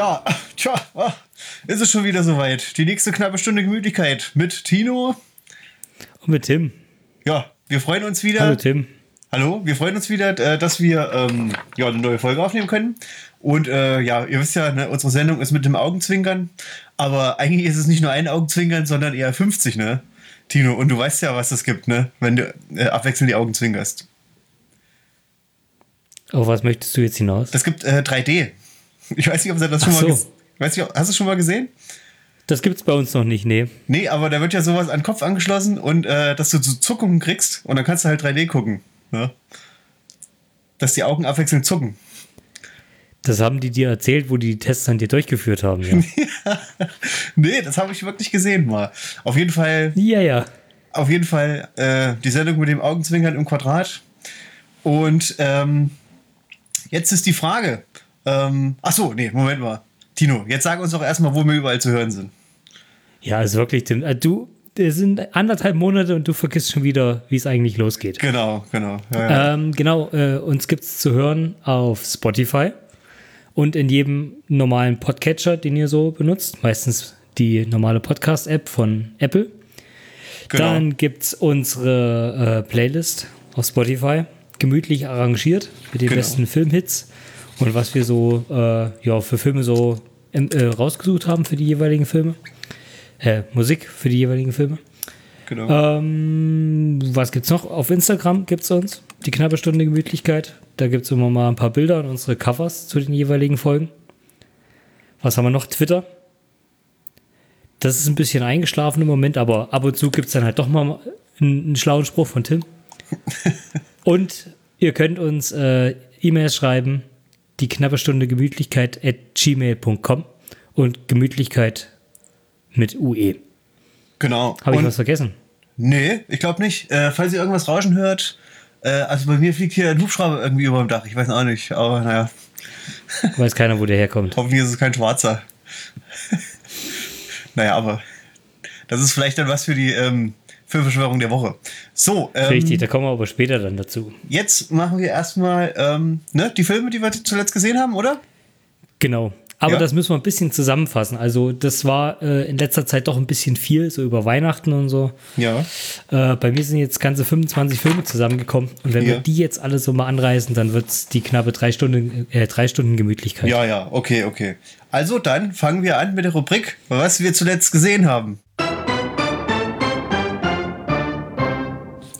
Tja, ah, ist es schon wieder soweit. Die nächste knappe Stunde Gemütlichkeit mit Tino. Und mit Tim. Ja, wir freuen uns wieder. Hallo Tim. Hallo, wir freuen uns wieder, äh, dass wir ähm, ja, eine neue Folge aufnehmen können. Und äh, ja, ihr wisst ja, ne, unsere Sendung ist mit dem Augenzwinkern. Aber eigentlich ist es nicht nur ein Augenzwinkern, sondern eher 50, ne? Tino, und du weißt ja, was es gibt, ne? Wenn du äh, abwechselnd die Augen zwinkerst. Auf was möchtest du jetzt hinaus? Das gibt äh, 3D. Ich weiß nicht, ob ihr das schon Ach mal so. Weiß nicht, hast du es schon mal gesehen? Das gibt's bei uns noch nicht, nee. Nee, aber da wird ja sowas an den Kopf angeschlossen und äh, dass du so Zuckungen kriegst und dann kannst du halt 3D gucken. Ne? Dass die Augen abwechselnd zucken. Das haben die dir erzählt, wo die die Tests an dir durchgeführt haben, ja. Nee, das habe ich wirklich gesehen mal. Auf jeden Fall, ja, ja. auf jeden Fall äh, die Sendung mit dem Augenzwinkern im Quadrat. Und ähm, jetzt ist die Frage. Ähm, ach so, nee, Moment mal. Tino, jetzt sag uns doch erstmal, wo wir überall zu hören sind. Ja, ist wirklich, Tim. Äh, Du, es sind anderthalb Monate und du vergisst schon wieder, wie es eigentlich losgeht. Genau, genau. Ja, ja. Ähm, genau, äh, uns gibt's zu hören auf Spotify und in jedem normalen Podcatcher, den ihr so benutzt. Meistens die normale Podcast-App von Apple. genau. Dann gibt's unsere äh, Playlist auf Spotify, gemütlich arrangiert mit den Genau. besten Filmhits und was wir so äh, ja, für Filme so äh, rausgesucht haben für die jeweiligen Filme. Äh, Musik für die jeweiligen Filme. genau. Ähm, was gibt's noch? Auf Instagram gibt's uns die knappe Stunde Gemütlichkeit. Da gibt's immer mal ein paar Bilder und unsere Covers zu den jeweiligen Folgen. Was haben wir noch? Twitter. Das ist ein bisschen eingeschlafen im Moment, aber ab und zu gibt's dann halt doch mal einen, einen schlauen Spruch von Tim. und ihr könnt uns äh, E-Mails schreiben, die knappe Stunde Gemütlichkeit at gmail.com und Gemütlichkeit mit UE. genau. Habe ich Und- was vergessen? Nee, ich glaube nicht. Äh, falls ihr irgendwas rauschen hört, äh, also bei mir fliegt hier ein Hubschrauber irgendwie über dem Dach. Ich weiß auch nicht, aber naja, Weiß keiner, wo der herkommt. hoffentlich ist es kein schwarzer. naja, aber das ist vielleicht dann was für die ähm, Filmverschwörung der Woche. So, ähm, Richtig, da kommen wir aber später dann dazu. jetzt machen wir erstmal ähm, ne, die Filme, die wir zuletzt gesehen haben, oder? Genau. Aber Ja. das müssen wir ein bisschen zusammenfassen. Also, das war äh, in letzter Zeit doch ein bisschen viel, so über Weihnachten und so. Ja. Äh, bei mir sind jetzt ganze 25 Filme zusammengekommen. Und wenn Ja. wir die jetzt alle so mal anreißen, dann wird es die knappe drei Stunden, äh, drei Stunden Gemütlichkeit. Ja, ja, okay, okay. Also dann fangen wir an mit der Rubrik, was wir zuletzt gesehen haben.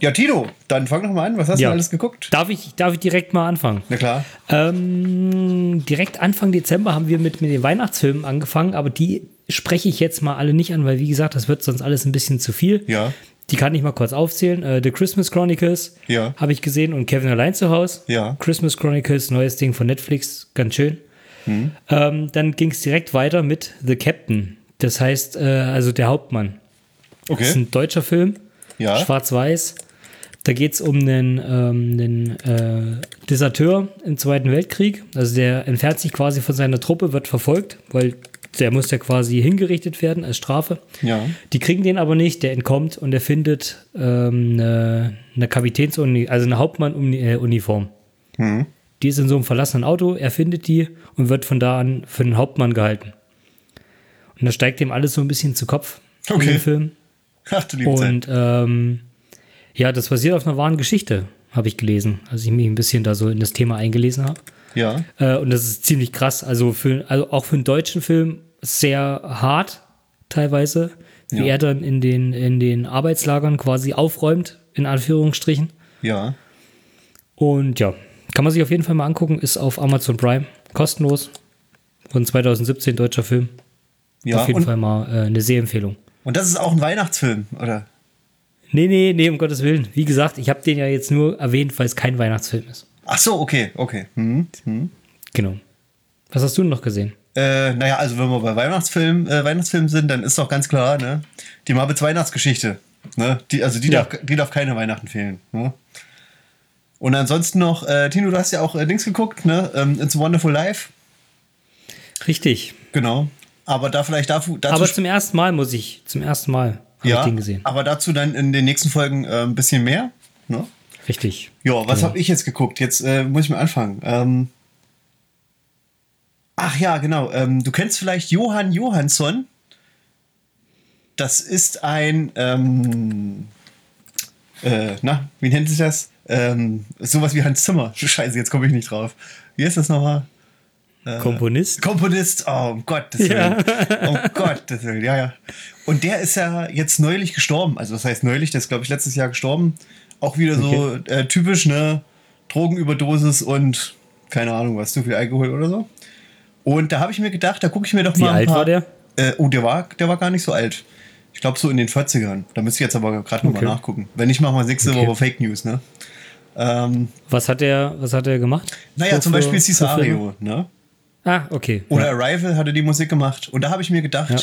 Ja, Tino, dann fang doch mal an. Was hast Ja. du alles geguckt? Darf, ich, darf ich direkt mal anfangen? Na klar. Ähm, direkt Anfang Dezember haben wir mit, mit den Weihnachtsfilmen angefangen, aber die spreche ich jetzt mal alle nicht an, weil wie gesagt, das wird sonst alles ein bisschen zu viel. Ja. Die kann ich mal kurz aufzählen. Äh, The Christmas Chronicles Ja. habe ich gesehen und Kevin allein zu Hause. Ja. Christmas Chronicles, neues Ding von Netflix, ganz schön. Mhm. Ähm, dann ging es direkt weiter mit The Captain. Das heißt, äh, also der Hauptmann. Das ist Okay. ein deutscher Film, Ja. schwarz-weiß. Da geht es um einen, ähm, einen äh, Deserteur im Zweiten Weltkrieg. Also der entfernt sich quasi von seiner Truppe, wird verfolgt, weil der muss ja quasi hingerichtet werden als Strafe. Ja. Die kriegen den aber nicht, der entkommt und er findet ähm, eine, eine Kapitänsuniform, also eine Hauptmann-Uniform. Mhm. Die ist in so einem verlassenen Auto, er findet die und wird von da an für den Hauptmann gehalten. Und da steigt ihm alles so ein bisschen zu Kopf in Okay. dem Film. Ach du liebe Zeit. Und ähm, ja, das basiert auf einer wahren Geschichte, habe ich gelesen, als ich mich ein bisschen da so in das Thema eingelesen habe. Ja. Äh, und das ist ziemlich krass. Also, für, also auch für einen deutschen Film sehr hart teilweise, wie Ja. er dann in den, in den Arbeitslagern quasi aufräumt, in Anführungsstrichen. Ja. Und ja, kann man sich auf jeden Fall mal angucken, ist auf Amazon Prime, kostenlos. Von 2017 deutscher Film. Ja. auf jeden Fall mal äh, eine Sehempfehlung. und das ist auch ein Weihnachtsfilm, oder? Nee, nee, nee, um Gottes Willen. Wie gesagt, ich habe den ja jetzt nur erwähnt, weil es kein Weihnachtsfilm ist. Ach so, okay, okay. Mhm. Mhm. Genau. Was hast du noch gesehen? Äh, naja, also wenn wir bei Weihnachtsfilm, äh, Weihnachtsfilmen sind, dann ist doch ganz klar, ne? Die Muppets Weihnachtsgeschichte. Ne? Die, also die, Ja. darf, die darf keine Weihnachten fehlen. Ne? Und ansonsten noch, äh, Tino, du hast ja auch äh, Dings geguckt, ne? Ähm, It's a Wonderful Life. Richtig. Genau. Aber da vielleicht dazu, dazu Aber zum ersten Mal muss ich, zum ersten Mal ja, ich den gesehen. aber dazu dann in den nächsten Folgen äh, ein bisschen mehr. Ne? Richtig. Ja, was Genau. habe ich jetzt geguckt? Jetzt äh, muss ich mal anfangen. Ähm, Ach ja, genau. Ähm, du kennst vielleicht Johann Johansson. Das ist ein, ähm, äh, na, wie nennt sich das? Ähm, sowas wie Hans Zimmer. Scheiße, jetzt komme ich nicht drauf. Wie ist das nochmal? Komponist? Komponist, oh um Gottes Willen. Um Gottes Willen, ja, ja. Und der ist ja jetzt neulich gestorben. Also, das heißt neulich, der ist, glaube ich, letztes Jahr gestorben. Auch wieder so äh, typisch, ne? Drogenüberdosis und keine Ahnung was, zu viel Alkohol oder so. Und da habe ich mir gedacht, da gucke ich mir doch Wie mal ein alt paar, war der? Äh, oh, der war, der war gar nicht so alt. Ich glaube so in den 40ern. Da müsste ich jetzt aber gerade Okay. nochmal nachgucken. Wenn nicht, machen wir nächste Okay. Woche Fake News, ne? Ähm, Was hat er, was hat er gemacht? naja, So zum Beispiel? Cesario, ne? Ah, okay. Oder ja. Arrival hatte die Musik gemacht. Und da habe ich mir gedacht, Ja.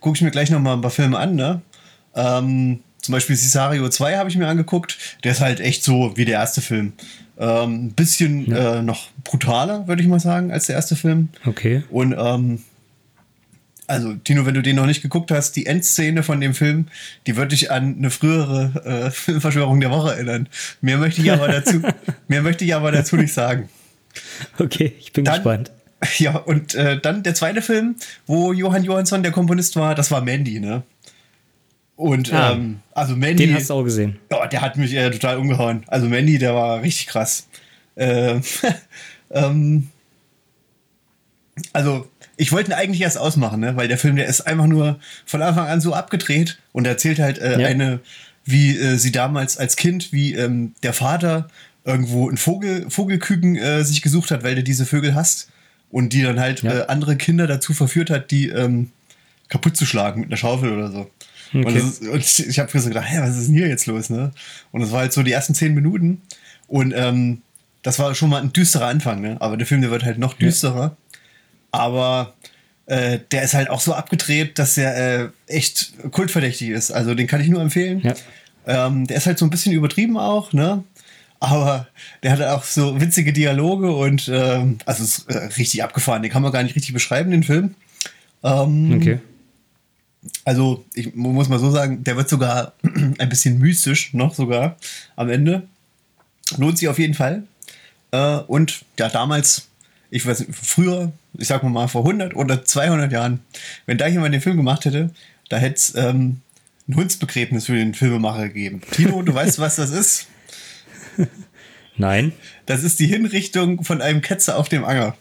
gucke ich mir gleich nochmal ein paar Filme an, ne? Ähm, zum Beispiel Cesario 2 habe ich mir angeguckt. Der ist halt echt so wie der erste Film. Ähm, ein bisschen äh, noch brutaler, würde ich mal sagen, als der erste Film. Okay. Und ähm, also, Tino, wenn du den noch nicht geguckt hast, die Endszene von dem Film, die wird dich an eine frühere äh, Filmverschwörung der Woche erinnern. Mehr möchte ich aber dazu, mehr möchte ich aber dazu nicht sagen. Okay, ich bin Dann- gespannt. Ja, und äh, dann der zweite Film, wo Johann Johansson der Komponist war, das war Mandy, ne? Und Ah. ähm, also Mandy, Den hast du auch gesehen. ja, der hat mich äh, total umgehauen. Also Mandy, der war richtig krass. Äh, ähm, also ich wollte ihn eigentlich erst ausmachen, ne? weil der Film, der ist einfach nur von Anfang an so abgedreht und erzählt halt äh, Ja. eine, wie äh, sie damals als Kind, wie ähm, der Vater irgendwo ein Vogel, Vogelküken äh, sich gesucht hat, weil der diese Vögel hasst und die dann halt Ja. äh, andere Kinder dazu verführt hat, die ähm, kaputt zu schlagen mit einer Schaufel oder so. Und, Okay. das ist, und ich, ich habe so gedacht, hä, was ist denn hier jetzt los, ne? Und das war halt so die ersten zehn Minuten. Und ähm, das war schon mal ein düsterer Anfang, ne? Aber der Film, der wird halt noch düsterer. Aber äh, der ist halt auch so abgedreht, dass er äh, echt kultverdächtig ist. Also den kann ich nur empfehlen. Ja. Ähm, der ist halt so ein bisschen übertrieben auch, ne? Aber der hat auch so witzige Dialoge und ähm, also ist äh, richtig abgefahren. Den kann man gar nicht richtig beschreiben, den Film. Ähm, Okay. also, ich mu- muss mal so sagen, der wird sogar ein bisschen mystisch noch sogar am Ende. Lohnt sich auf jeden Fall. Äh, und ja, damals, ich weiß nicht, früher, ich sag mal mal vor 100 oder 200 Jahren, wenn da jemand den Film gemacht hätte, da hätte es ähm, ein Hundsbegräbnis für den Filmemacher gegeben. Tino, du weißt, was das ist? Nein. Das ist die Hinrichtung von einem Ketzer auf dem Anger.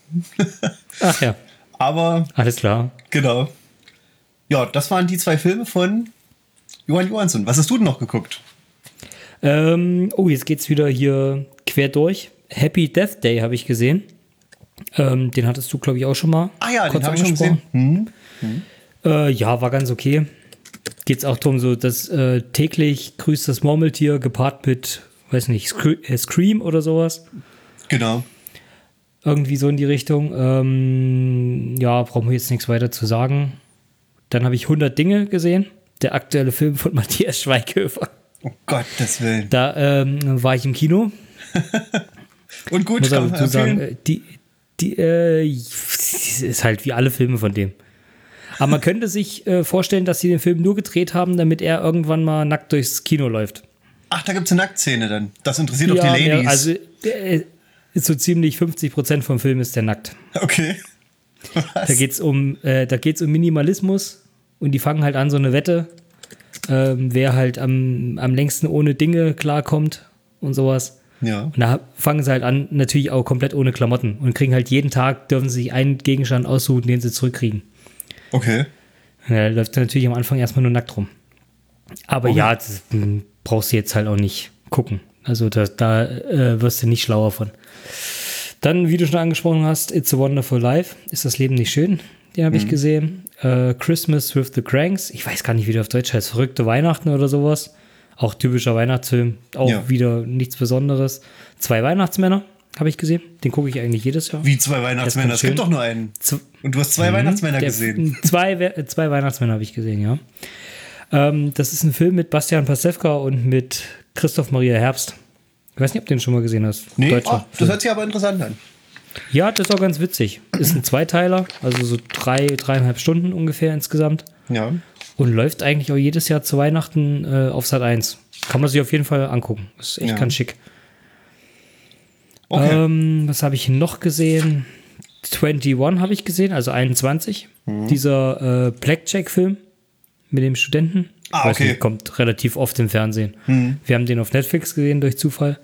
Ach ja, Aber alles klar. Genau. Ja, das waren die zwei Filme von Johann Johansson. Was hast du denn noch geguckt? Ähm, oh, jetzt geht's wieder hier quer durch. Happy Death Day habe ich gesehen. Ähm, den hattest du, glaube ich, auch schon mal. Ah ja, den habe ich schon gesehen. Äh, ja, war ganz okay. Geht's auch darum, so dass äh, täglich grüßt das Murmeltier gepaart mit, weiß nicht, äh, Scream oder sowas. Genau. Irgendwie so in die Richtung. Ähm, ja, brauchen wir jetzt nichts weiter zu sagen. Dann habe ich 100 Dinge gesehen. Der aktuelle Film von Matthias Schweighöfer. Oh Gottes Willen. Da ähm, war ich im Kino. Und gut, muss aber sagen, äh, die, die äh, ist halt wie alle Filme von dem. Aber man könnte sich äh, vorstellen, dass sie den Film nur gedreht haben, damit er irgendwann mal nackt durchs Kino läuft. Ach, da gibt es eine Nacktszene dann. Das interessiert doch die mehr- Ladies. also äh, so ziemlich 50 Prozent vom Film ist der nackt. okay. Was? Da geht es um, äh, da geht's um Minimalismus und die fangen halt an, so eine Wette, ähm, wer halt am, am längsten ohne Dinge klarkommt und sowas. ja. Und da fangen sie halt an, natürlich auch komplett ohne Klamotten und kriegen halt jeden Tag, dürfen sie sich einen Gegenstand aussuchen, den sie zurückkriegen. Okay. Ja, da läuft natürlich am Anfang erstmal nur nackt rum. Aber Okay. ja, das brauchst du jetzt halt auch nicht gucken. Also da, da äh, wirst du nicht schlauer von. Dann, wie du schon angesprochen hast, It's a Wonderful Life. Ist das Leben nicht schön? Den habe ich gesehen. Äh, Christmas with the Cranks. Ich weiß gar nicht, wie der auf Deutsch heißt. Verrückte Weihnachten oder sowas. Auch typischer Weihnachtsfilm. Auch Ja. wieder nichts Besonderes. Zwei Weihnachtsmänner habe ich gesehen. Den gucke ich eigentlich jedes Jahr. Wie zwei Weihnachtsmänner. Es gibt doch nur einen. Und du hast zwei Weihnachtsmänner der- gesehen. Zwei, We- zwei Weihnachtsmänner habe ich gesehen, ja. Ähm, das ist ein Film mit Bastian Pasewka und mit Christoph Maria Herbst. Ich weiß nicht, ob du den schon mal gesehen hast. Nee, oh, das Film. hört sich aber interessant an. Ja, das ist auch ganz witzig. Ist ein Zweiteiler, also so drei, dreieinhalb Stunden ungefähr insgesamt. Ja. Und läuft eigentlich auch jedes Jahr zu Weihnachten äh, auf Sat 1. Kann man sich auf jeden Fall angucken. Ist echt Ja. ganz schick. Okay. Ähm, was habe ich noch gesehen? 21 habe ich gesehen, also 21. Dieser äh, Blackjack-Film mit dem Studenten. Ah, okay. Nicht, kommt relativ oft im Fernsehen. Wir haben den auf Netflix gesehen durch Zufall.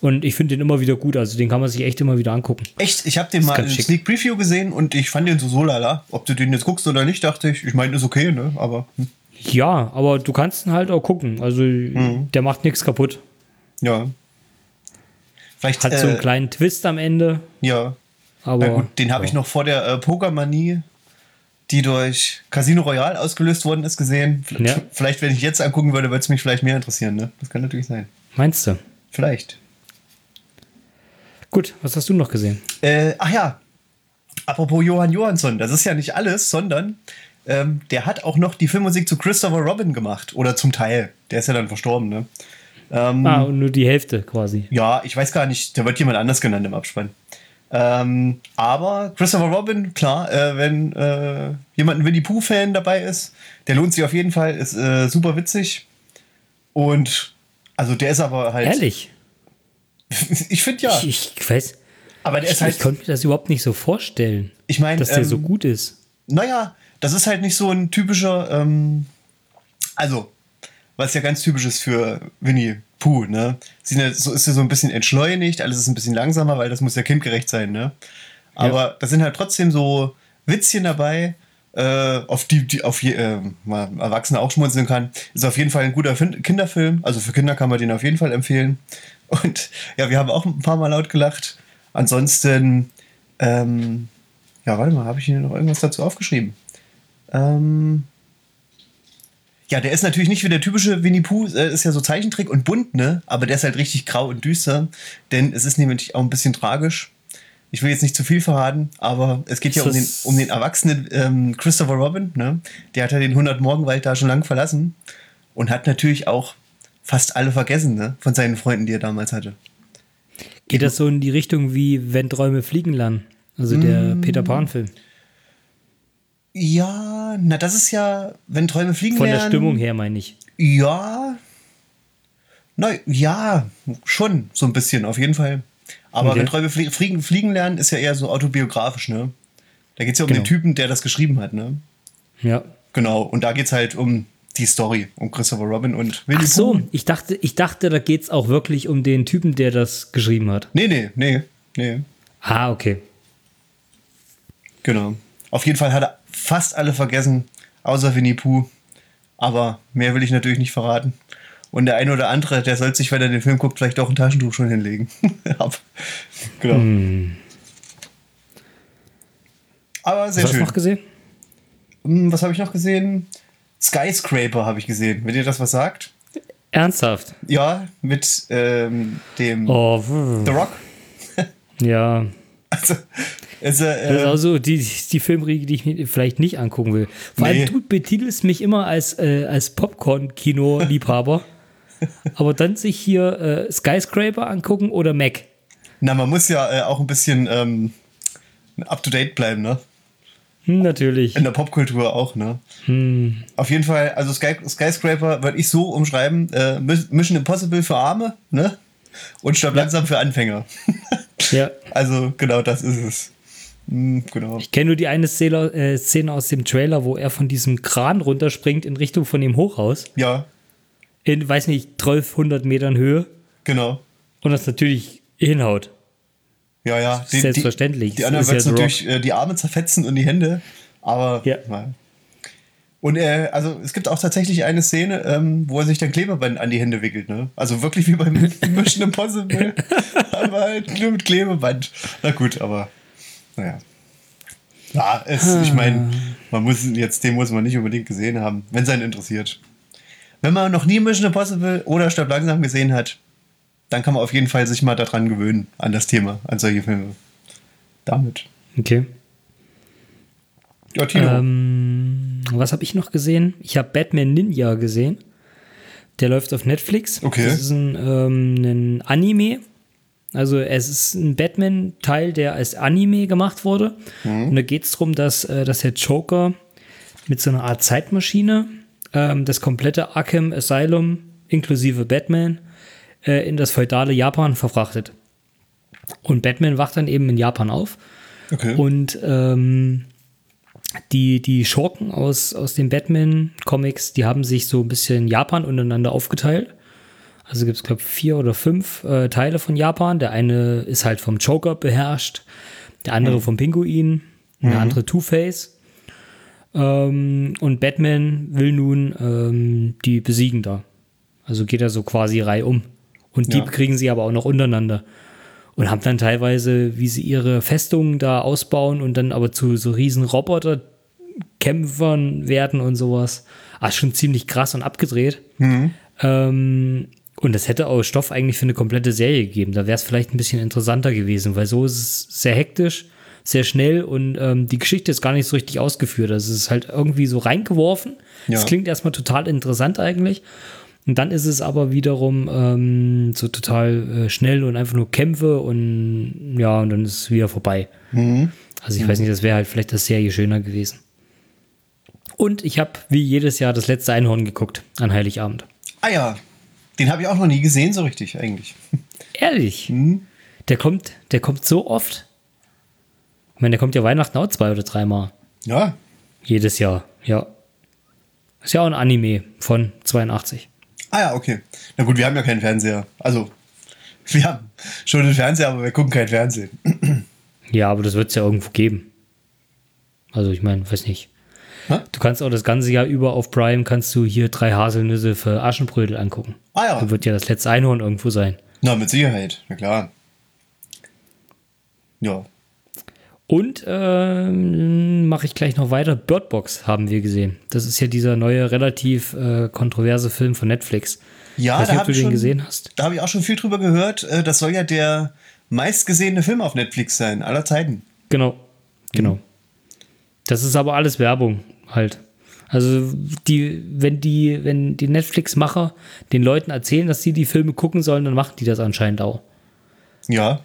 Und ich finde den immer wieder gut. Also den kann man sich echt immer wieder angucken. Echt, ich habe den mal schick. Sneak Preview gesehen und ich fand den so so lala. Ob du den jetzt guckst oder nicht, dachte ich. Ich meine, ist okay, ne? Aber hm, Ja, aber du kannst ihn halt auch gucken. Also der macht nichts kaputt. ja. Vielleicht Hat so einen äh, kleinen Twist am Ende. ja. Aber Na gut, den habe ich noch vor der äh, Pokermanie, die durch Casino Royale ausgelöst worden ist, gesehen. Ja. Vielleicht, wenn ich jetzt angucken würde, würde es mich vielleicht mehr interessieren, ne? Das kann natürlich sein. meinst du? Vielleicht. Gut, was hast du noch gesehen? Äh, ach ja, apropos Johann Johansson, das ist ja nicht alles, sondern ähm, der hat auch noch die Filmmusik zu Christopher Robin gemacht. Oder zum Teil. Der ist ja dann verstorben, ne? Ähm, Ah, und nur die Hälfte quasi. Ja, ich weiß gar nicht, da wird jemand anders genannt im Abspann. Ähm, aber Christopher Robin, klar, äh, wenn äh, jemand ein Winnie Pooh-Fan dabei ist, der lohnt sich auf jeden Fall, ist äh, super witzig. Und also der ist aber halt. Ehrlich? ich finde ja. Ich, ich weiß. aber der Ich, ist halt. ich konnte mir das überhaupt nicht so vorstellen, Ich meine, dass der ähm, so gut ist. Naja, das ist halt nicht so ein typischer, ähm, also, was ja ganz typisch ist für Winnie Pooh, ne? Sie ja, ist ja so ein bisschen entschleunigt, alles ist ein bisschen langsamer, weil das muss ja kindgerecht sein, ne? Aber da sind halt trotzdem so Witzchen dabei, äh, auf die, die auf je, äh, mal Erwachsene auch schmunzeln kann. Ist auf jeden Fall ein guter fin Kinderfilm, also für Kinder kann man den auf jeden Fall empfehlen. Und ja, wir haben auch ein paar Mal laut gelacht. Ansonsten, ähm, ja, warte mal, habe ich hier noch irgendwas dazu aufgeschrieben? Ähm, ja, der ist natürlich nicht wie der typische Winnie Pooh, äh, ist ja so Zeichentrick und bunt, ne? Aber der ist halt richtig grau und düster, denn es ist nämlich auch ein bisschen tragisch. Ich will jetzt nicht zu viel verraten, aber es geht ja um den, um den erwachsenen ähm, Christopher Robin, ne? Der hat ja den 100 Morgenwald da schon lang verlassen und hat natürlich auch fast alle vergessen, ne? Von seinen Freunden, die er damals hatte. Geht das so in die Richtung wie Wenn Träume fliegen lernen? Also der Mm. Peter Pan-Film. Ja, na, das ist ja, wenn Träume fliegen Von der lernen- Stimmung her, meine ich. Ja. Na, ja, schon, so ein bisschen, auf jeden Fall. Aber Okay. wenn Träume flie fliegen, fliegen lernen, ist ja eher so autobiografisch, ne? Da geht es ja um Genau. den Typen, der das geschrieben hat, ne? Ja. Genau, und da geht es halt um die Story, um Christopher Robin und Winnie Ach so, Pooh. ich dachte, ich dachte, da geht es auch wirklich um den Typen, der das geschrieben hat. Nee, nee, nee, nee, Ah, okay. genau. Auf jeden Fall hat er fast alle vergessen, außer Winnie Pooh. Aber mehr will ich natürlich nicht verraten. Und der eine oder andere, der soll sich, wenn er den Film guckt, vielleicht auch ein Taschentuch schon hinlegen. Genau. Hm. Aber sehr Was hast du schön. noch gesehen? Hm, Was habe ich noch gesehen? Skyscraper habe ich gesehen. Wenn ihr das was sagt? Ernsthaft? Ja, mit ähm, dem Oh, The Rock. ja. Also, also Das ist äh, auch so die, die Filmriege, die ich mir vielleicht nicht angucken will. Vor Nee. allem, du betitelst mich immer als, äh, als Popcorn-Kino-Liebhaber. aber dann sich hier äh, Skyscraper angucken oder Mac. na, man muss ja äh, auch ein bisschen ähm, up to date bleiben, ne? Hm, natürlich. In der Popkultur auch, ne? Hm. Auf jeden Fall, also Sky, Skyscraper würde ich so umschreiben: äh, Mission Impossible für Arme, ne? Und Stirb langsam für Anfänger. Ja. also, genau, das ist es. Hm, genau. Ich kenne nur die eine Szene, äh, Szene aus dem Trailer, wo er von diesem Kran runterspringt in Richtung von dem Hochhaus. Ja, In, weiß nicht, 1200 Metern Höhe. genau. Und das natürlich hinhaut. Ja, ja. Selbstverständlich. Die, die anderen wird ja natürlich äh, die Arme zerfetzen und die Hände. Aber. Ja. ja. Und äh, also es gibt auch tatsächlich eine Szene, ähm, wo er sich dann Klebeband an die Hände wickelt, ne? Also wirklich wie beim Mission Impossible. aber halt nur mit Klebeband. Na gut, aber naja. Ja, es, ich meine, man muss jetzt, den muss man nicht unbedingt gesehen haben, wenn es einen interessiert. Wenn man noch nie Mission Impossible oder Stirb langsam gesehen hat, dann kann man auf jeden Fall sich mal daran gewöhnen, an das Thema, an solche Filme. Damit. Okay. Ja, Tino. Ähm, was habe ich noch gesehen? Ich habe Batman Ninja gesehen. Der läuft auf Netflix. Okay. Das ist ein, ähm, ein Anime. Also es ist ein Batman-Teil, der als Anime gemacht wurde. Und da geht es darum, dass, äh, dass der Joker mit so einer Art Zeitmaschine ähm, das komplette Arkham Asylum inklusive Batman äh, in das feudale Japan verfrachtet. Und Batman wacht dann eben in Japan auf Okay. Und ähm, die, die Schurken aus, aus den Batman-Comics, die haben sich so ein bisschen Japan untereinander aufgeteilt. Also gibt es, glaube ich, vier oder fünf äh, Teile von Japan. Der eine ist halt vom Joker beherrscht, der andere vom Pinguin, der andere Two-Face. Ähm, und Batman will nun ähm, die besiegen da. Also geht er so quasi reihum. Und die Ja. bekriegen sie aber auch noch untereinander. Und haben dann teilweise, wie sie ihre Festungen da ausbauen und dann aber zu so riesen Roboter-Kämpfern werden und sowas. Ah, schon ziemlich krass und abgedreht. Ähm, und das hätte auch Stoff eigentlich für eine komplette Serie gegeben. Da wäre es vielleicht ein bisschen interessanter gewesen, weil so ist es sehr hektisch, sehr schnell und ähm, die Geschichte ist gar nicht so richtig ausgeführt. Also es ist halt irgendwie so reingeworfen. Das Ja. klingt erstmal total interessant eigentlich. Und dann ist es aber wiederum ähm, so total äh, schnell und einfach nur Kämpfe und ja, und dann ist es wieder vorbei. Also ich weiß nicht, das wäre halt vielleicht das Serie schöner gewesen. Und ich habe wie jedes Jahr das letzte Einhorn geguckt an Heiligabend. Ah ja, den habe ich auch noch nie gesehen, so richtig eigentlich. Ehrlich. Der kommt, der kommt so oft. Ich meine, der kommt ja Weihnachten auch zwei oder dreimal. Ja, Jedes Jahr, ja. Ist ja auch ein Anime von 82. ah ja, okay. Na gut, wir haben ja keinen Fernseher. Also, wir haben schon einen Fernseher, aber wir gucken kein Fernsehen. Ja, aber das wird es ja irgendwo geben. Also ich meine, weiß nicht. Hä? Du kannst auch das ganze Jahr über auf Prime, kannst du hier drei Haselnüsse für Aschenbrödel angucken. Ah ja, Da wird ja das letzte Einhorn irgendwo sein. na mit Sicherheit, na klar. Ja, Und ähm, mache ich gleich noch weiter. Bird Box haben wir gesehen. Das ist ja dieser neue, relativ äh, kontroverse Film von Netflix. Ja, weiß da ob du ich den schon- gesehen hast. da habe ich auch schon viel drüber gehört. Äh, Das soll ja der meistgesehene Film auf Netflix sein, aller Zeiten. Genau, genau. Das ist aber alles Werbung halt. Also die, wenn die, wenn die Netflix-Macher den Leuten erzählen, dass sie die Filme gucken sollen, dann machen die das anscheinend auch. Ja,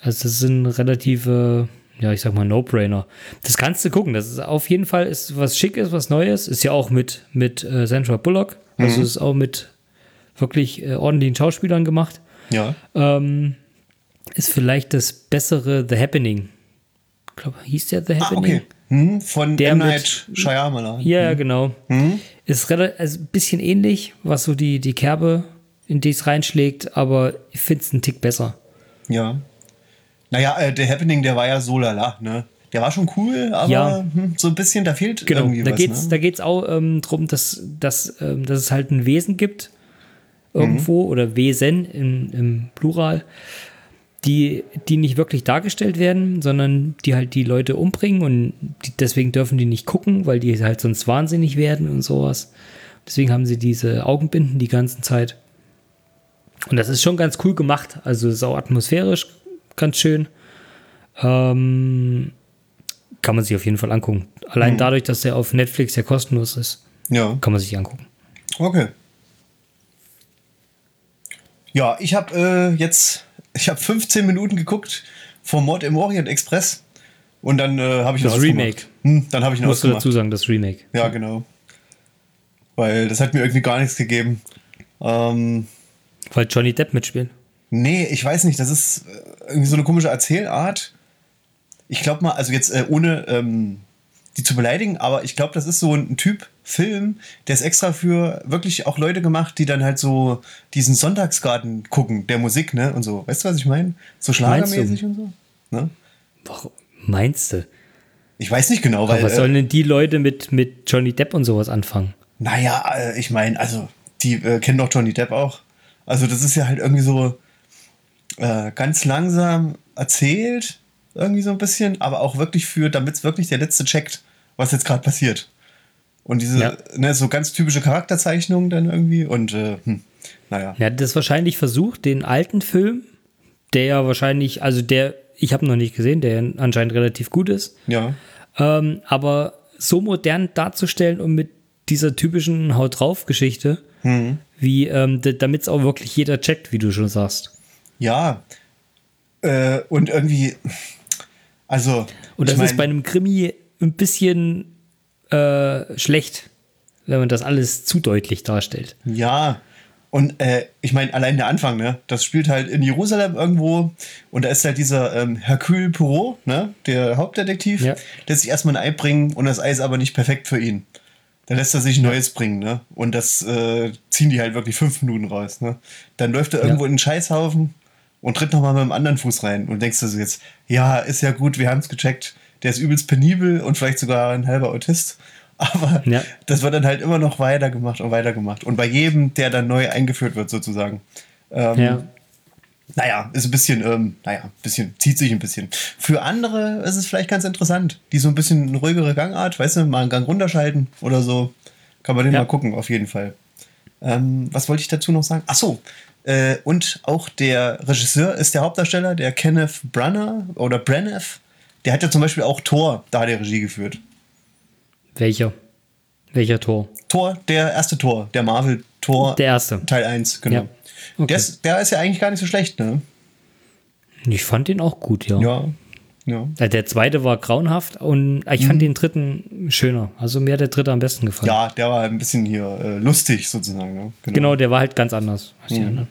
Also das sind relative, ja, ich sag mal, No-Brainer. Das kannst du gucken. Das ist auf jeden Fall ist was Schickes, was Neues. Ist ja auch mit, mit äh, Sandra Bullock. Also ist auch mit wirklich äh, ordentlichen Schauspielern gemacht. ja. Ähm, ist vielleicht das bessere The Happening. Ich glaube, hieß der The Ah, Happening? okay. Hm, von Der M. mit- Night Shyamalan. Ja, ja, genau. Ist relativ, also ein bisschen ähnlich, was so die, die Kerbe, in die es reinschlägt, aber ich finde es einen Tick besser. Ja. Naja, äh, der Happening, der war ja so lala, ne? Der war schon cool, aber Ja. hm, so ein bisschen, da fehlt Genau, irgendwie da was. geht's, ne? da geht's auch ähm, darum, dass, dass, ähm, dass es halt ein Wesen gibt, irgendwo, oder Wesen im, im Plural, die, die nicht wirklich dargestellt werden, sondern die halt die Leute umbringen und die, deswegen dürfen die nicht gucken, weil die halt sonst wahnsinnig werden und sowas. Deswegen haben sie diese Augenbinden die ganze Zeit. Und das ist schon ganz cool gemacht. Also ist auch atmosphärisch ganz schön. Ähm, kann man sich auf jeden Fall angucken. Allein dadurch, dass der auf Netflix ja kostenlos ist, Ja, kann man sich angucken. okay. Ja, ich habe äh, jetzt, ich habe 15 Minuten geguckt vom Mord im Orient Express und dann äh, habe ich Das Remake. Hm, dann habe ich noch Musst du dazu sagen, das Remake. Ja, genau. Weil das hat mir irgendwie gar nichts gegeben. Ähm, Weil Johnny Depp mitspielt. Nee, ich weiß nicht, das ist äh, irgendwie so eine komische Erzählart. Ich glaube mal, also jetzt äh, ohne ähm, die zu beleidigen, aber ich glaube, das ist so ein Typ Film, der ist extra für wirklich auch Leute gemacht, die dann halt so diesen Sonntagsgarten gucken, der Musik, ne? Und so. Weißt du, was ich meine? So schlagermäßig und so. Ne? Warum meinst du? Ich weiß nicht genau, weil. Aber was äh, sollen denn die Leute mit, mit Johnny Depp und sowas anfangen? Naja, äh, ich meine, also, die äh, kennen doch Johnny Depp auch. Also, das ist ja halt irgendwie so äh, ganz langsam erzählt, irgendwie so ein bisschen, aber auch wirklich für, damit es wirklich der Letzte checkt, was jetzt gerade passiert. Und diese, Ja. ne, so ganz typische Charakterzeichnungen dann irgendwie und, äh, hm, naja. Er hat das wahrscheinlich versucht, den alten Film, der ja wahrscheinlich, also der, ich habe noch nicht gesehen, der anscheinend relativ gut ist, Ja. ähm, aber so modern darzustellen und mit dieser typischen Haut drauf Geschichte, wie ähm, damit es auch wirklich jeder checkt, wie du schon sagst. Ja. Äh, und irgendwie, also. Und das ich ist mein- bei einem Krimi ein bisschen äh, schlecht, wenn man das alles zu deutlich darstellt. Ja, Und äh, ich meine, allein der Anfang, ne? Das spielt halt in Jerusalem irgendwo und da ist halt dieser ähm, Hercule Poirot, ne? Der Hauptdetektiv, Ja. der sich erstmal ein Ei bringen und das Ei ist aber nicht perfekt für ihn. Da lässt er sich ein neues bringen, ne? Und das äh, ziehen die halt wirklich fünf Minuten raus, ne? Dann läuft er irgendwo in den Scheißhaufen und tritt nochmal mit dem anderen Fuß rein und denkst du so jetzt, ja, ist ja gut, wir haben es gecheckt. Der ist übelst penibel und vielleicht sogar ein halber Autist. Aber Ja. das wird dann halt immer noch weitergemacht und weitergemacht. Und bei jedem, der dann neu eingeführt wird, sozusagen. Ähm, Ja. Naja, ist ein bisschen, ähm, naja, ein bisschen, zieht sich ein bisschen. Für andere ist es vielleicht ganz interessant, die so ein bisschen eine ruhigere Gangart, weißt du, mal einen Gang runterschalten oder so. Kann man den Ja. mal gucken, auf jeden Fall. Ähm, was wollte ich dazu noch sagen? Ach so, äh, und auch der Regisseur ist der Hauptdarsteller, der Kenneth Branagh oder Branagh. Der hat ja zum Beispiel auch Thor, da hat er Regie geführt. Welcher? Welcher Tor? Thor, der erste Tor, der Marvel-Tor. Der erste. Teil 1, genau. Ja. Okay. Der, ist, der ist ja eigentlich gar nicht so schlecht, ne? Ich fand den auch gut, ja. Ja. Ja. Äh, Der zweite war grauenhaft und ich fand den dritten schöner. Also mir hat der dritte am besten gefallen. Mhm. Ja, der war ein bisschen hier äh, lustig sozusagen. Ne? Genau, der war halt ganz anders als Mhm. die anderen.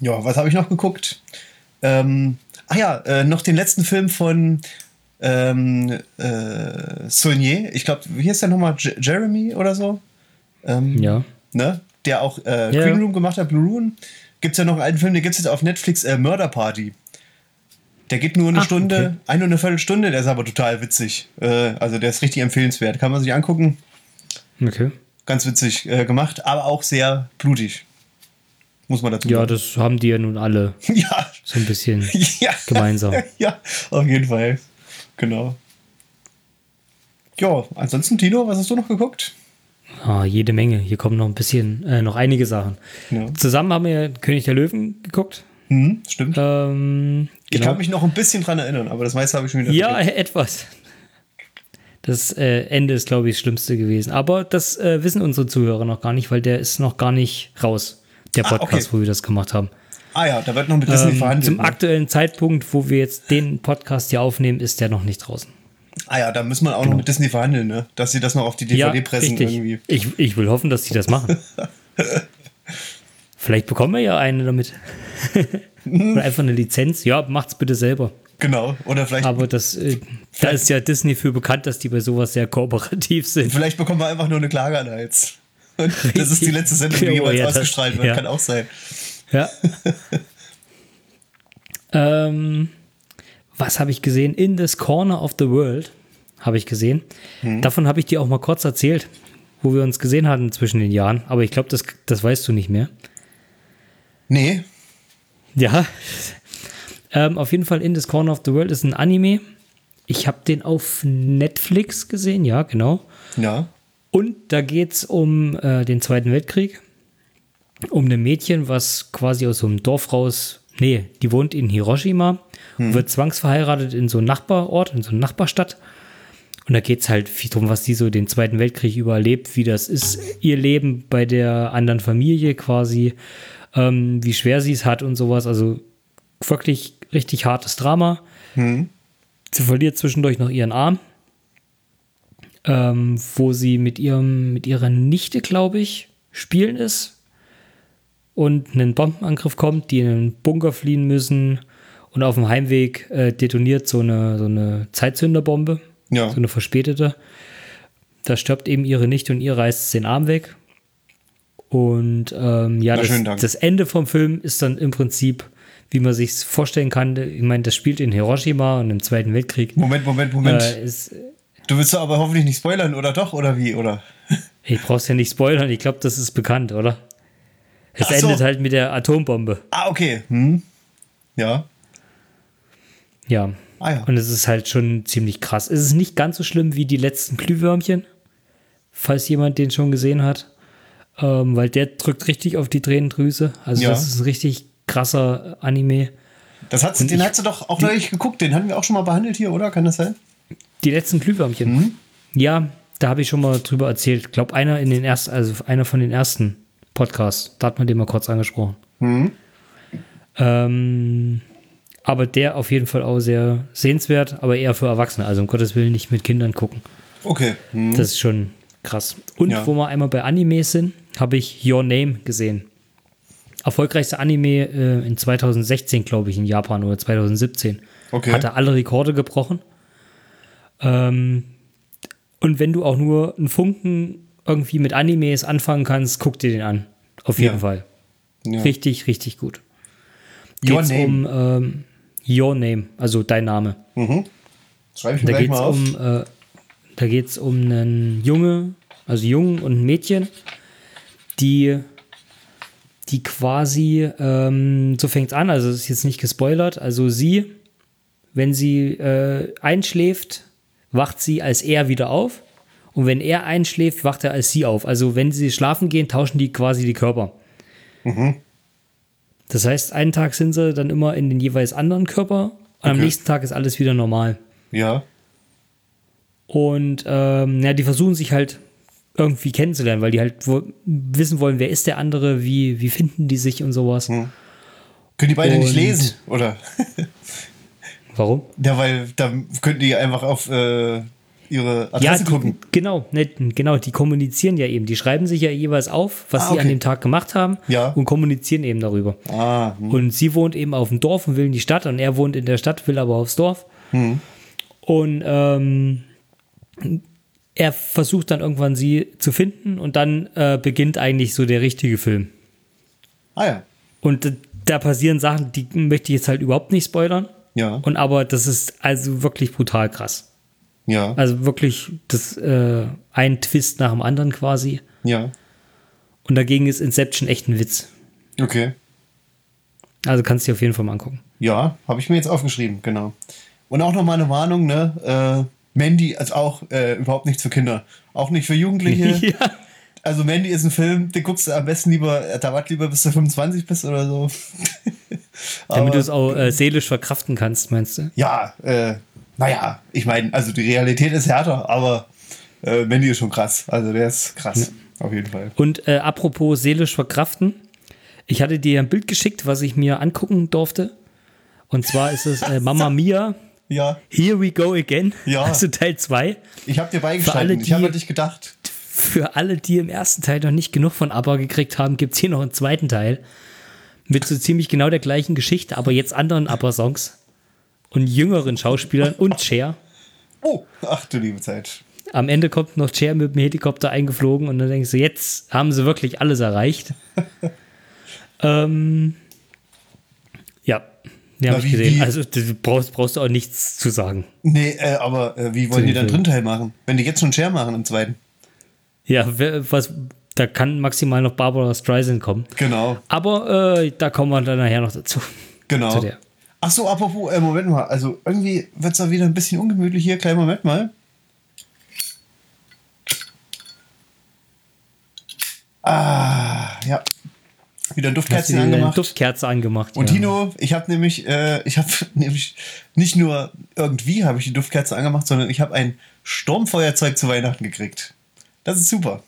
Ja, was habe ich noch geguckt? Ähm, ah ja, äh, noch den letzten Film von ähm, äh, Saulnier. Ich glaube, wie heißt der nochmal? J Jeremy oder so? Ähm, Ja. Ne? Der auch äh. Green Room gemacht hat, Blue Room. Gibt es ja noch einen alten Film, den gibt es jetzt auf Netflix, äh, Murder Party. Der geht nur eine Ach, Stunde, okay. eine und eine Viertelstunde, der ist aber total witzig. Äh, also der ist richtig empfehlenswert. Kann man sich angucken. Okay. Ganz witzig äh, gemacht, aber auch sehr blutig. Muss man dazu Ja, sagen. das haben die ja nun alle Ja, so ein bisschen ja. gemeinsam. ja, auf jeden Fall. Genau. Ja, ansonsten, Tino, was hast du noch geguckt? Ah, jede Menge. Hier kommen noch ein bisschen, äh, noch einige Sachen. Ja. Zusammen haben wir König der Löwen geguckt. Hm, stimmt. Ähm, Ich genau. kann mich noch ein bisschen dran erinnern, aber das meiste habe ich schon wieder Ja, vergessen. etwas. Das äh, Ende ist, glaube ich, das Schlimmste gewesen. Aber das äh, wissen unsere Zuhörer noch gar nicht, weil der ist noch gar nicht raus, der Ah, Podcast, okay. wo wir das gemacht haben. Ah ja, da wird noch mit Disney Ähm, verhandelt. zum ne? aktuellen Zeitpunkt, wo wir jetzt den Podcast hier aufnehmen, ist der noch nicht draußen. Ah ja, da muss man auch noch mit Disney verhandeln, ne? Dass sie das noch auf die DVD pressen irgendwie. Ich, ich will hoffen, dass die das machen. Vielleicht bekommen wir ja eine damit. Oder einfach eine Lizenz. Ja, macht's bitte selber. Genau. Oder vielleicht, Aber das, äh, da ist ja Disney für bekannt, dass die bei sowas sehr kooperativ sind. vielleicht bekommen wir einfach nur eine Klage an Hals. Das ist die letzte Sendung, die das- ausgestrahlt wird. ja. Kann auch sein. Ja. ähm, was habe ich gesehen? In this corner of the world habe ich gesehen. Hm. Davon habe ich dir auch mal kurz erzählt, wo wir uns gesehen hatten zwischen den Jahren. Aber ich glaube, das, das weißt du nicht mehr. Nee. Ja. ähm, auf jeden Fall In this corner of the world ist ein Anime. Ich habe den auf Netflix gesehen, ja, genau. Ja. Und da geht es um äh, den Zweiten Weltkrieg. Um ein Mädchen, was quasi aus so einem Dorf raus, nee, die wohnt in Hiroshima und wird zwangsverheiratet in so einen Nachbarort, in so eine Nachbarstadt. Und da geht es halt viel darum, was sie so den Zweiten Weltkrieg überlebt, wie das ist, ihr Leben bei der anderen Familie quasi, ähm, wie schwer sie es hat und sowas. Also wirklich richtig hartes Drama. Sie verliert zwischendurch noch ihren Arm ähm, wo sie mit ihrem, mit ihrer Nichte, glaube ich, spielen ist und ein Bombenangriff kommt, die in einen Bunker fliehen müssen und auf dem Heimweg äh, detoniert so eine, so eine Zeitzünderbombe, Ja. so eine verspätete. Da stirbt eben ihre Nichte und ihr reißt den Arm weg. Und ähm, ja, das, das Ende vom Film ist dann im Prinzip, wie man sich vorstellen kann. Ich meine, das spielt in Hiroshima und im Zweiten Weltkrieg. Moment, Moment, Moment. Äh, ist, Du willst doch aber hoffentlich nicht spoilern, oder doch? Oder wie? Oder? Ich brauch's ja nicht spoilern, ich glaube, das ist bekannt, oder? Es so. endet halt mit der Atombombe. Ah, okay. Hm. Ja. Ja. Ah ja. Und es ist halt schon ziemlich krass. Es ist nicht ganz so schlimm wie die letzten Glühwürmchen, falls jemand den schon gesehen hat. Ähm, weil der drückt richtig auf die Tränendrüse. Also Ja. das ist ein richtig krasser Anime. Das hat, Und den ich- hast du doch auch neulich geguckt. Den hatten wir auch schon mal behandelt hier, oder? Kann das sein? Die letzten Glühwürmchen. Mhm. Ja, da habe ich schon mal drüber erzählt. Ich glaube, einer in den ersten, also einer von den ersten Podcasts, da hat man den mal kurz angesprochen. Mhm. Ähm, aber der auf jeden Fall auch sehr sehenswert, aber eher für Erwachsene. Also um Gottes Willen nicht mit Kindern gucken. Okay. Hm. Das ist schon krass. Und Ja. wo wir einmal bei Animes sind, habe ich Your Name gesehen. erfolgreichste Anime äh, in 2016, glaube ich, in Japan oder 2017. Okay. Hat er alle Rekorde gebrochen. Ähm, und wenn du auch nur einen Funken irgendwie mit Animes anfangen kannst, guck dir den an. Auf jeden Ja. Fall. Ja. Richtig, richtig gut. Your Geht's Name. um ähm, Your Name, also dein Name. Schreibe ich mir Da geht es mal auf. um, äh, da geht's um einen Junge, also Jungen und ein Mädchen, die, die quasi, ähm, so fängt an, also es ist jetzt nicht gespoilert, also sie, wenn sie äh, einschläft, wacht sie als er wieder auf und wenn er einschläft, wacht er als sie auf. Also wenn sie schlafen gehen, tauschen die quasi die Körper. Das heißt, einen Tag sind sie dann immer in den jeweils anderen Körper und am Okay. nächsten Tag ist alles wieder normal. Ja. Und ähm, ja, die versuchen sich halt irgendwie kennenzulernen, weil die halt wissen wollen, wer ist der andere, wie, wie finden die sich und sowas. Können die beide nicht Und- lesen, oder? Warum? Ja, weil da könnten die einfach auf äh, ihre Ja, Adresse die, gucken. genau, ne, genau, die kommunizieren ja eben. Die schreiben sich ja jeweils auf, was Ah, sie an dem Tag gemacht haben Ja. und kommunizieren eben darüber. Ah, hm. Und sie wohnt eben auf dem Dorf und will in die Stadt und er wohnt in der Stadt, will aber aufs Dorf. Hm. Und ähm, er versucht dann irgendwann sie zu finden und dann äh, beginnt eigentlich so der richtige Film. ah ja. Und da passieren Sachen, die möchte ich jetzt halt überhaupt nicht spoilern. Ja. Und aber das ist also wirklich brutal krass. Ja. Also wirklich das äh, ein Twist nach dem anderen quasi. Ja. Und dagegen ist Inception echt ein Witz. Okay. Also kannst du dir auf jeden Fall mal angucken. Ja, habe ich mir jetzt aufgeschrieben, genau. Und auch nochmal eine Warnung, ne? Äh, Mandy, also auch äh, überhaupt nichts für Kinder. Auch nicht für Jugendliche. ja. Also Mandy ist ein Film, den guckst du am besten lieber, äh, da wart lieber bis du 25 bist oder so. Damit du es auch äh, seelisch verkraften kannst, meinst du? Ja, äh, naja, ich meine, also die Realität ist härter, aber äh, Mandy ist schon krass. Also der ist krass, auf jeden Fall. Und äh, apropos seelisch verkraften, ich hatte dir ein Bild geschickt, was ich mir angucken durfte. Und zwar ist es äh, Mama Mia, Ja, Here We Go Again, Ja. also Teil 2. ich habe dir beigestanden. Ich habe an dich gedacht. Für alle, die im ersten Teil noch nicht genug von ABBA gekriegt haben, gibt es hier noch einen zweiten Teil. Mit so ziemlich genau der gleichen Geschichte, aber jetzt anderen ABBA-Songs. Und jüngeren Schauspielern und Cher. Oh, ach du liebe Zeit. Am Ende kommt noch Cher mit dem Helikopter eingeflogen und dann denkst du, jetzt haben sie wirklich alles erreicht. ähm, ja, die habe Na, ich gesehen. wie- Also du brauchst, brauchst du auch nichts zu sagen. Nee, äh, aber äh, wie wollen Zu die dann Film. drin Teil machen? Wenn die jetzt schon Share machen im zweiten. Ja, wer, was, da kann maximal noch Barbara Streisand kommen. Genau, Aber äh, da kommen wir dann nachher noch dazu. genau. Zu. Ach so, apropos, äh, Moment mal. Also irgendwie wird es da wieder ein bisschen ungemütlich hier. Kleinen Moment mal. Ah, ja. Wieder ein Hast du Duftkerzchen dir eine angemacht. Duftkerze angemacht. Und ja. Tino, ich habe nämlich, äh, ich habe nämlich nicht nur irgendwie habe ich die Duftkerze angemacht, sondern ich habe ein Sturmfeuerzeug zu Weihnachten gekriegt. Das ist super.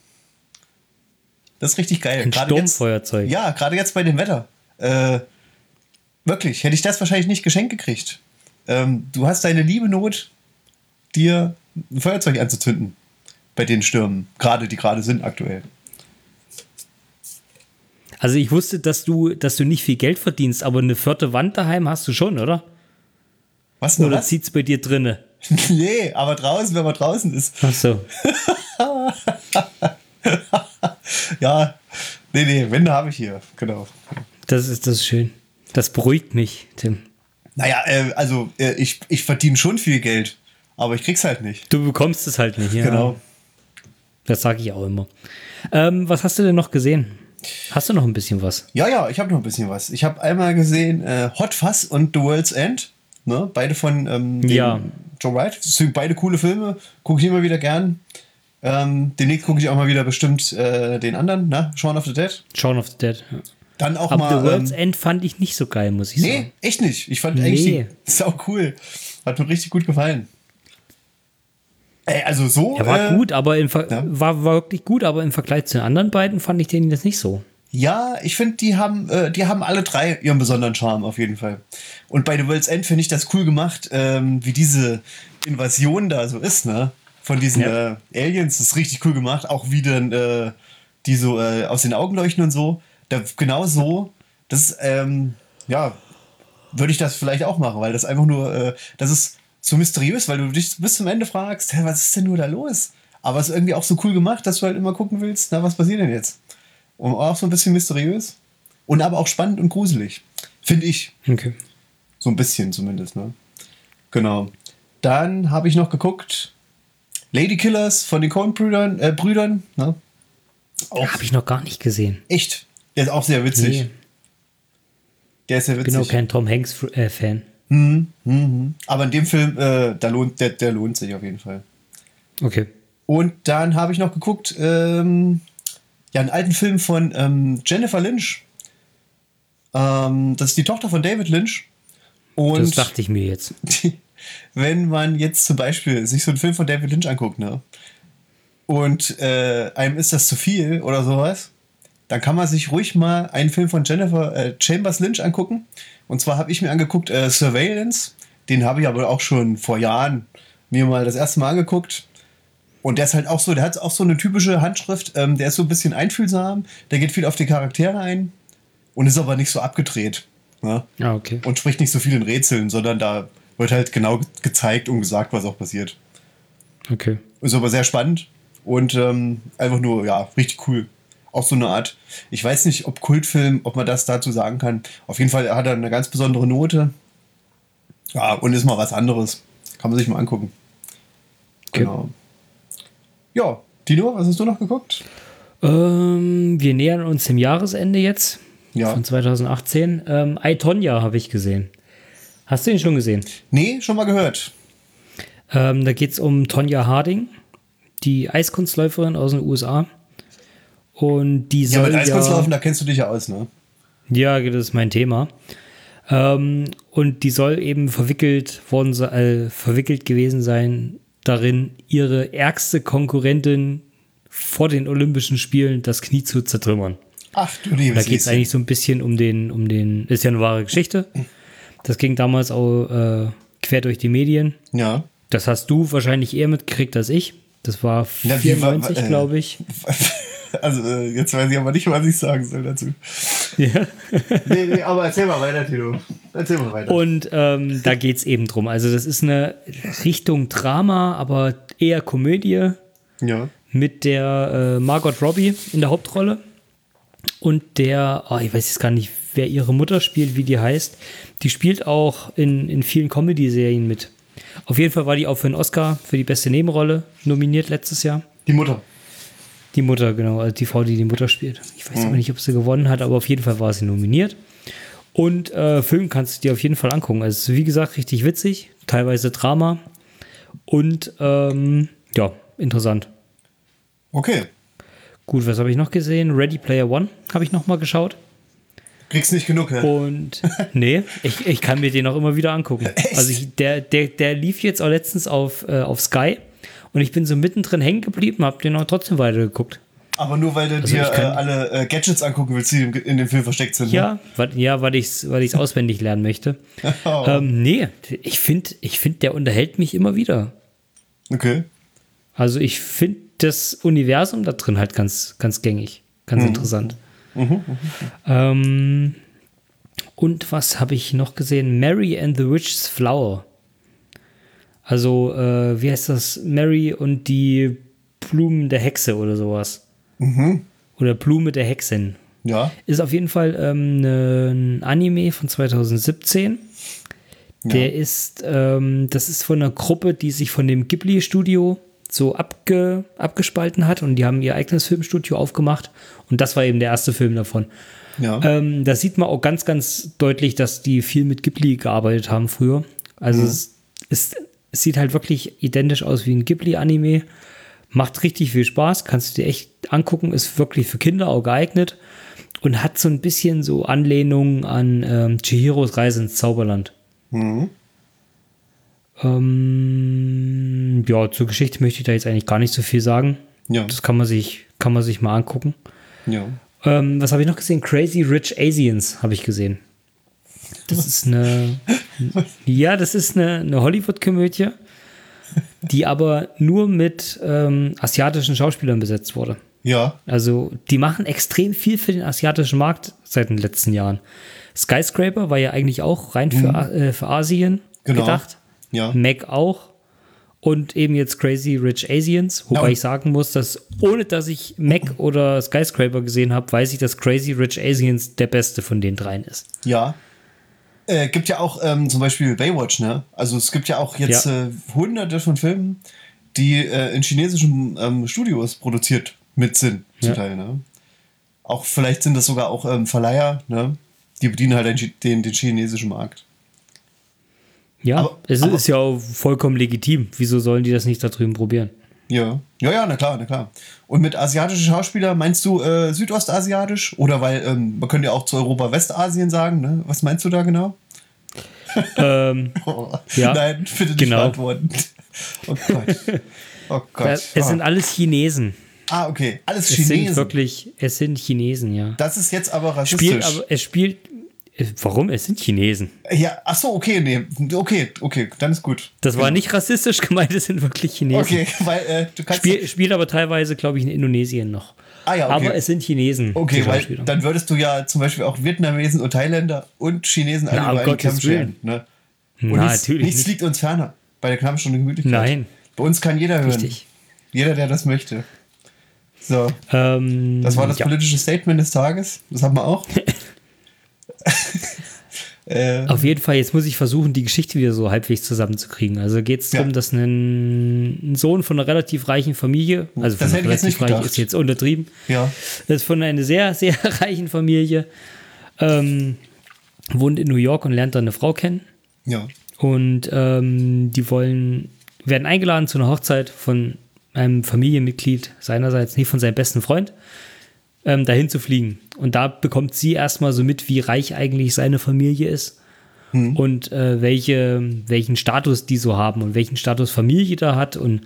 Das ist richtig geil. Ein Gerade jetzt- Sturmfeuerzeug. Ja, gerade jetzt bei dem Wetter. Äh, wirklich, hätte ich das wahrscheinlich nicht geschenkt gekriegt. Ähm, du hast deine liebe Not, dir ein Feuerzeug anzuzünden bei den Stürmen, gerade die gerade sind aktuell. Also ich wusste, dass du, dass du nicht viel Geld verdienst, aber eine vierte Wand daheim hast du schon, oder? Was nur Oder das? zieht's bei dir drinne? nee, aber draußen, wenn man draußen ist. Ach so. Ja, nee, nee, Wände habe ich hier, genau. Das ist, das ist schön. Das beruhigt mich, Tim. Naja, äh, also äh, ich, ich verdiene schon viel Geld, aber ich krieg's halt nicht. Du bekommst es halt nicht. Ja. Genau. Das sage ich auch immer. Ähm, was hast du denn noch gesehen? Hast du noch ein bisschen was? Ja, ja, ich habe noch ein bisschen was. Ich habe einmal gesehen äh, Hot Fuzz und The World's End. Ne? Beide von ähm, Ja. Joe Wright. Das sind beide coole Filme. Gucke ich immer wieder gern. Ähm, demnächst gucke ich auch mal wieder bestimmt äh, den anderen, ne? Shaun of the Dead. Shaun of the Dead. Ja. Dann auch The mal. World's Ähm, End fand ich nicht so geil, muss ich nee, sagen. echt nicht. Ich fand Nee. eigentlich die, sau cool. Hat mir richtig gut gefallen. Ey, also so. Er war äh, gut, aber im Ver ja. war, war wirklich gut, aber im Vergleich zu den anderen beiden fand ich den jetzt nicht so. Ja, ich finde, die haben, äh, die haben alle drei ihren besonderen Charme auf jeden Fall. Und bei The World's End finde ich das cool gemacht, ähm, wie diese Invasion da so ist, ne? Von diesen Ja. äh, Aliens, das ist richtig cool gemacht. Auch wie dann äh, die so äh, aus den Augen leuchten und so. Da, genau so Das ähm, ja, würde ich das vielleicht auch machen, weil das einfach nur, äh, das ist so mysteriös, weil du dich bis zum Ende fragst, hä, was ist denn nur da los? Aber es ist irgendwie auch so cool gemacht, dass du halt immer gucken willst, na, was passiert denn jetzt? Und auch so ein bisschen mysteriös und aber auch spannend und gruselig. Finde ich. Okay. So ein bisschen zumindest, ne? Genau. Dann habe ich noch geguckt, Lady Killers von den Coen-Brüdern, äh, Brüdern, ne? Habe ich noch gar nicht gesehen. Echt? Der ist auch sehr witzig. Nee. Der ist sehr Ich witzig. bin auch kein Tom Hanks-Fan. Mhm, mhm. Aber in dem Film, äh, da lohnt, der, der lohnt sich auf jeden Fall. Okay. Und dann habe ich noch geguckt, ähm, ja, einen alten Film von ähm, Jennifer Lynch. Ähm, das ist die Tochter von David Lynch. Und Das dachte ich mir jetzt. wenn man jetzt zum Beispiel sich so einen Film von David Lynch anguckt, ne? Und äh, einem ist das zu viel oder sowas, dann kann man sich ruhig mal einen Film von Jennifer äh, Chambers Lynch angucken. Und zwar habe ich mir angeguckt äh, Surveillance. Den habe ich aber auch schon vor Jahren mir mal das erste Mal angeguckt. Und der ist halt auch so, der hat auch so eine typische Handschrift. Ähm, der ist so ein bisschen einfühlsam, der geht viel auf die Charaktere ein und ist aber nicht so abgedreht. Ne? Ah, okay. und spricht nicht so viel in Rätseln, sondern da wird halt genau ge- gezeigt und gesagt, was auch passiert. Okay. Ist aber sehr spannend und ähm, einfach nur, ja, richtig cool. Auch so eine Art, ich weiß nicht, ob Kultfilm, ob man das dazu sagen kann. Auf jeden Fall hat er eine ganz besondere Note. Ja, und ist mal was anderes. Kann man sich mal angucken. Okay. Genau. Ja, Dino, was hast du noch geguckt? Ähm, wir nähern uns dem Jahresende jetzt Ja. von 2018. Ähm, I, Tonya habe ich gesehen. Hast du ihn schon gesehen? Nee, schon mal gehört. Ähm, da geht es um Tonja Harding, die Eiskunstläuferin aus den USA. Und die Ja, mit Eiskunstlaufen, ja, da kennst du dich ja aus, ne? ja, das ist mein Thema. Ähm, und die soll eben verwickelt worden äh, verwickelt gewesen sein darin, ihre ärgste Konkurrentin vor den Olympischen Spielen das Knie zu zertrümmern. Ach du liebes Da geht es eigentlich so ein bisschen um den, um den, ist ja eine wahre Geschichte. Das ging damals auch äh, quer durch die Medien. Ja. Das hast du wahrscheinlich eher mitgekriegt als ich. Das war war- 94, äh, glaube ich. Also, äh, jetzt weiß ich aber nicht, was ich sagen soll dazu. Ja. Nee, nee, aber erzähl mal weiter, Tilo. Erzähl mal weiter. Und ähm, da geht es eben drum. Also, das ist eine Richtung Drama, aber eher Komödie ja. mit der äh, Margot Robbie in der Hauptrolle. Und der, oh, ich weiß jetzt gar nicht, wer ihre Mutter spielt, wie die heißt. Die spielt auch in, in vielen Comedy-Serien mit. Auf jeden Fall war die auch für einen Oscar für die beste Nebenrolle nominiert letztes Jahr. Die Mutter. Die Mutter, genau, also die Frau, die die Mutter spielt. Ich weiß aber nicht, ob sie gewonnen hat, aber auf jeden Fall war sie nominiert. Und äh, Film kannst du dir auf jeden Fall angucken. Also, es ist, wie gesagt, richtig witzig, teilweise Drama und ähm, ja, interessant. Okay. Gut, was habe ich noch gesehen? Ready Player One habe ich noch mal geschaut. Kriegst nicht genug, hä? Und nee, ich, ich kann mir den auch immer wieder angucken. Also ich, der, der, der lief jetzt auch letztens auf, äh, auf Sky und ich bin so mittendrin hängen geblieben, habe den auch trotzdem weitergeguckt. Aber nur weil du Also dir äh, alle äh, Gadgets angucken willst, die in dem Film versteckt sind. Ja, weil, ja, weil ich es weil ich's auswendig lernen möchte. Oh. Ähm, nee, ich finde, ich find, der unterhält mich immer wieder. Ne? Okay. Also ich finde das Universum da drin halt ganz, ganz gängig, ganz interessant. Ähm, und was habe ich noch gesehen? Mary and the Witch's Flower. Also, äh, wie heißt das? Mary und die Blumen der Hexe oder sowas. Oder Blume der Hexin. Ja. Ist auf jeden Fall ähm, ne, ein Anime von 2017. Der ist, ähm, das ist von einer Gruppe, die sich von dem Ghibli-Studio so abge, abgespalten hat und die haben ihr eigenes Filmstudio aufgemacht und das war eben der erste Film davon. Ja. Ähm, da sieht man auch ganz, ganz deutlich, dass die viel mit Ghibli gearbeitet haben früher. Also es, es, es sieht halt wirklich identisch aus wie ein Ghibli-Anime. Macht richtig viel Spaß, kannst du dir echt angucken, ist wirklich für Kinder auch geeignet und hat so ein bisschen so Anlehnungen an ähm, Chihiros Reise ins Zauberland. Ähm, ja, zur Geschichte möchte ich da jetzt eigentlich gar nicht so viel sagen. Ja. Das kann man sich, kann man sich mal angucken. ja. Ähm, was habe ich noch gesehen? Crazy Rich Asians habe ich gesehen. Das ist eine. ja, das ist eine, eine Hollywood-Komödie, die aber nur mit ähm, asiatischen Schauspielern besetzt wurde. Ja. Also die machen extrem viel für den asiatischen Markt seit den letzten Jahren. Skyscraper war ja eigentlich auch rein für, äh, für Asien Genau. gedacht. Ja. Mac auch. Und eben jetzt Crazy Rich Asians. Wobei Ja. ich sagen muss, dass ohne dass ich Mac oder Skyscraper gesehen habe, weiß ich, dass Crazy Rich Asians der beste von den dreien ist. Ja. Äh, gibt ja auch ähm, zum Beispiel Baywatch, ne? Also es gibt ja auch jetzt Ja. äh, hunderte von Filmen, die äh, in chinesischen ähm, Studios produziert mit sind, zum Ja. Teil, ne? Auch vielleicht sind das sogar auch ähm, Verleiher, ne? Die bedienen halt den, den chinesischen Markt. Ja, Aber- es aber- ist ja auch vollkommen legitim. Wieso sollen die das nicht da drüben probieren? Ja. Ja, ja, na klar, na klar. Und mit asiatischen Schauspieler meinst du äh, südostasiatisch? Oder weil, ähm, man könnte ja auch zu Europa Westasien sagen, ne? Was meinst du da genau? ähm, Oh, Ja, Nein, bitte nicht genau. beantworten. Oh Gott. Oh Gott. es sind oh. alles Chinesen. Ah, okay. Alles Es sind Chinesen. wirklich, es sind Chinesen, ja. Das ist jetzt aber rassistisch. Spielt aber, es spielt, warum? Es sind Chinesen. ja, ach so, okay, nee. Okay, okay, dann ist gut. Das war nicht rassistisch gemeint, es sind wirklich Chinesen. Okay, weil äh, du kannst. Spiel, spielt aber teilweise, glaube ich, in Indonesien noch. Ah ja, okay. Aber es sind Chinesen. okay, weil dann würdest du ja zum Beispiel auch Vietnamesen und Thailänder und Chinesen alle Na, über einen Kamm scheren. Ne? Und Na, nichts, natürlich nichts nicht. liegt uns ferner bei der Knappstunde Gemütlichkeit. Nein. Bei uns kann jeder hören. Richtig. Jeder, der das möchte. So, Ähm, das war das ja. politische Statement des Tages. Das haben wir auch. äh, Auf jeden Fall, jetzt muss ich versuchen, die Geschichte wieder so halbwegs zusammenzukriegen. Also geht es darum, Ja. dass ein, Sohn von einer relativ reichen Familie, also von Das einer ich jetzt relativ reich ist jetzt untertrieben, ja. das ist von einer sehr, sehr reichen Familie, ähm, wohnt in New York und lernt da eine Frau kennen. Ja. Und ähm, die wollen, werden eingeladen zu einer Hochzeit von einem Familienmitglied seinerseits, nicht von seinem besten Freund, ähm, dahin zu fliegen. Und da bekommt sie erstmal so mit, wie reich eigentlich seine Familie ist und äh, welche, welchen Status die so haben und welchen Status Familie da hat und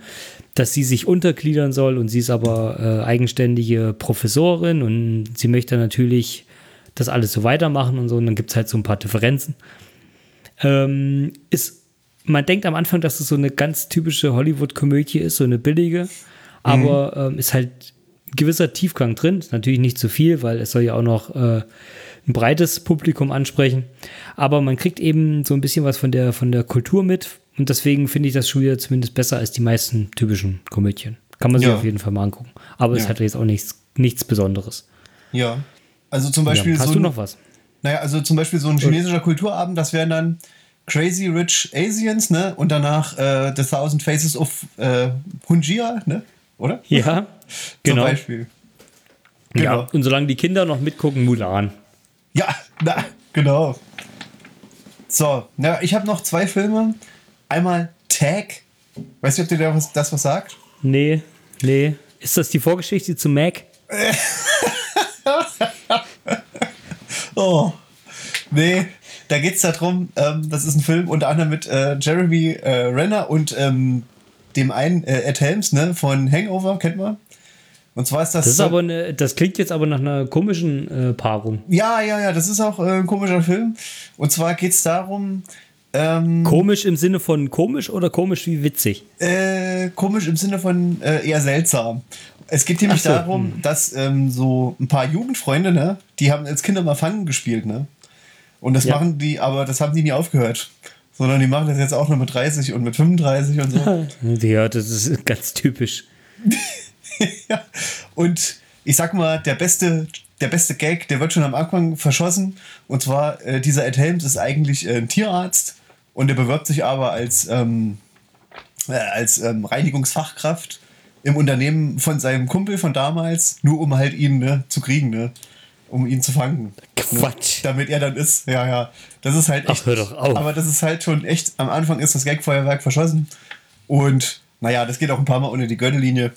dass sie sich untergliedern soll. Und sie ist aber äh, eigenständige Professorin und sie möchte natürlich das alles so weitermachen und so. Und dann gibt es halt so ein paar Differenzen. Ähm, ist, man denkt am Anfang, dass es so eine ganz typische Hollywood-Komödie ist, so eine billige, aber ähm, ist halt gewisser Tiefgang drin. Ist natürlich nicht zu viel, weil es soll ja auch noch äh, ein breites Publikum ansprechen. Aber man kriegt eben so ein bisschen was von der, von der Kultur mit und deswegen finde ich das schon wieder zumindest besser als die meisten typischen Komödien. Kann man sich Ja. auf jeden Fall mal angucken. Aber es Ja. hat jetzt auch nichts, nichts Besonderes. Ja. Also zum Beispiel ja. Hast so. du ein- noch was? Naja, also zum Beispiel so ein chinesischer Kulturabend, das wären dann Crazy Rich Asians, ne? Und danach äh, The Thousand Faces of äh, Hunjia, ne? Oder? Ja, Zum genau. Beispiel. Ja, Genau. und solange die Kinder noch mitgucken, Mulan. Ja, na, genau. So, na, ich habe noch zwei Filme. Einmal Tag. Weißt du, ob dir da was, das was sagt? Nee, nee. Ist das die Vorgeschichte zu Mac? Oh. Nee, da geht es darum, ähm, das ist ein Film unter anderem mit äh, Jeremy äh, Renner und ähm, dem einen äh, Ed Helms, ne, von Hangover, kennt man. Und zwar ist das. Das ist so- aber eine, das klingt jetzt aber nach einer komischen äh, Paarung. ja, ja, ja, das ist auch äh, ein komischer Film. Und zwar geht es darum, ähm, Komisch im Sinne von komisch oder komisch wie witzig? äh, komisch im Sinne von äh, eher seltsam. Es geht nämlich so, hm. darum, dass ähm, so ein paar Jugendfreunde, ne, die haben als Kinder mal Fangen gespielt, ne? Und das Ja. machen die, aber das haben die nie aufgehört. Sondern die machen das jetzt auch noch mit 30 und mit 35 und so. Ja, das ist ganz typisch. ja. Und ich sag mal, der beste, der beste Gag, der wird schon am Anfang verschossen. Und zwar, äh, dieser Ed Helms ist eigentlich äh, ein Tierarzt und der bewirbt sich aber als, ähm, äh, als ähm, Reinigungsfachkraft im Unternehmen von seinem Kumpel von damals, nur um halt ihn ne, zu kriegen, ne? Um ihn zu fangen. Quatsch. Damit er dann ist, ja, ja. Das ist halt Ach, echt. hör doch auf. Aber das ist halt schon echt, am Anfang ist das Gagfeuerwerk verschossen. Und naja, das geht auch ein paar Mal unter die Gürtellinie.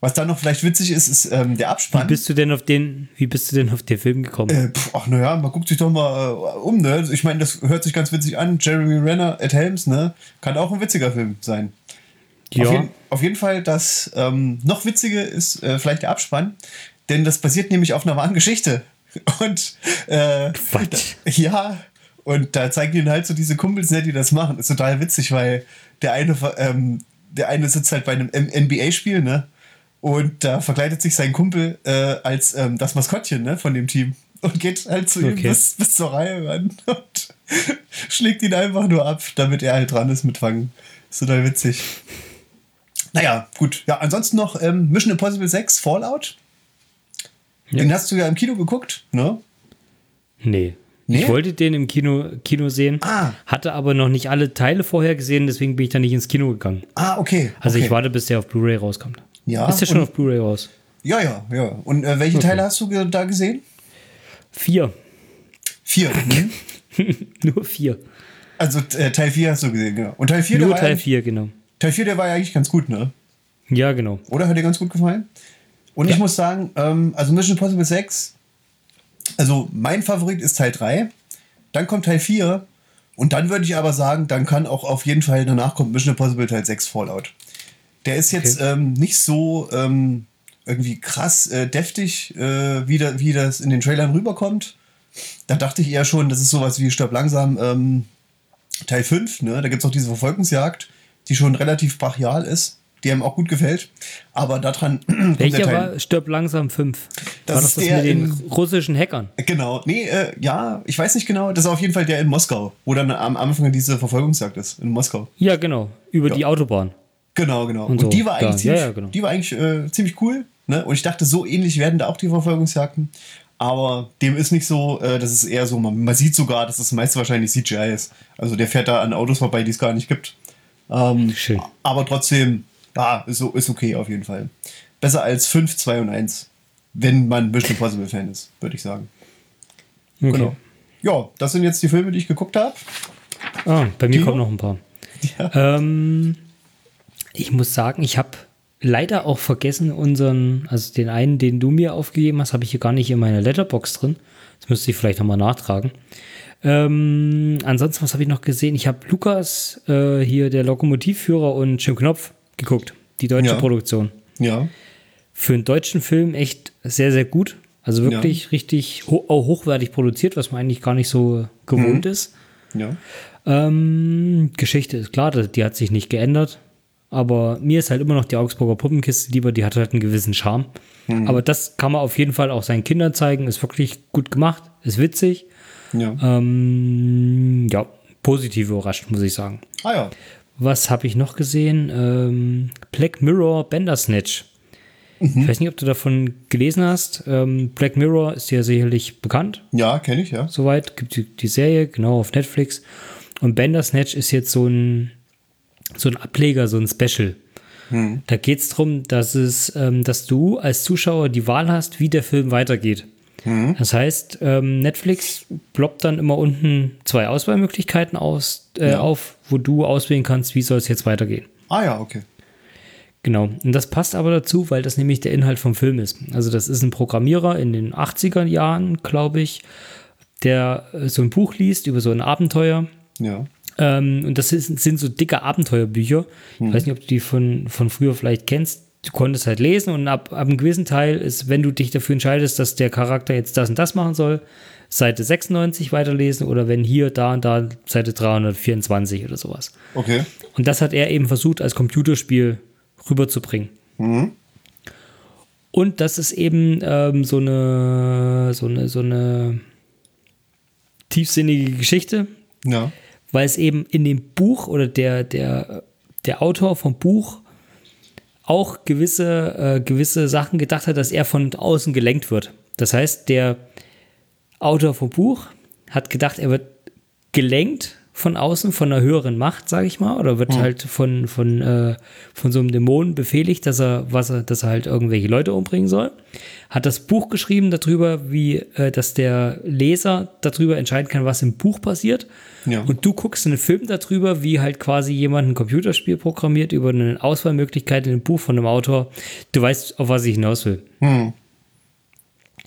Was dann noch vielleicht witzig ist, ist ähm, der Wie Abspann. bist du denn auf den, wie bist du denn auf den Film gekommen? Äh, pf, ach naja, man guckt sich doch mal äh, um, ne? Ich meine, das hört sich ganz witzig an. Jeremy Renner, Ed Helms, ne? Kann auch ein witziger Film sein. ja. Auf, jeden, auf jeden Fall, das ähm, noch witzige ist äh, vielleicht der Abspann, denn das basiert nämlich auf einer wahren Geschichte. Und äh, Quatsch. ja, und da zeigen ihnen halt so diese Kumpels, ne, die das machen. Ist total witzig, weil der eine, ähm, der eine sitzt halt bei einem NBA-Spiel, ne? Und da verkleidet sich sein Kumpel äh, als ähm, das Maskottchen ne, von dem Team und geht halt zu ihm Okay. bis, bis zur Reihe ran und schlägt ihn einfach nur ab, damit er halt dran ist mit Fangen. Ist total witzig. Naja, gut. Ja, ansonsten noch ähm, Mission Impossible 6 Fallout. Ja. Den hast du ja im Kino geguckt, ne? Nee. Nee? Ich wollte den im Kino, Kino sehen, Ah. hatte aber noch nicht alle Teile vorher gesehen, deswegen bin ich da nicht ins Kino gegangen. Ah, okay. Also okay. ich warte, bis der auf Blu-ray rauskommt. Ja, Ist der schon auf Blu-ray raus? Ja, ja, ja. Und äh, welche Okay. Teile hast du ge da gesehen? Vier. Vier. Mhm. Nur vier. Also äh, Teil 4 hast du gesehen, genau. Und Teil 4, der Nur Teil ja, vier, genau. Teil 4, der war ja eigentlich ganz gut, ne? Ja, genau. Oder hat dir ganz gut gefallen? Und ich Ja. muss sagen, ähm, also Mission Impossible 6, also mein Favorit ist Teil 3, dann kommt Teil 4 und dann würde ich aber sagen, dann kann auch auf jeden Fall danach kommt Mission Impossible Teil 6 Fallout. Der ist jetzt Okay. ähm, nicht so ähm, irgendwie krass äh, deftig, äh, wie, da, wie das in den Trailern rüberkommt. Da dachte ich eher schon, das ist sowas wie Stirb langsam ähm, Teil 5, ne? Da gibt es auch diese Verfolgungsjagd, die schon relativ brachial ist, die einem auch gut gefällt. Aber daran Welcher war Stirb langsam 5? Das war ist das das der mit den in- russischen Hackern? Genau, nee, äh, ja, ich weiß nicht genau. Das ist auf jeden Fall der in Moskau, wo dann am Anfang diese Verfolgungsjagd ist, in Moskau. Ja, genau. Über Ja. die Autobahn. Genau, genau. Und, Und so, die war eigentlich, Ja, ziemlich, ja, genau. die war eigentlich äh, ziemlich cool. Ne? Und ich dachte, so ähnlich werden da auch die Verfolgungsjagden. Aber dem ist nicht so, äh, das ist eher so, man, man sieht sogar, dass das meiste wahrscheinlich CGI ist. Also der fährt da an Autos vorbei, die es gar nicht gibt. Ähm, Schön. Aber trotzdem, ja, ist, so, ist okay auf jeden Fall. Besser als 5, 2 und 1. Wenn man Mission Impossible Fan ist, würde ich sagen. Okay. Genau. Ja, das sind jetzt die Filme, die ich geguckt habe. Ah, bei mir kommen noch ein paar. Ähm, ich muss sagen, ich habe leider auch vergessen, unseren, also den einen, den du mir aufgegeben hast, habe ich hier gar nicht in meiner Letterbox drin. Das müsste ich vielleicht nochmal nachtragen. Ähm, ansonsten, was habe ich noch gesehen? Ich habe Lukas, äh, hier der Lokomotivführer und Jim Knopf geguckt. Die deutsche Ja. Produktion. Ja. Für einen deutschen Film echt sehr, sehr gut. Also wirklich richtig ho auch hochwertig produziert, was man eigentlich gar nicht so gewohnt ist. Ja. Ähm, Geschichte ist klar, die hat sich nicht geändert. Aber mir ist halt immer noch die Augsburger Puppenkiste lieber, die hat halt einen gewissen Charme. Aber das kann man auf jeden Fall auch seinen Kindern zeigen. Ist wirklich gut gemacht, ist witzig. Ja. Ähm, ja, positiv überrascht, muss ich sagen. Ah ja. Was habe ich noch gesehen? Ähm, Black Mirror Bandersnatch. Ich weiß nicht, ob du davon gelesen hast. Ähm, Black Mirror ist ja sicherlich bekannt Ja, kenne ich, ja. soweit. Gibt die, die Serie, genau, auf Netflix. Und Bandersnatch ist jetzt so ein, so ein Ableger, so ein Special. Da geht es darum, dass es, ähm, dass du als Zuschauer die Wahl hast, wie der Film weitergeht. Das heißt, ähm, Netflix ploppt dann immer unten zwei Auswahlmöglichkeiten aus, äh, Ja. auf, wo du auswählen kannst, wie soll es jetzt weitergehen. Ah ja, okay. Genau. Und das passt aber dazu, weil das nämlich der Inhalt vom Film ist. Also das ist ein Programmierer in den 80er Jahren, glaube ich, der äh, so ein Buch liest über so ein Abenteuer. Ja. Ähm, und das ist, sind so dicke Abenteuerbücher. Ich weiß nicht, ob du die von, von früher vielleicht kennst. Du konntest halt lesen und ab, ab einem gewissen Teil ist, wenn du dich dafür entscheidest, dass der Charakter jetzt das und das machen soll, Seite 96 weiterlesen oder wenn hier, da und da Seite 324 oder sowas. Okay. Und das hat er eben versucht, als Computerspiel rüberzubringen. Und das ist eben ähm, so eine, so eine, so eine tiefsinnige Geschichte, Ja. weil es eben in dem Buch oder der, der, der Autor vom Buch auch gewisse, äh, gewisse Sachen gedacht hat, dass er von außen gelenkt wird. Das heißt, der Autor vom Buch hat gedacht, er wird gelenkt von außen, von einer höheren Macht, sage ich mal, oder wird halt von, von, äh, von so einem Dämonen befehligt, dass er, was er, dass er halt irgendwelche Leute umbringen soll. Hat das Buch geschrieben darüber, wie, äh, dass der Leser darüber entscheiden kann, was im Buch passiert. Ja. Und du guckst einen Film darüber, wie halt quasi jemand ein Computerspiel programmiert über eine Auswahlmöglichkeit in einem Buch von einem Autor. Du weißt, auf was ich hinaus will.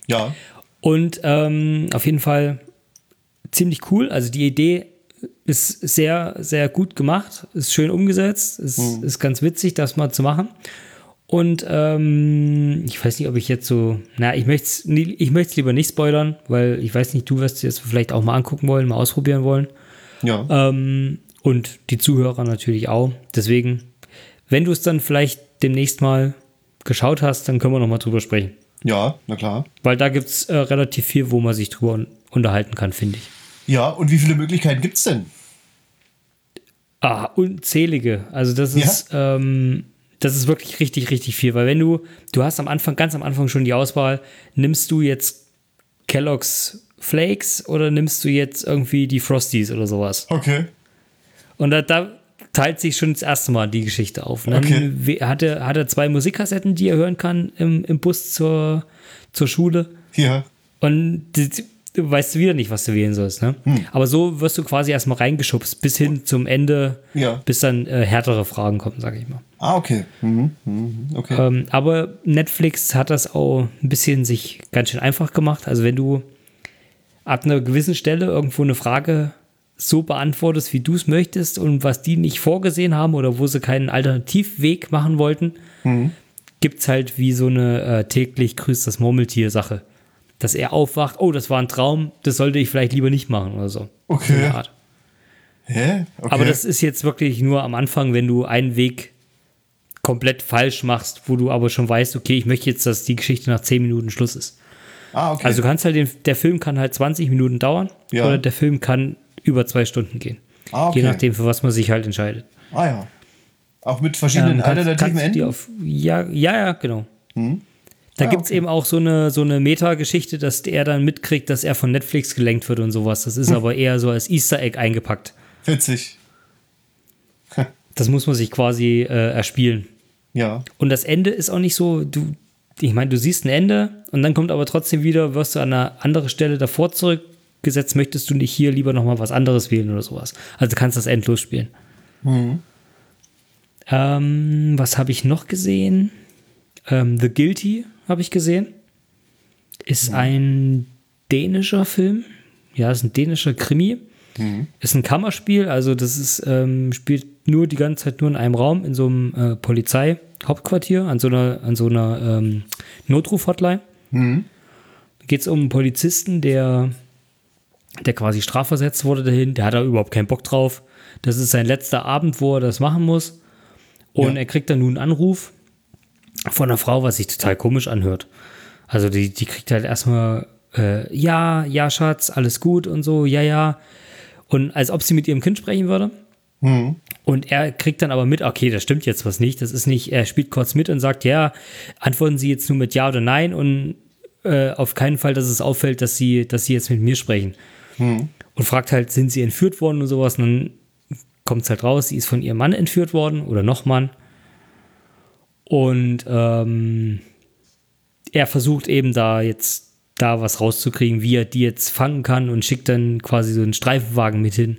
Ja. Und ähm, auf jeden Fall ziemlich cool. Also die Idee ist sehr, sehr gut gemacht, ist schön umgesetzt, ist, ist ganz witzig, das mal zu machen. Und ähm, ich weiß nicht, ob ich jetzt so, na, ich möchte es ich möcht's lieber nicht spoilern, weil ich weiß nicht, du wirst es jetzt vielleicht auch mal angucken wollen, mal ausprobieren wollen. Ja. Ähm, und die Zuhörer natürlich auch. Deswegen, wenn du es dann vielleicht demnächst mal geschaut hast, dann können wir nochmal drüber sprechen. Ja, na klar. Weil da gibt es äh, relativ viel, wo man sich drüber un unterhalten kann, finde ich. Ja, und wie viele Möglichkeiten gibt es denn? Ah, unzählige. Also das ist, ja? ähm, das ist wirklich richtig, richtig viel. Weil wenn du, du hast am Anfang, ganz am Anfang schon die Auswahl, nimmst du jetzt Kellogg's Flakes oder nimmst du jetzt irgendwie die Frosties oder sowas? Okay. Und da, da teilt sich schon das erste Mal die Geschichte auf. Und dann okay. hat, er, hat er zwei Musikkassetten, die er hören kann im, im Bus zur, zur Schule. Ja. Und die, du weißt wieder nicht, was du wählen sollst. Ne? Hm. Aber so wirst du quasi erstmal reingeschubst bis hin zum Ende, ja. bis dann äh, härtere Fragen kommen, sage ich mal. Ah, okay. Mhm. Mhm. okay. Ähm, aber Netflix hat das auch ein bisschen sich ganz schön einfach gemacht. Also wenn du ab einer gewissen Stelle irgendwo eine Frage so beantwortest, wie du es möchtest und was die nicht vorgesehen haben oder wo sie keinen Alternativweg machen wollten, mhm. gibt es halt wie so eine äh, täglich grüßt das Murmeltier-Sache. Dass er aufwacht, oh, das war ein Traum, das sollte ich vielleicht lieber nicht machen oder so. Okay. Hä? Okay. Aber das ist jetzt wirklich nur am Anfang, wenn du einen Weg komplett falsch machst, wo du aber schon weißt, okay, ich möchte jetzt, dass die Geschichte nach 10 Minuten Schluss ist. Ah, okay. Also du kannst halt den, der Film kann halt 20 Minuten dauern ja. oder der Film kann über zwei Stunden gehen. Ah, okay. Je nachdem, für was man sich halt entscheidet. Ah ja. Auch mit verschiedenen ähm, kannst, alternativen kannst Enden? Auf, ja, ja, ja, genau. Hm. Da Ah, gibt es okay. eben auch so eine, so eine Meta-Geschichte, dass er dann mitkriegt, dass er von Netflix gelenkt wird und sowas. Das ist aber eher so als Easter Egg eingepackt. Witzig. Das muss man sich quasi äh, erspielen. Ja. Und das Ende ist auch nicht so, du, ich meine, du siehst ein Ende und dann kommt aber trotzdem wieder, wirst du an eine andere Stelle davor zurückgesetzt, möchtest du nicht hier lieber nochmal was anderes wählen oder sowas. Also du kannst das endlos spielen. Mhm. Ähm, was habe ich noch gesehen? Ähm, The Guilty habe ich gesehen. Ist ein dänischer Film. Ja, ist ein dänischer Krimi. Mhm. Ist ein Kammerspiel, also das ist, ähm, spielt nur die ganze Zeit nur in einem Raum, in so einem äh, Polizeihauptquartier, an so einer, an so einer ähm, Notruf-Hotline. Mhm. Da geht es um einen Polizisten, der, der quasi strafversetzt wurde dahin. Der hat da überhaupt keinen Bock drauf. Das ist sein letzter Abend, wo er das machen muss. Und Ja. er kriegt dann nun einen Anruf von einer Frau, was sich total komisch anhört. Also die, die kriegt halt erstmal, äh, ja, ja, Schatz, alles gut und so, ja, ja. Und als ob sie mit ihrem Kind sprechen würde. Mhm. Und er kriegt dann aber mit, okay, das stimmt jetzt was nicht. Das ist nicht, er spielt kurz mit und sagt, ja, antworten Sie jetzt nur mit Ja oder Nein und äh, auf keinen Fall, dass es auffällt, dass Sie, dass Sie jetzt mit mir sprechen. Mhm. Und fragt halt, sind Sie entführt worden und sowas. Und dann kommt es halt raus, sie ist von ihrem Mann entführt worden oder noch Mann. Und ähm, er versucht eben da jetzt da was rauszukriegen, wie er die jetzt fangen kann und schickt dann quasi so einen Streifenwagen mit hin.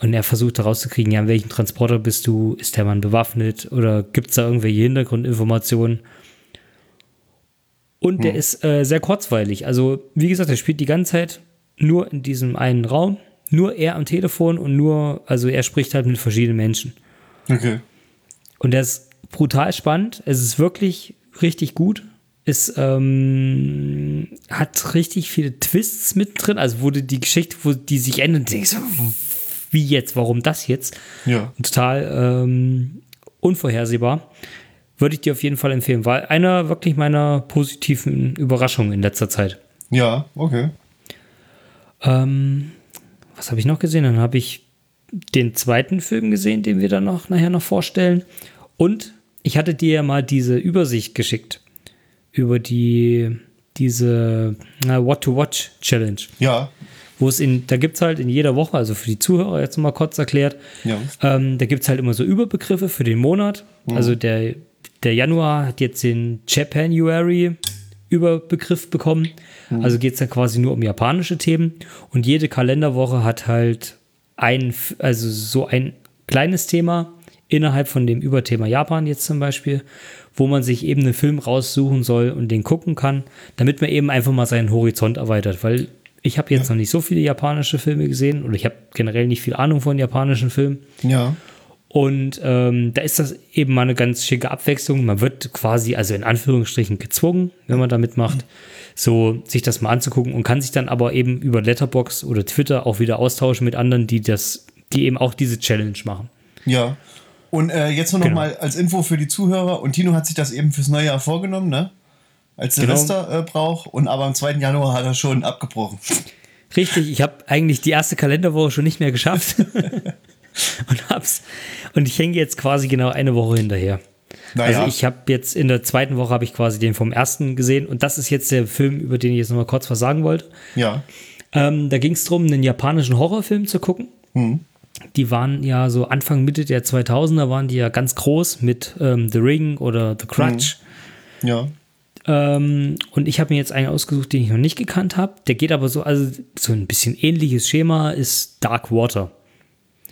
Und er versucht herauszukriegen, ja, in welchem Transporter bist du, ist der Mann bewaffnet oder gibt es da irgendwelche Hintergrundinformationen? Und der ist äh, sehr kurzweilig. Also, wie gesagt, er spielt die ganze Zeit nur in diesem einen Raum, nur er am Telefon und nur, also er spricht halt mit verschiedenen Menschen. Okay. Und der ist brutal spannend. Es ist wirklich richtig gut. Es ähm, hat richtig viele Twists mit drin. Also wurde die Geschichte, wo die sich ändert, denkst du, wie jetzt, warum das jetzt? Ja. Und total ähm, unvorhersehbar. Würde ich dir auf jeden Fall empfehlen, weil einer wirklich meiner positiven Überraschungen in letzter Zeit. Ja, okay. Ähm, was habe ich noch gesehen? Dann habe ich den zweiten Film gesehen, den wir dann noch nachher noch vorstellen. Und ich hatte dir ja mal diese Übersicht geschickt über die diese na, What to Watch Challenge, Ja. wo es in, da gibt es halt in jeder Woche, also für die Zuhörer jetzt mal kurz erklärt, Ja. ähm, da gibt es halt immer so Überbegriffe für den Monat. Also der, der Januar hat jetzt den Japanuary Überbegriff bekommen. Also geht es dann quasi nur um japanische Themen. Und jede Kalenderwoche hat halt ein, also so ein kleines Thema innerhalb von dem Überthema Japan jetzt zum Beispiel, wo man sich eben einen Film raussuchen soll und den gucken kann, damit man eben einfach mal seinen Horizont erweitert. Weil ich habe jetzt noch nicht so viele japanische Filme gesehen oder ich habe generell nicht viel Ahnung von japanischen Filmen. Ja. Und ähm, da ist das eben mal eine ganz schicke Abwechslung. Man wird quasi, also in Anführungsstrichen, gezwungen, wenn man da mitmacht, so sich das mal anzugucken und kann sich dann aber eben über Letterbox oder Twitter auch wieder austauschen mit anderen, die das, die eben auch diese Challenge machen. Ja. Und äh, jetzt nur noch Genau. mal als Info für die Zuhörer. Und Tino hat sich das eben fürs neue Jahr vorgenommen, ne? Als Genau. Silvester äh, braucht. Und aber am 2. Januar hat er schon abgebrochen. Richtig, ich habe eigentlich die erste Kalenderwoche schon nicht mehr geschafft. und hab's. Und ich hänge jetzt quasi genau eine Woche hinterher. Naja, Also ich habe jetzt in der zweiten Woche habe ich quasi den vom ersten gesehen und das ist jetzt der Film, über den ich jetzt noch mal kurz was sagen wollte. ja. Ähm, da ging es darum, einen japanischen Horrorfilm zu gucken. Hm. Die waren ja so Anfang, Mitte der 2000er waren die ja ganz groß mit ähm, The Ring oder The Crutch. Ja. Ähm, und ich habe mir jetzt einen ausgesucht, den ich noch nicht gekannt habe. Der geht aber so, also so ein bisschen ähnliches Schema ist Dark Water.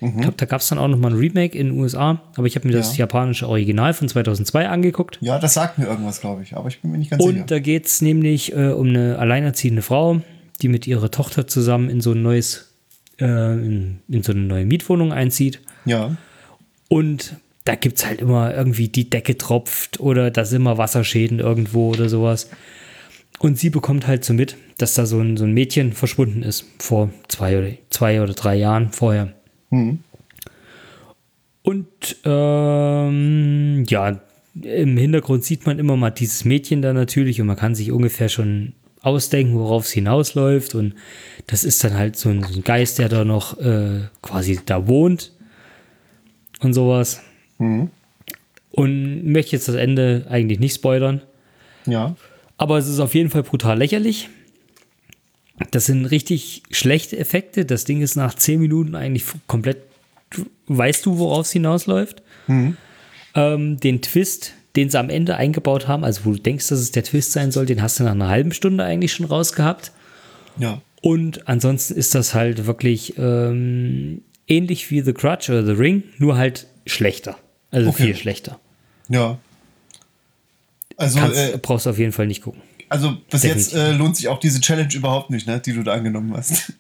Ich glaube, da gab es dann auch noch mal ein Remake in den USA, aber ich habe mir das Ja. japanische Original von 2002 angeguckt. Ja, das sagt mir irgendwas, glaube ich. Aber ich bin mir nicht ganz Und sicher. da geht es nämlich äh, um eine alleinerziehende Frau, die mit ihrer Tochter zusammen in so ein neues, äh, in, in so eine neue Mietwohnung einzieht. Ja. Und da gibt es halt immer irgendwie die Decke tropft oder da sind immer Wasserschäden irgendwo oder sowas. Und sie bekommt halt so mit, dass da so ein, so ein Mädchen verschwunden ist vor zwei oder, zwei oder drei Jahren vorher. Hm. Und ähm, ja, im Hintergrund sieht man immer mal dieses Mädchen da natürlich und man kann sich ungefähr schon ausdenken, worauf es hinausläuft. Und das ist dann halt so ein, so ein Geist, der da noch äh, quasi da wohnt und sowas. Hm. Und möchte jetzt das Ende eigentlich nicht spoilern. Ja. Aber es ist auf jeden Fall brutal lächerlich. Das sind richtig schlechte Effekte. Das Ding ist nach 10 Minuten eigentlich komplett. Weißt du, worauf es hinausläuft? Ähm, den Twist, den sie am Ende eingebaut haben, also wo du denkst, dass es der Twist sein soll, den hast du nach einer halben Stunde eigentlich schon rausgehabt. Ja. Und ansonsten ist das halt wirklich ähm, ähnlich wie The Crutch oder The Ring, nur halt schlechter. Also Okay. viel schlechter. Ja. Also, Kannst, äh, brauchst du auf jeden Fall nicht gucken. also bis definitiv. jetzt äh, lohnt sich auch diese Challenge überhaupt nicht, ne, die du da angenommen hast.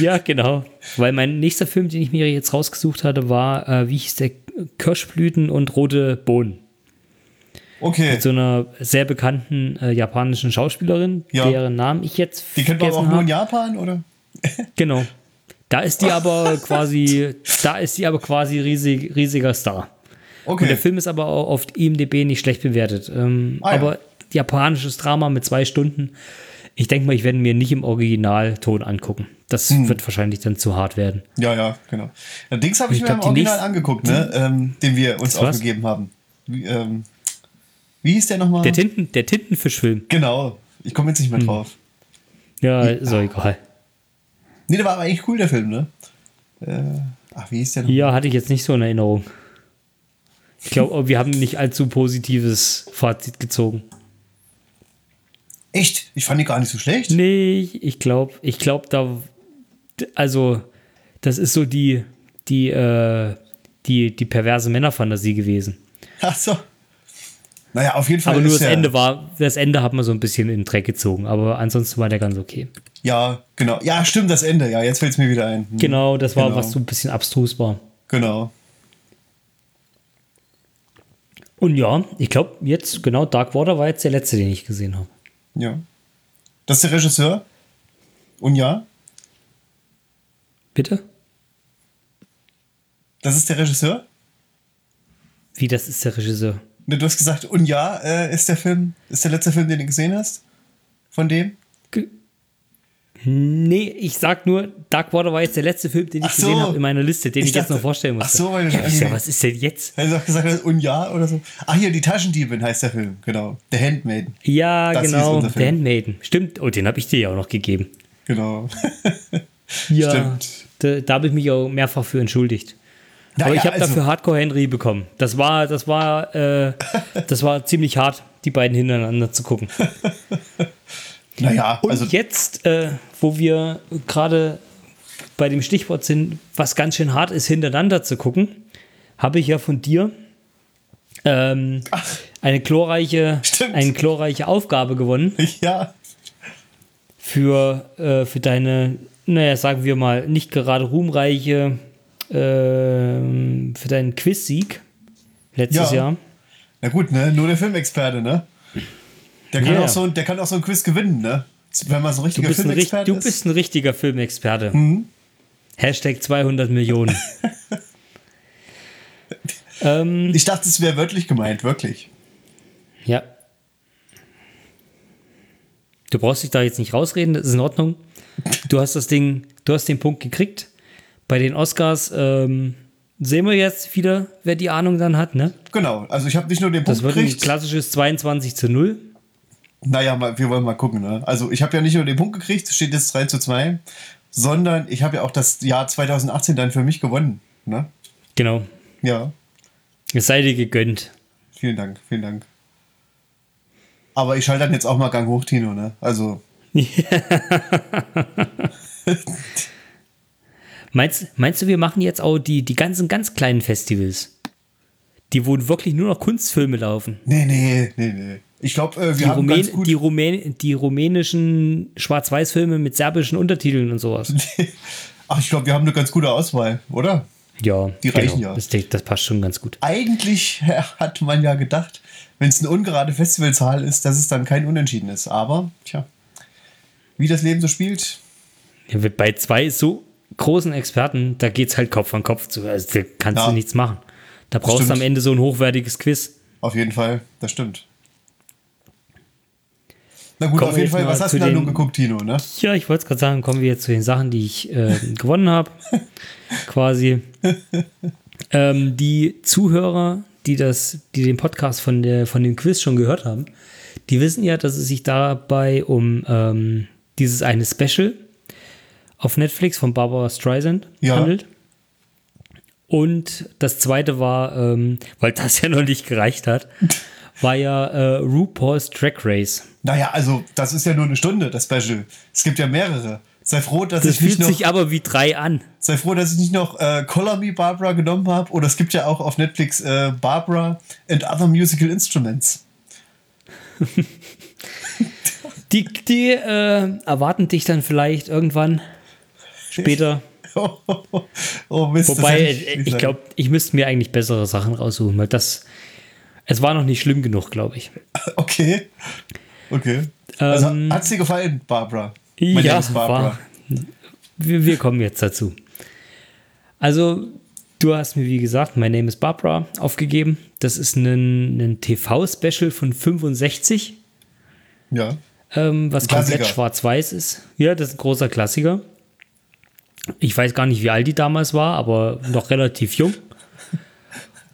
Ja, genau. Weil mein nächster Film, den ich mir jetzt rausgesucht hatte, war, äh, wie hieß der? Kirschblüten und rote Bohnen. Okay. Mit so einer sehr bekannten äh, japanischen Schauspielerin, Ja. deren Namen ich jetzt Die kennt man aber auch vergessen nur in. Japan, oder? Genau. Da ist die aber quasi, da ist die aber quasi riesig, riesiger Star. Und der Okay. Film ist aber auch auf IMDb nicht schlecht bewertet. Ähm, Ah, ja. aber japanisches Drama mit zwei Stunden. Ich denke mal, ich werde mir nicht im Originalton angucken. Das Hm. wird wahrscheinlich dann zu hart werden. Ja, ja, genau. Ja, Dings habe ich, Ich mir glaub, im Original angeguckt, ne? Ähm, den wir uns aufgegeben haben. Ähm, wie hieß der nochmal? Der, Tinten, der Tintenfischfilm. Genau. Ich komme jetzt nicht mehr Hm. drauf. Ja, ist auch egal. Nee, der war aber eigentlich cool, der Film, ne? Äh, ach, wie hieß der noch? Ja, hatte ich jetzt nicht so in Erinnerung. Ich glaube, wir haben nicht allzu positives Fazit gezogen. Echt? Ich fand die gar nicht so schlecht. Nee, ich glaube, ich glaube, da, also, das ist so die, die, äh, die, die perverse Männerfantasie gewesen. Ach so. Naja, auf jeden Fall Aber nur das der, Ende war, das Ende hat man so ein bisschen in den Dreck gezogen, aber ansonsten war der ganz okay. Ja, genau. Ja, stimmt, das Ende. Ja, jetzt fällt es mir wieder ein. Hm, Genau, das war, Genau. was so ein bisschen abstrus war. Genau. Und ja, ich glaube, jetzt, genau, Dark Water war jetzt der letzte, den ich gesehen habe. Ja. Das ist der Regisseur. Und ja, Bitte? das ist der Regisseur. Wie, das ist der Regisseur? Ne, Du hast gesagt, und ja, äh, ist der Film, ist der letzte Film, den du gesehen hast? Von dem? Nee, ich sag nur, Dark Water war jetzt der letzte Film, den ich so. gesehen habe in meiner Liste, den ich, Ich jetzt dachte- noch vorstellen musste. Ach so, weil ja, sag, was ist denn jetzt? Hast du auch gesagt, und ja oder so? Ach, hier, die Taschendiebin heißt der Film, genau. Der Handmaiden, Ja, Das genau, The. Handmaiden. Stimmt, oh, den habe ich dir ja auch noch gegeben. genau. Ja, Stimmt. da, da habe ich mich auch mehrfach für entschuldigt. Na Aber ich habe also- dafür Hardcore Henry bekommen. Das war, das war, äh, das war ziemlich hart, die beiden hintereinander zu gucken. Naja, Und also, jetzt, äh, wo wir gerade bei dem Stichwort sind, was ganz schön hart ist, hintereinander zu gucken, habe ich ja von dir ähm, eine chlorreiche, Stimmt. eine chlorreiche Aufgabe gewonnen ja, für, äh, für deine, naja, sagen wir mal, nicht gerade ruhmreiche, ähm, für deinen Quiz-Sieg letztes Ja. Jahr. na gut, ne? Nur der Filmexperte, ne? Der kann, Ja. auch, so, der kann auch so ein Quiz gewinnen, ne? Wenn man so ein Du richtiger Filmexperte du ist. bist ein richtiger Filmexperte. Mhm. Hashtag 200 Millionen. Ähm, Ich dachte, es wäre wörtlich gemeint, wirklich. ja. Du brauchst dich da jetzt nicht rausreden, das ist in Ordnung. Du hast das Ding, du hast den Punkt gekriegt. Bei den Oscars ähm, sehen wir jetzt wieder, wer die Ahnung dann hat, ne? Genau, also ich habe nicht nur den Das Punkt wird ein gekriegt. klassisches 22 zu 0. Naja, mal, wir wollen mal gucken. Ne? Also ich habe ja nicht nur den Punkt gekriegt, es steht jetzt 3 zu 2, sondern ich habe ja auch das Jahr 2018 dann für mich gewonnen. Ne? Genau. Ja, Es sei dir gegönnt. vielen Dank, vielen Dank. Aber ich schalte dann jetzt auch mal Gang hoch, Tino. Ne? Also, Meinst, meinst du, wir machen jetzt auch die, die ganzen ganz kleinen Festivals? Die, wo wirklich nur noch Kunstfilme laufen. nee, nee, nee, nee. Ich glaube, äh, wir Die, haben ganz Rumän gut... die, Rumän die rumänischen Schwarz-Weiß-Filme mit serbischen Untertiteln und sowas. Ach, ich glaube, wir haben eine ganz gute Auswahl, oder? Ja, Die reichen ja. Das, das passt schon ganz gut. Eigentlich hat man ja gedacht, wenn es eine ungerade Festivalzahl ist, dass es dann kein Unentschieden ist. Aber, tja, wie das Leben so spielt, Ja, bei zwei so großen Experten, da geht es halt Kopf an Kopf zu. Also da kannst Ja. du nichts machen. Da brauchst du am Ende so ein hochwertiges Quiz. auf jeden Fall, das stimmt. Na gut, Kommen auf jeden Fall, was hast du da nun geguckt, Tino, ne? Ja, ich wollte es gerade sagen, kommen wir jetzt zu den Sachen, die ich äh, gewonnen habe. Quasi. ähm, die Zuhörer, die das, die den Podcast von, der, von dem Quiz schon gehört haben, die wissen ja, dass es sich dabei um ähm, dieses eine Special auf Netflix von Barbara Streisand Ja. handelt. Und das zweite war, ähm, weil das ja noch nicht gereicht hat, war ja äh, RuPaul's Drag Race. Naja, also, das ist ja nur eine Stunde, das Special. Es gibt ja mehrere. Sei froh, dass Das ich nicht fühlt noch, sich aber wie drei an. sei froh, dass ich nicht noch äh, Color Me Barbara genommen habe. Oder es gibt ja auch auf Netflix äh, Barbara and Other Musical Instruments. Die, die äh, erwarten dich dann vielleicht irgendwann später. oh Mist. Wobei, äh, ich sagen. glaube, ich müsste mir eigentlich bessere Sachen raussuchen, weil das. Es war noch nicht schlimm genug, glaube ich. Okay. Okay. Also, Ähm, hat's dir gefallen, Barbara? Mein ja, Barbara. war. Wir, wir kommen jetzt dazu. Also, du hast mir, wie gesagt, My Name is Barbara aufgegeben. Das ist ein, ein TV-Special von 65, Ja. ähm, was komplett schwarz-weiß ist. Ja, das ist ein großer Klassiker. Ich weiß gar nicht, wie alt die damals war, aber noch relativ jung.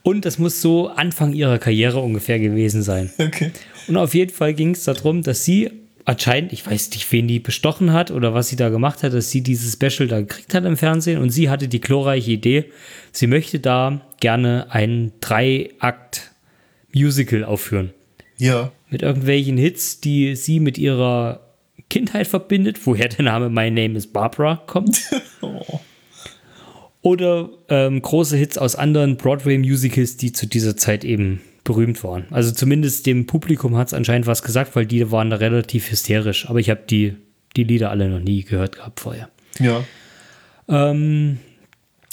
Und das muss so Anfang ihrer Karriere ungefähr gewesen sein. Okay. Und auf jeden Fall ging es darum, dass sie anscheinend, ich weiß nicht, wen die bestochen hat oder was sie da gemacht hat, dass sie dieses Special da gekriegt hat im Fernsehen und sie hatte die glorreiche Idee, sie möchte da gerne ein Drei-Akt-Musical aufführen. Ja. Mit irgendwelchen Hits, die sie mit ihrer Kindheit verbindet, woher der Name My Name is Barbara kommt. Oder ähm, große Hits aus anderen Broadway-Musicals, die zu dieser Zeit eben berühmt waren. Also zumindest dem Publikum hat es anscheinend was gesagt, weil die waren da relativ hysterisch. Aber ich habe die, die Lieder alle noch nie gehört gehabt vorher. Ja. Ähm,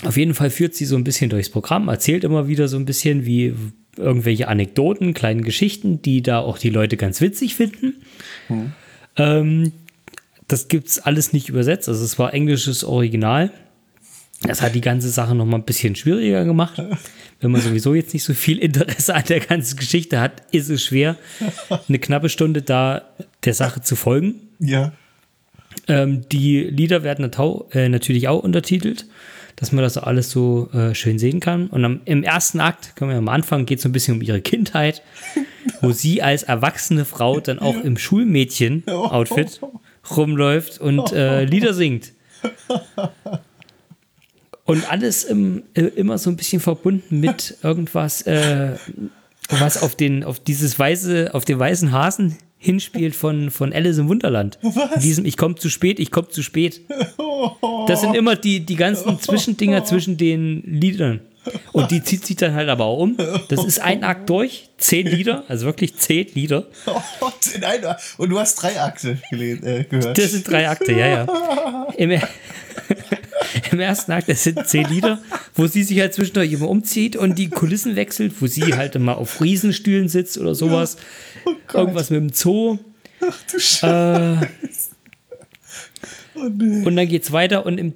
auf jeden Fall führt sie so ein bisschen durchs Programm, erzählt immer wieder so ein bisschen wie irgendwelche Anekdoten, kleinen Geschichten, die da auch die Leute ganz witzig finden. Ähm, das gibt's alles nicht übersetzt, also es war englisches Original. Das hat die ganze Sache noch mal ein bisschen schwieriger gemacht. Wenn man sowieso jetzt nicht so viel Interesse an der ganzen Geschichte hat, ist es schwer, eine knappe Stunde da der Sache zu folgen. Ja. Ähm, die Lieder werden äh, natürlich auch untertitelt, dass man das alles so äh, schön sehen kann. Und am, im ersten Akt, können wir am Anfang, geht es so ein bisschen um ihre Kindheit, wo sie als erwachsene Frau dann auch im Schulmädchen-Outfit rumläuft und äh, Lieder singt. Und alles im, äh, immer so ein bisschen verbunden mit irgendwas, äh, was auf den, auf dieses weiße, auf den weißen Hasen hinspielt von, von Alice im Wunderland. In diesem Ich komme zu spät, ich komme zu spät. Das sind immer die, die ganzen Zwischendinger zwischen den Liedern. Und die zieht sich dann halt aber auch um. Das ist ein Akt durch, zehn Lieder, also wirklich zehn Lieder. In einer, und du hast drei Akte gele- äh, gehört. Das sind drei Akte, ja, ja. Im, Im ersten Akt, das sind zehn Lieder, wo sie sich halt zwischendurch immer umzieht und die Kulissen wechselt, wo sie halt immer auf Riesenstühlen sitzt oder sowas. Oh Gott. Irgendwas mit dem Zoo. Du Scheiße. oh nee. Und dann geht's weiter und im,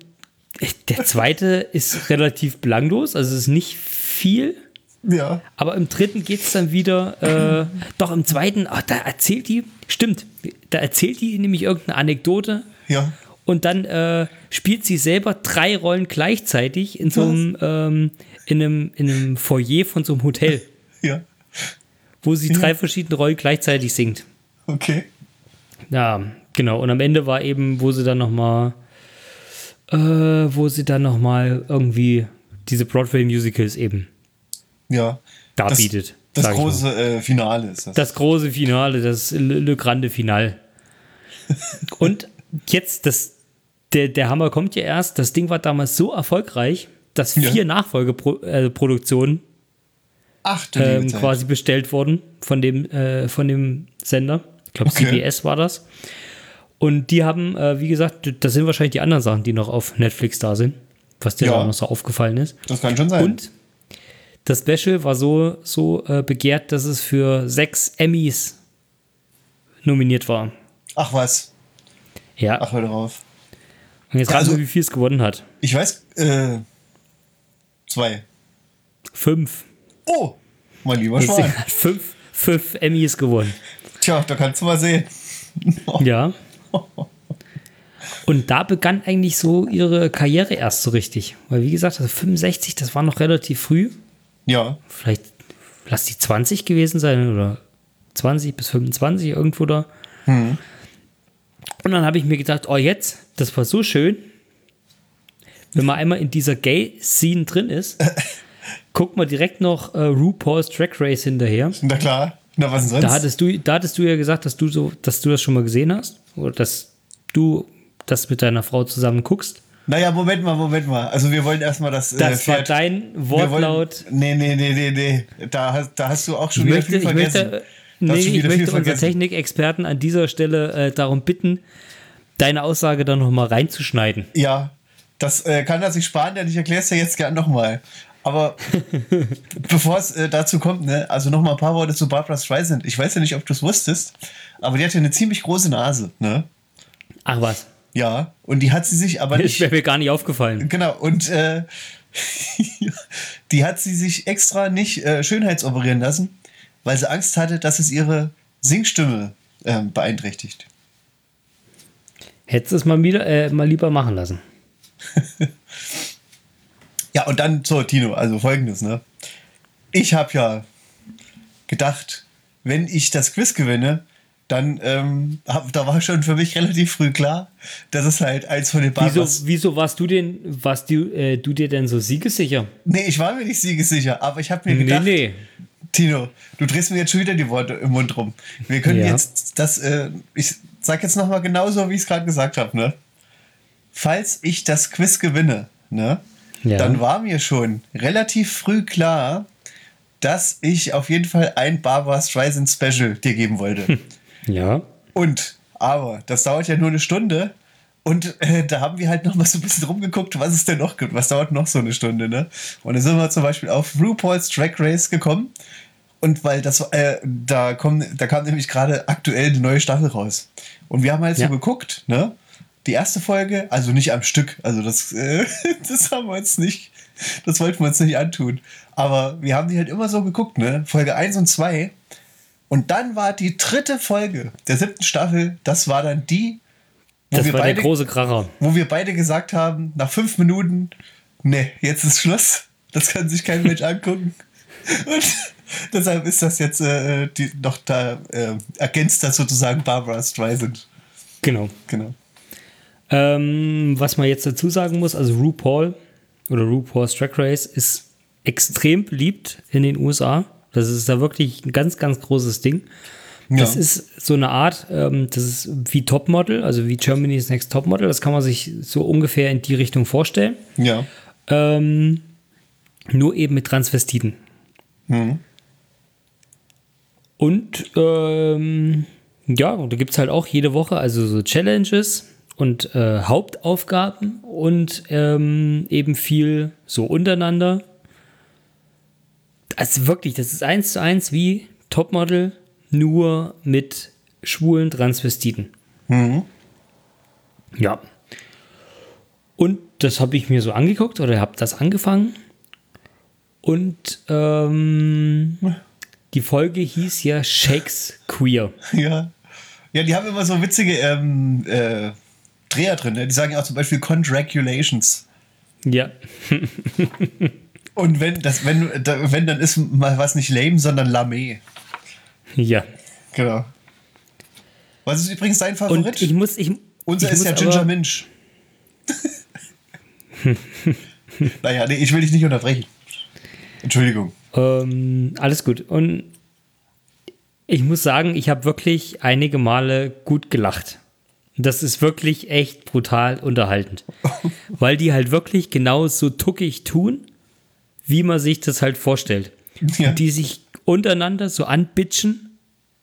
der zweite ist relativ belanglos, also es ist nicht viel. Ja. Aber im dritten geht es dann wieder, äh, doch im zweiten, ach, da erzählt die, stimmt, da erzählt die nämlich irgendeine Anekdote Ja. Und dann äh, spielt sie selber drei Rollen gleichzeitig in so einem, ähm, in einem, in einem Foyer von so einem Hotel, Ja. wo sie drei verschiedene Rollen gleichzeitig singt. Okay. Ja, genau. Und am Ende war eben, wo sie dann noch mal, äh, wo sie dann noch mal irgendwie diese Broadway-Musicals eben Ja. darbietet. Das, das große äh, Finale ist das. Das große Finale, das Le, Le Grande Finale. Und jetzt, das, der, der Hammer kommt ja erst. Das Ding war damals so erfolgreich, dass Ja. vier Nachfolgeproduktionen Ach du ähm, quasi bestellt wurden von dem, äh, von dem Sender. Ich glaube, Okay. CBS war das. Und die haben, äh, wie gesagt, das sind wahrscheinlich die anderen Sachen, die noch auf Netflix da sind, was dir Ja. da noch so aufgefallen ist. Das kann schon sein. Und das Special war so, so äh, begehrt, dass es für sechs Emmys nominiert war. Ach was. Ja. Ach, hör drauf. Und jetzt Ja, also- wie viel es gewonnen hat. Ich weiß, äh, zwei. Fünf. Oh, mein lieber Schwan. hat fünf, fünf Emmys gewonnen. Tja, da kannst du mal sehen. Ja. Und da begann eigentlich so ihre Karriere erst so richtig. Weil, wie gesagt, also 65, das war noch relativ früh. Ja, Vielleicht, lass die 20 gewesen sein oder 20 bis 25 irgendwo da. Mhm. Und dann habe ich mir gedacht, oh, jetzt, das war so schön. Wenn man einmal in dieser Gay-Scene drin ist, guckt man direkt noch äh, RuPaul's Drag Race hinterher. na klar. Na, was sonst? Da hattest du, da hattest du ja gesagt, dass du so, dass du das schon mal gesehen hast. Oder dass du das mit deiner Frau zusammen guckst. naja, Moment mal, Moment mal. Also wir wollen erstmal das. Das war Pferd- dein wir wollen- Wortlaut. Nee, nee, nee, nee, nee. Da, hast- da hast du auch schon Ich wieder möchte, viel ich vergessen. möchte, Da nee, ich möchte unsere. Technikexperten an dieser Stelle äh, darum bitten, deine Aussage dann nochmal reinzuschneiden. Ja, das äh, kann er sich sparen, denn ich erkläre es ja jetzt gern nochmal. Aber bevor es äh, dazu kommt, ne, also nochmal ein paar Worte zu Barbara Streisand. Ich weiß ja nicht, ob du es wusstest, aber die hat ja eine ziemlich große Nase, ne? Ach was, Ja, und die hat sie sich aber das nicht. wäre mir gar nicht aufgefallen. Genau, und äh, die hat sie sich extra nicht äh, schönheitsoperieren lassen, weil sie Angst hatte, dass es ihre Singstimme ähm, beeinträchtigt. Hättest du es mal, wieder, äh, mal lieber machen lassen. Ja, und dann so, Tino, also folgendes, ne? Ich habe ja gedacht, wenn ich das Quiz gewinne, dann, ähm, hab, da war schon für mich relativ früh klar, dass es halt eins von den Wieso, Barbaras. wieso warst du denn, warst du, äh, du dir denn so siegessicher? Nee, ich war mir nicht siegesicher, aber ich habe mir Nee, gedacht, nee. Tino, du drehst mir jetzt schon wieder die Worte im Mund rum. Wir können Ja. jetzt das, äh, ich sag jetzt nochmal genauso, wie ich es gerade gesagt habe, ne? Falls ich das Quiz gewinne, ne? Ja. Dann war mir schon relativ früh klar, dass ich auf jeden Fall ein Barbara Streisand Special dir geben wollte. Ja. Und, aber, das dauert ja nur eine Stunde. Und äh, da haben wir halt noch mal so ein bisschen rumgeguckt, was es denn noch gibt. Was dauert noch so eine Stunde, ne? Und dann sind wir zum Beispiel auf RuPaul's Drag Race gekommen. Und weil das, äh, da, kommen, da kam nämlich gerade aktuell eine neue Staffel raus. Und wir haben halt Ja. so geguckt, ne? Die erste Folge, also nicht am Stück, also das, äh, das haben wir uns nicht, das wollten wir uns nicht antun. Aber wir haben die halt immer so geguckt, ne? Folge 1 und 2. Und dann war die dritte Folge der siebten Staffel, das war dann die, wo, Das wir, war der beide, große Kracher. wo wir beide gesagt haben, nach fünf Minuten, ne, jetzt ist Schluss. Das kann sich kein Mensch angucken. Und deshalb ist das jetzt äh, die, noch da, äh, ergänzt das sozusagen Barbara Streisand. Genau. Genau. Ähm, was man jetzt dazu sagen muss, also RuPaul oder RuPaul's Drag Race ist extrem beliebt in den USA. Das ist da wirklich ein ganz, ganz großes Ding. Das Ja. ist so eine Art, ähm, das ist wie Topmodel, also wie Germany's Next Topmodel. Das kann man sich so ungefähr in die Richtung vorstellen. Ja. Ähm, nur eben mit Transvestiten. Mhm. Und ähm, ja, da gibt es halt auch jede Woche also so Challenges und äh, Hauptaufgaben und ähm, eben viel so untereinander. Also wirklich, das ist eins zu eins wie Topmodel, nur mit schwulen Transvestiten. Mhm. Ja. Und das habe ich mir so angeguckt oder habe das angefangen. Und ähm, die Folge hieß ja Shakespeare. Ja. Ja, die haben immer so witzige ähm, äh, Dreher drin. Ne? Die sagen ja auch zum Beispiel Congratulations. Ja. Und wenn, das, wenn, da, wenn, dann ist mal was nicht lame, sondern lame. Ja. Genau. Was ist übrigens dein Favorit? Und ich muss, ich, Unser ich ist ja Ginger Minch. naja, nee, ich will dich nicht unterbrechen. Entschuldigung. Ähm, alles gut. Und ich muss sagen, ich habe wirklich einige Male gut gelacht. Das ist wirklich echt brutal unterhaltend. Weil die halt wirklich genau so tuckig tun, wie man sich das halt vorstellt. Ja. Und die sich untereinander so anbitschen,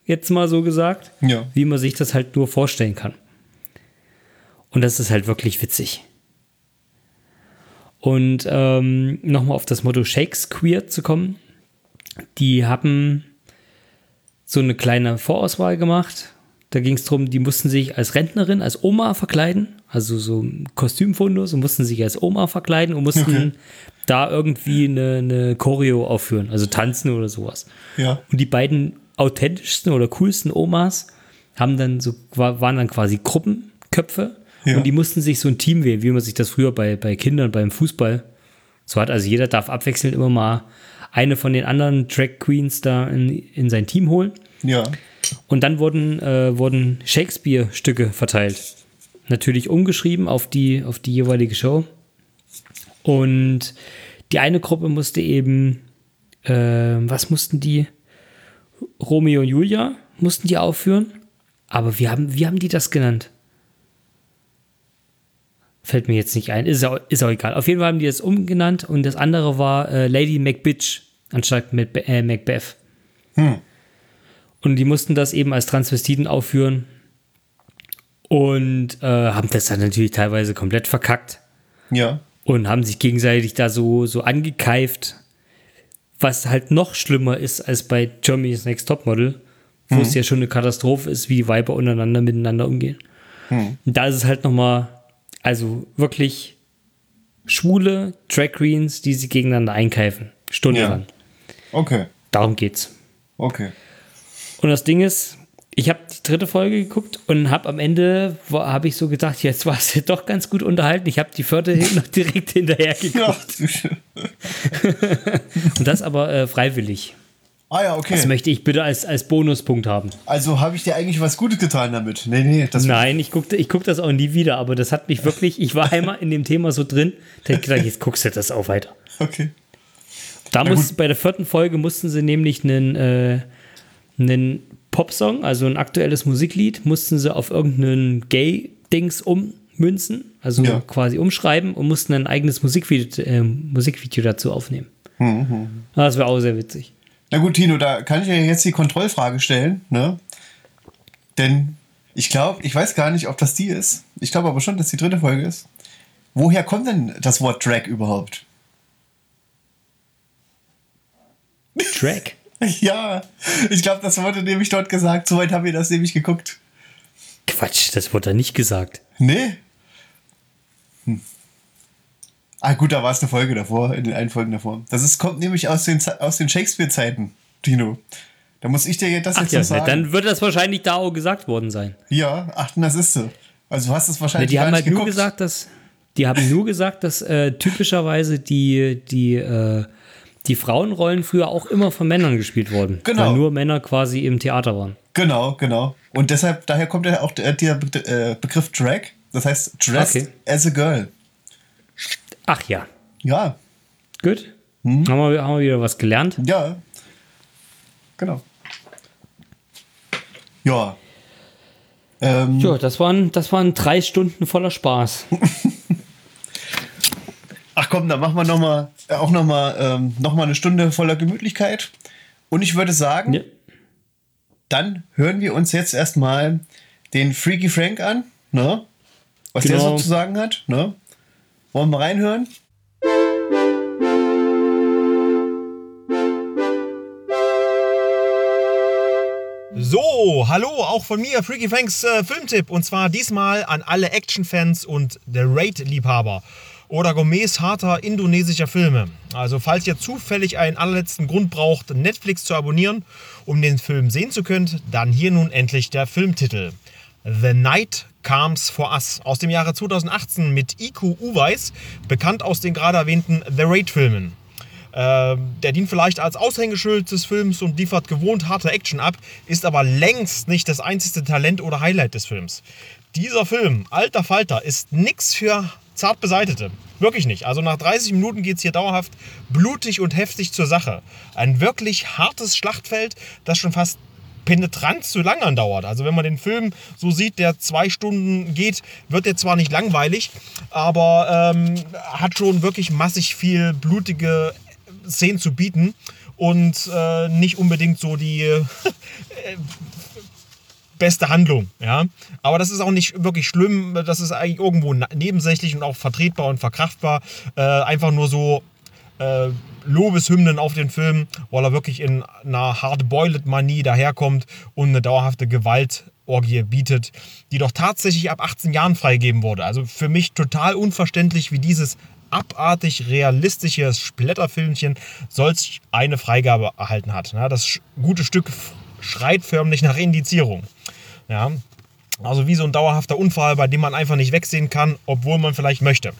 jetzt mal so gesagt, Ja. wie man sich das halt nur vorstellen kann. Und das ist halt wirklich witzig. Und ähm, nochmal auf das Motto Shakespeare zu kommen. Die haben so eine kleine Vorauswahl gemacht. Da ging es darum, die mussten sich als Rentnerin, als Oma verkleiden. Also so ein Kostümfundus und mussten sich als Oma verkleiden und mussten Okay. da irgendwie eine, eine Choreo aufführen, also tanzen oder sowas. Ja. Und die beiden authentischsten oder coolsten Omas haben dann so, wa- waren dann quasi Gruppenköpfe Ja. und die mussten sich so ein Team wählen, wie man sich das früher bei, bei Kindern beim Fußball so hat. Also jeder darf abwechselnd immer mal eine von den anderen Drag Queens da in, in sein Team holen. Ja. Und dann wurden, äh, wurden Shakespeare-Stücke verteilt. Natürlich umgeschrieben auf die, auf die jeweilige Show. Und die eine Gruppe musste eben, äh, was mussten die? Romeo und Julia mussten die aufführen. Aber wie haben, wie haben die das genannt? Fällt mir jetzt nicht ein. Ist auch, ist auch egal. Auf jeden Fall haben die das umgenannt und das andere war äh, Lady Macbitch anstatt Mac äh, Macbeth. Und die mussten das eben als Transvestiten aufführen und äh, haben das dann natürlich teilweise komplett verkackt Ja. und haben sich gegenseitig da so, so angekeift, was halt noch schlimmer ist als bei Germany's Next Topmodel, wo es ja schon eine Katastrophe ist, wie die Weiber untereinander miteinander umgehen. Und da ist es halt nochmal, also wirklich schwule Drag Queens, die sich gegeneinander einkeifen, stundenlang. Okay. Darum geht's. Okay. Und das Ding ist, ich habe die dritte Folge geguckt und habe am Ende, habe ich so gedacht, jetzt war es doch ganz gut unterhalten. Ich habe die vierte noch direkt hinterher geguckt. Und das aber äh, freiwillig. ah ja, Das okay. möchte ich bitte als, als Bonuspunkt haben. Also habe ich dir eigentlich was Gutes getan damit? Nee, nee, das Nein, ich gucke ich guck das auch nie wieder, aber das hat mich wirklich, ich war einmal in dem Thema so drin, da ich gedacht, jetzt guckst du das auch weiter. Okay. Da muss, bei der vierten Folge mussten sie nämlich einen, äh, einen Popsong, also ein aktuelles Musiklied, mussten sie auf irgendeinen Gay-Dings ummünzen, also Ja. quasi umschreiben und mussten ein eigenes Musikvideo, äh, Musikvideo dazu aufnehmen. Mhm, Das wäre auch sehr witzig. Na gut, Tino, da kann ich ja jetzt die Kontrollfrage stellen, ne? Denn ich glaube, ich weiß gar nicht, ob das die ist. Ich glaube aber schon, dass die dritte Folge ist. Woher kommt denn das Wort Drag überhaupt? Drag. Ja, ich glaube, das wurde nämlich dort gesagt. Soweit haben wir das nämlich geguckt. Quatsch, das wurde da nicht gesagt. Nee. Hm. Ah, gut, da war es eine Folge davor, in den einen Folgen davor. Das ist, kommt nämlich aus den, aus den Shakespeare-Zeiten, Tino. Da muss ich dir das Ach jetzt ja, noch sagen. dann wird das wahrscheinlich da auch gesagt worden sein. ja, ach, das ist so. Also du hast es Ne, wahrscheinlich die gar haben halt nur gesagt, dass die haben nur gesagt, dass äh, typischerweise die die äh, die Frauenrollen früher auch immer von Männern gespielt wurden, Genau. weil nur Männer quasi im Theater waren. Genau, genau. Und deshalb, daher kommt ja auch der, der äh, Begriff Drag. Das heißt, dressed Okay. as a girl. Ach ja, Ja, gut. Hm? Haben, wir, haben wir wieder was gelernt. ja. Genau. Ja. Ähm, Ja, das waren das waren drei Stunden voller Spaß. Ach komm, dann machen wir noch mal, äh, auch noch mal, ähm, noch mal eine Stunde voller Gemütlichkeit. Und ich würde sagen, Ja. dann hören wir uns jetzt erstmal den Freaky Frank an, ne? Was der Genau. so zu sagen hat, ne? Wollen wir reinhören? So, hallo, auch von mir, Freaky Franks äh, Filmtipp. Und zwar diesmal an alle Actionfans und der Raid-Liebhaber. Oder Gourmets harter indonesischer Filme. Also falls ihr zufällig einen allerletzten Grund braucht, Netflix zu abonnieren, um den Film sehen zu können, dann hier nun endlich der Filmtitel. The Night Comes for Us aus dem Jahre 2018 mit Iku Uweis, bekannt aus den gerade erwähnten The Raid-Filmen. Äh, der dient vielleicht als Aushängeschild des Films und liefert gewohnt harte Action ab, ist aber längst nicht das einzige Talent oder Highlight des Films. Dieser Film, alter Falter, ist nichts für zart beseitete. Wirklich nicht. Also nach 30 Minuten geht es hier dauerhaft blutig und heftig zur Sache. Ein wirklich hartes Schlachtfeld, das schon fast penetrant zu lang andauert. Also wenn man den Film so sieht, der zwei Stunden geht, wird er zwar nicht langweilig, aber ähm, hat schon wirklich massig viel blutige Szenen zu bieten und äh, nicht unbedingt so die äh, beste Handlung. Ja? Aber das ist auch nicht wirklich schlimm. Das ist eigentlich irgendwo nebensächlich und auch vertretbar und verkraftbar. Äh, einfach nur so äh, Lobeshymnen auf den Film, weil er wirklich in einer Hard-Boiled-Manie daherkommt und eine dauerhafte Gewaltorgie bietet, die doch tatsächlich ab 18 Jahren freigegeben wurde. Also für mich total unverständlich, wie dieses abartig realistische Splatterfilmchen solch eine Freigabe erhalten hat. Das gute Stück schreit förmlich nach Indizierung. Ja, also wie so ein dauerhafter Unfall, bei dem man einfach nicht wegsehen kann, obwohl man vielleicht möchte.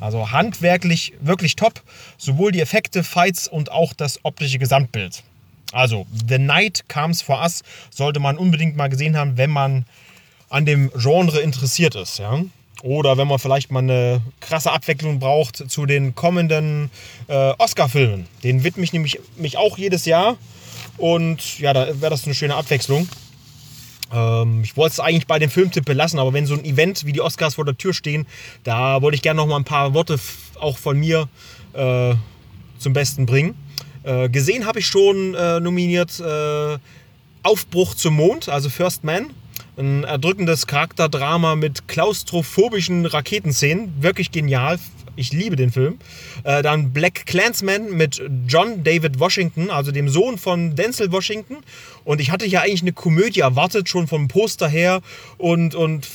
Also handwerklich wirklich top, sowohl die Effekte, Fights und auch das optische Gesamtbild. Also The Night Comes for Us sollte man unbedingt mal gesehen haben, wenn man an dem Genre interessiert ist. Ja? Oder wenn man vielleicht mal eine krasse Abwechslung braucht zu den kommenden äh, Oscar-Filmen. Den widme ich nämlich mich auch jedes Jahr. Und ja, da wäre das eine schöne Abwechslung. Ähm, ich wollte es eigentlich bei dem Filmtipp belassen, aber wenn so ein Event wie die Oscars vor der Tür stehen, da wollte ich gerne noch mal ein paar Worte auch von mir äh, zum Besten bringen. Äh, gesehen habe ich schon äh, nominiert äh, Aufbruch zum Mond, also First Man ein erdrückendes Charakterdrama mit klaustrophobischen Raketenszenen. Wirklich genial. Ich liebe den Film. Äh, dann Black Clansman mit John David Washington, also dem Sohn von Denzel Washington. Und ich hatte ja eigentlich eine Komödie erwartet, schon vom Poster her. Und, und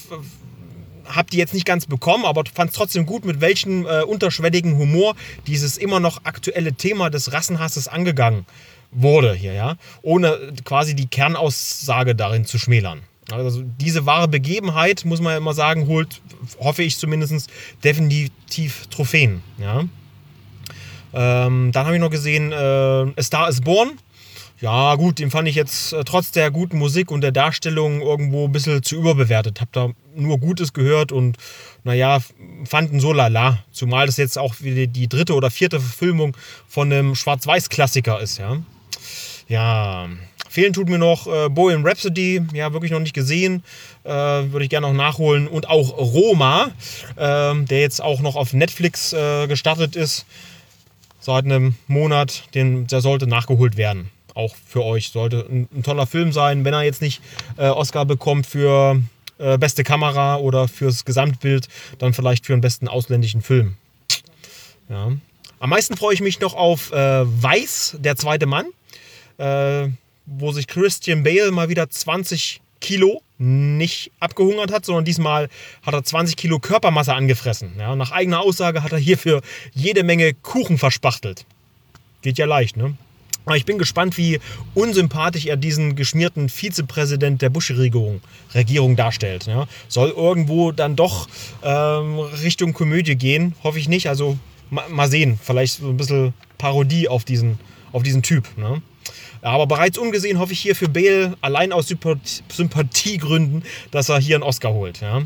habe die jetzt nicht ganz bekommen, aber fand es trotzdem gut, mit welchem äh, unterschwelligen Humor dieses immer noch aktuelle Thema des Rassenhasses angegangen wurde hier, ja, ohne quasi die Kernaussage darin zu schmälern. Also diese wahre Begebenheit, muss man ja immer sagen, holt, hoffe ich zumindest, definitiv Trophäen. Ja? Ähm, dann habe ich noch gesehen, äh, A Star is Born. Ja, gut, den fand ich jetzt äh, trotz der guten Musik und der Darstellung irgendwo ein bisschen zu überbewertet. Hab da nur Gutes gehört und naja, fanden so lala. Zumal das jetzt auch wieder die dritte oder vierte Verfilmung von einem Schwarz-Weiß-Klassiker ist, ja. Ja, Fehlen tut mir noch äh, Bohemian Rhapsody, ja, wirklich noch nicht gesehen. Äh, Würde ich gerne noch nachholen. Und auch Roma, äh, der jetzt auch noch auf Netflix äh, gestartet ist. Seit einem Monat, den, der sollte nachgeholt werden. Auch für euch. Sollte ein, ein toller Film sein, wenn er jetzt nicht äh, Oscar bekommt für äh, beste Kamera oder fürs Gesamtbild, dann vielleicht für den besten ausländischen Film. Ja. Am meisten freue ich mich noch auf Weiß, der zweite Mann. Äh, wo sich Christian Bale mal wieder 20 Kilo nicht abgehungert hat, sondern diesmal hat er 20 Kilo Körpermasse angefressen. Ja, nach eigener Aussage hat er hierfür jede Menge Kuchen verspachtelt. Geht ja leicht, ne? Aber ich bin gespannt, wie unsympathisch er diesen geschmierten Vizepräsident der Bush-Regierung Regierung darstellt. Ja. Soll irgendwo dann doch ähm, Richtung Komödie gehen, hoffe ich nicht. Also ma, mal sehen, vielleicht so ein bisschen Parodie auf diesen, auf diesen Typ. Ne? Aber bereits ungesehen hoffe ich hier für Bale allein aus Sympathiegründen, dass er hier einen Oscar holt. Ja,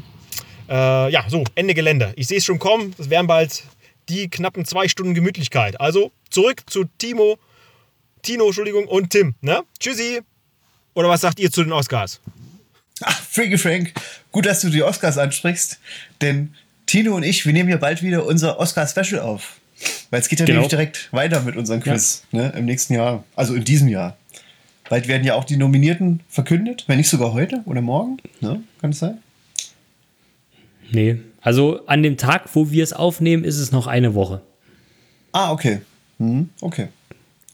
äh, ja so, Ende Gelände. Ich sehe es schon kommen. Es wären bald die knappen zwei Stunden Gemütlichkeit. Also zurück zu Timo, Tino, Entschuldigung, und Tim. Ne? Tschüssi. Oder was sagt ihr zu den Oscars? Ach, Frankie Frank, gut, dass du die Oscars ansprichst, denn Tino und ich, wir nehmen ja bald wieder unser Oscar-Special auf. Weil es geht ja genau. nämlich direkt weiter mit unserem Quiz ja. ne, im nächsten Jahr. Also in diesem Jahr. Bald werden ja auch die Nominierten verkündet, wenn nicht sogar heute oder morgen. Ne? Kann es sein? Nee, also an dem Tag, wo wir es aufnehmen, ist es noch eine Woche. Ah, okay. Hm, okay.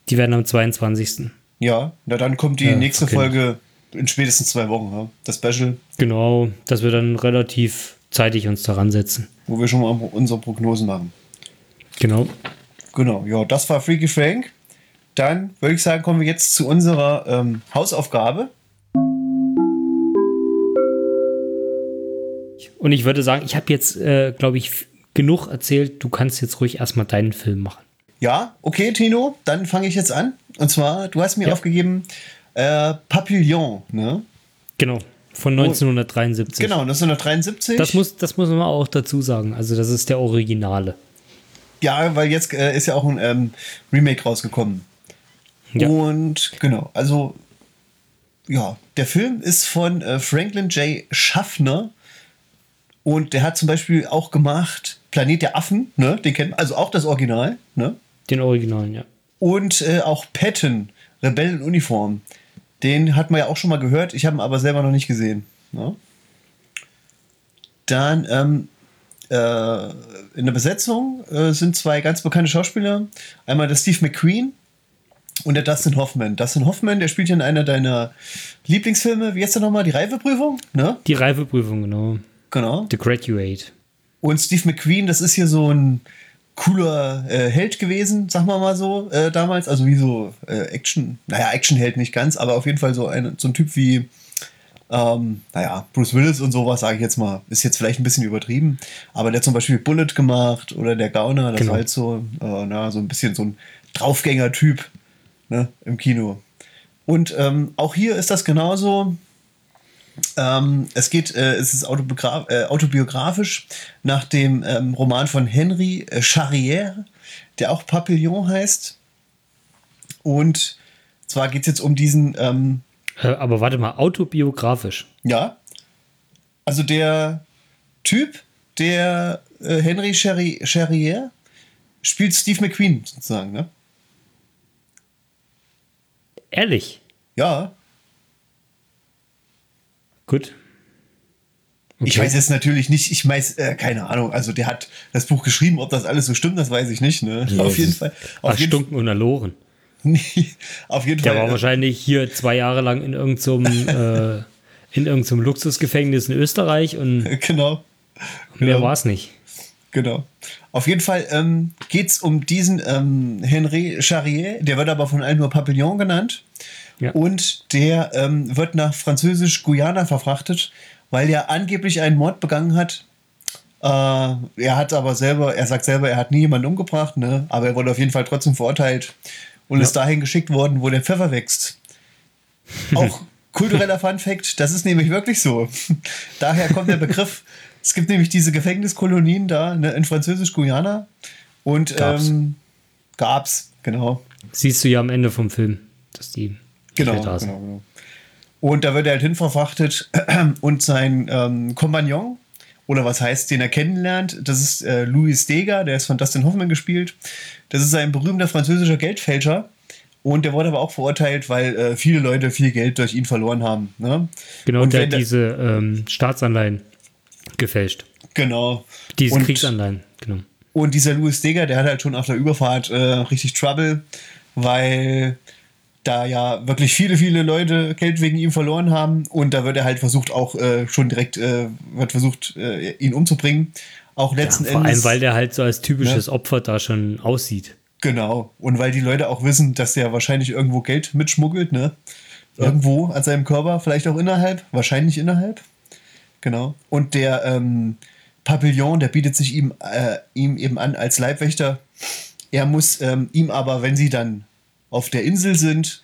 Die werden am 22. Ja, na dann kommt die ja, nächste okay. Folge in spätestens zwei Wochen, ja? das Special. Genau, dass wir dann relativ zeitig uns daran setzen. wo wir schon mal unsere Prognosen machen. Genau. Genau, ja, das war Freaky Frank. Dann würde ich sagen, kommen wir jetzt zu unserer ähm, Hausaufgabe. Und ich würde sagen, ich habe jetzt, äh, glaube ich, genug erzählt. Du kannst jetzt ruhig erstmal deinen Film machen. Ja, okay, Tino, dann fange ich jetzt an. Und zwar, du hast mir ja. aufgegeben äh, Papillon, ne? Genau, von 1973. Genau, 1973. Das muss, das muss man auch dazu sagen. Also, das ist der Originale. Ja, weil jetzt äh, ist ja auch ein ähm, Remake rausgekommen. Ja. Und genau, also ja, der Film ist von äh, Franklin J. Schaffner und der hat zum Beispiel auch gemacht Planet der Affen, ne? Den kennen also auch das Original, ne? Den Originalen, ja. Und äh, auch Patton, Rebellenuniform. Den hat man ja auch schon mal gehört, ich habe ihn aber selber noch nicht gesehen. Ne? Dann ähm, äh, in der Besetzung äh, sind zwei ganz bekannte Schauspieler. Einmal der Steve McQueen und der Dustin Hoffman. Dustin Hoffman, der spielt ja in einer deiner Lieblingsfilme. Wie heißt der nochmal? Die Reifeprüfung? Ne? Die Reifeprüfung, genau. Genau. The Graduate. Und Steve McQueen, das ist hier so ein cooler äh, Held gewesen, sagen wir mal so, äh, damals. Also wie so äh, Action, naja, Actionheld nicht ganz, aber auf jeden Fall so ein, so ein Typ wie, ähm, naja, Bruce Willis und sowas, sage ich jetzt mal, ist jetzt vielleicht ein bisschen übertrieben. Aber der zum Beispiel Bullet gemacht oder der Gauner, das genau. war halt so, äh, na, so ein bisschen so ein Draufgänger-Typ ne, im Kino. Und ähm, auch hier ist das genauso. Ähm, es geht, äh, es ist äh, autobiografisch nach dem ähm, Roman von Henry äh, Charrière, der auch Papillon heißt. Und zwar geht es jetzt um diesen. Äh, aber warte mal, autobiografisch. Ja. Also der Typ, der äh, Henry Charrière spielt Steve McQueen sozusagen, ne? Ehrlich? Ja. Gut. Okay. Ich weiß jetzt natürlich nicht, ich weiß, äh, keine Ahnung, also der hat das Buch geschrieben, ob das alles so stimmt, das weiß ich nicht, ne? Ja, auf jeden Fall. Auf jeden Stunken und erloren. Auf jeden der Fall. Der war äh, wahrscheinlich hier zwei Jahre lang in irgendeinem äh, in irgendeinem Luxusgefängnis in Österreich und genau. mehr genau. war es nicht. Genau. Auf jeden Fall ähm, geht es um diesen ähm, Henri Charrier, der wird aber von allen nur Papillon genannt. Ja. Und der ähm, wird nach Französisch-Guyana verfrachtet, weil er angeblich einen Mord begangen hat. Äh, er hat aber selber, er sagt selber, er hat nie jemanden umgebracht, ne? aber er wurde auf jeden Fall trotzdem verurteilt und ja. ist dahin geschickt worden, wo der Pfeffer wächst. Auch kultureller Fun Fact, das ist nämlich wirklich so. Daher kommt der Begriff. Es gibt nämlich diese Gefängniskolonien da ne, in Französisch-Guyana. Und gab's. Ähm, gab's, genau. Siehst du ja am Ende vom Film, dass die Genau, genau, genau. Und da wird er halt hinverfrachtet und sein ähm, Kompagnon, oder was heißt, den er kennenlernt, das ist äh, Louis Steger, der ist von Dustin Hoffman gespielt. Das ist ein berühmter französischer Geldfälscher. Und der wurde aber auch verurteilt, weil äh, viele Leute viel Geld durch ihn verloren haben. Ne? Genau, und der hat diese ähm, Staatsanleihen gefälscht. Genau. Diese und, Kriegsanleihen, genau. Und dieser Louis Steger, der hat halt schon auf der Überfahrt äh, richtig Trouble, weil da ja wirklich viele, viele Leute Geld wegen ihm verloren haben und da wird er halt versucht, auch äh, schon direkt, äh, wird versucht, äh, ihn umzubringen. Auch letzten ja, vor Endes. Vor allem, weil der halt so als typisches ne? Opfer da schon aussieht. Genau. Und weil die Leute auch wissen, dass der wahrscheinlich irgendwo Geld mitschmuggelt, ne? Ja. Irgendwo an seinem Körper, vielleicht auch innerhalb, wahrscheinlich innerhalb. Genau. Und der ähm, Papillon, der bietet sich ihm, äh, ihm eben an als Leibwächter. Er muss ähm, ihm aber, wenn sie dann auf der Insel sind,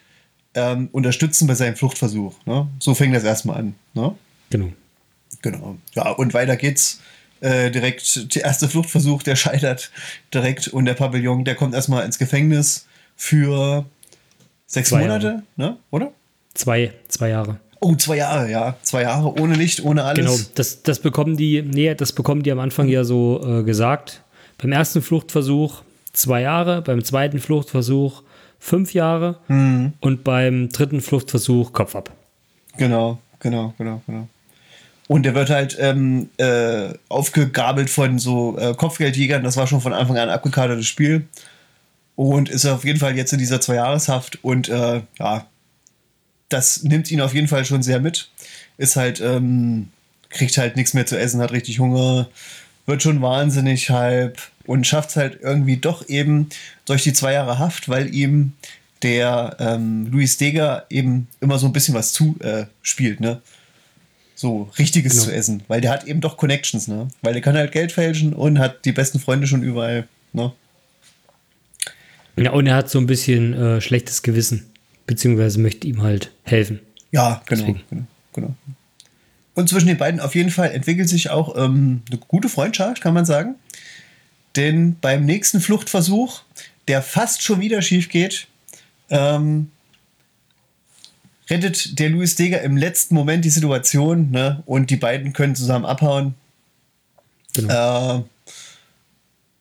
ähm, unterstützen bei seinem Fluchtversuch. Ne? So fängt das erstmal an. Ne? Genau. Genau. Ja, und weiter geht's. Äh, direkt der erste Fluchtversuch, der scheitert direkt und der Pavillon, der kommt erstmal ins Gefängnis für sechs zwei Monate, Jahre. ne? Oder? Zwei, zwei Jahre. Oh, zwei Jahre, ja. Zwei Jahre ohne Licht, ohne alles. Genau, das, das bekommen die, nee, das bekommen die am Anfang ja so äh, gesagt. Beim ersten Fluchtversuch zwei Jahre, beim zweiten Fluchtversuch fünf Jahre mhm. und beim dritten Fluchtversuch Kopf ab. Genau, genau, genau, genau. Und der wird halt ähm, äh, aufgegabelt von so äh, Kopfgeldjägern. Das war schon von Anfang an ein abgekartetes Spiel. Und ist auf jeden Fall jetzt in dieser Zwei-Jahreshaft. Und äh, ja, das nimmt ihn auf jeden Fall schon sehr mit. Ist halt, ähm, kriegt halt nichts mehr zu essen, hat richtig Hunger. wird schon wahnsinnig halb und schafft es halt irgendwie doch eben durch die zwei Jahre Haft, weil ihm der ähm, Luis Deger eben immer so ein bisschen was zu äh, spielt, ne? So richtiges Genau. zu essen, weil der hat eben doch Connections, ne? Weil der kann halt Geld fälschen und hat die besten Freunde schon überall, ne? Ja, und er hat so ein bisschen äh, schlechtes Gewissen, beziehungsweise möchte ihm halt helfen. Ja, genau, genau, genau. Und zwischen den beiden auf jeden Fall entwickelt sich auch ähm, eine gute Freundschaft, kann man sagen. Denn beim nächsten Fluchtversuch, der fast schon wieder schief geht, ähm, rettet der Louis Deger im letzten Moment die Situation ne? und die beiden können zusammen abhauen. Genau. Äh,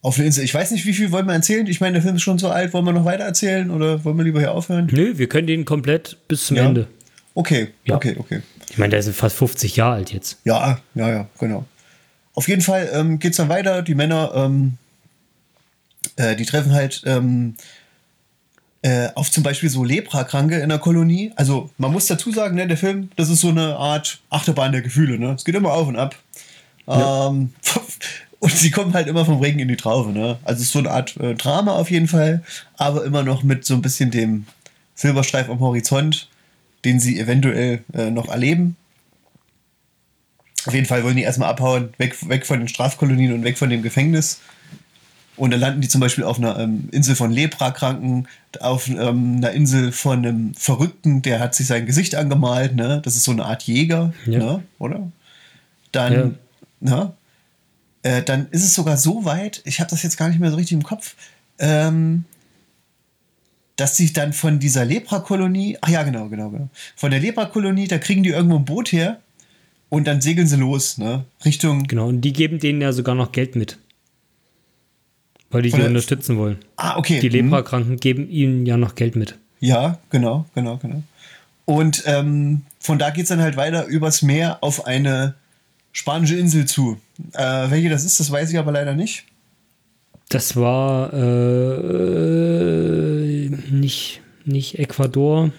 auf eine Insel. Ich weiß nicht, wie viel wollen wir erzählen. Ich meine, der Film ist schon so alt. Wollen wir noch weiter erzählen oder wollen wir lieber hier aufhören? Nö, wir können den komplett bis zum Ja. Ende. Okay, Ja. okay, okay. Ich meine, der ist fast 50 Jahre alt jetzt. Ja, ja, ja, genau. Auf jeden Fall ähm, geht es dann weiter. Die Männer, ähm, äh, die treffen halt ähm, äh, auf zum Beispiel so Leprakranke in der Kolonie. Also man muss dazu sagen, ne, der Film, das ist so eine Art Achterbahn der Gefühle. Ne? Es geht immer auf und ab. Ähm, und sie kommen halt immer vom Regen in die Traufe. Ne? Also es ist so eine Art äh, Drama auf jeden Fall, aber immer noch mit so ein bisschen dem Silberstreif am Horizont, den sie eventuell äh, noch erleben. Auf jeden Fall wollen die erstmal abhauen, weg, weg von den Strafkolonien und weg von dem Gefängnis. Und dann landen die zum Beispiel auf einer ähm, Insel von Leprakranken, auf ähm, einer Insel von einem Verrückten, der hat sich sein Gesicht angemalt, ne? Das ist so eine Art Jäger, Ja. ne? oder? Dann, ne? Äh, dann ist es sogar so weit, ich habe das jetzt gar nicht mehr so richtig im Kopf, ähm, dass sie dann von dieser Leprakolonie, ach ja, genau, genau, genau, von der Leprakolonie, da kriegen die irgendwo ein Boot her und dann segeln sie los, ne? Richtung, Genau, und die geben denen ja sogar noch Geld mit. Weil die der- unterstützen wollen. ah, okay. Die hm. Leprakranken geben ihnen ja noch Geld mit. Ja, genau, genau, genau. Und ähm, von da geht es dann halt weiter übers Meer auf eine spanische Insel zu. Äh, welche das ist, das weiß ich aber leider nicht. Das war äh, nicht, nicht Ecuador,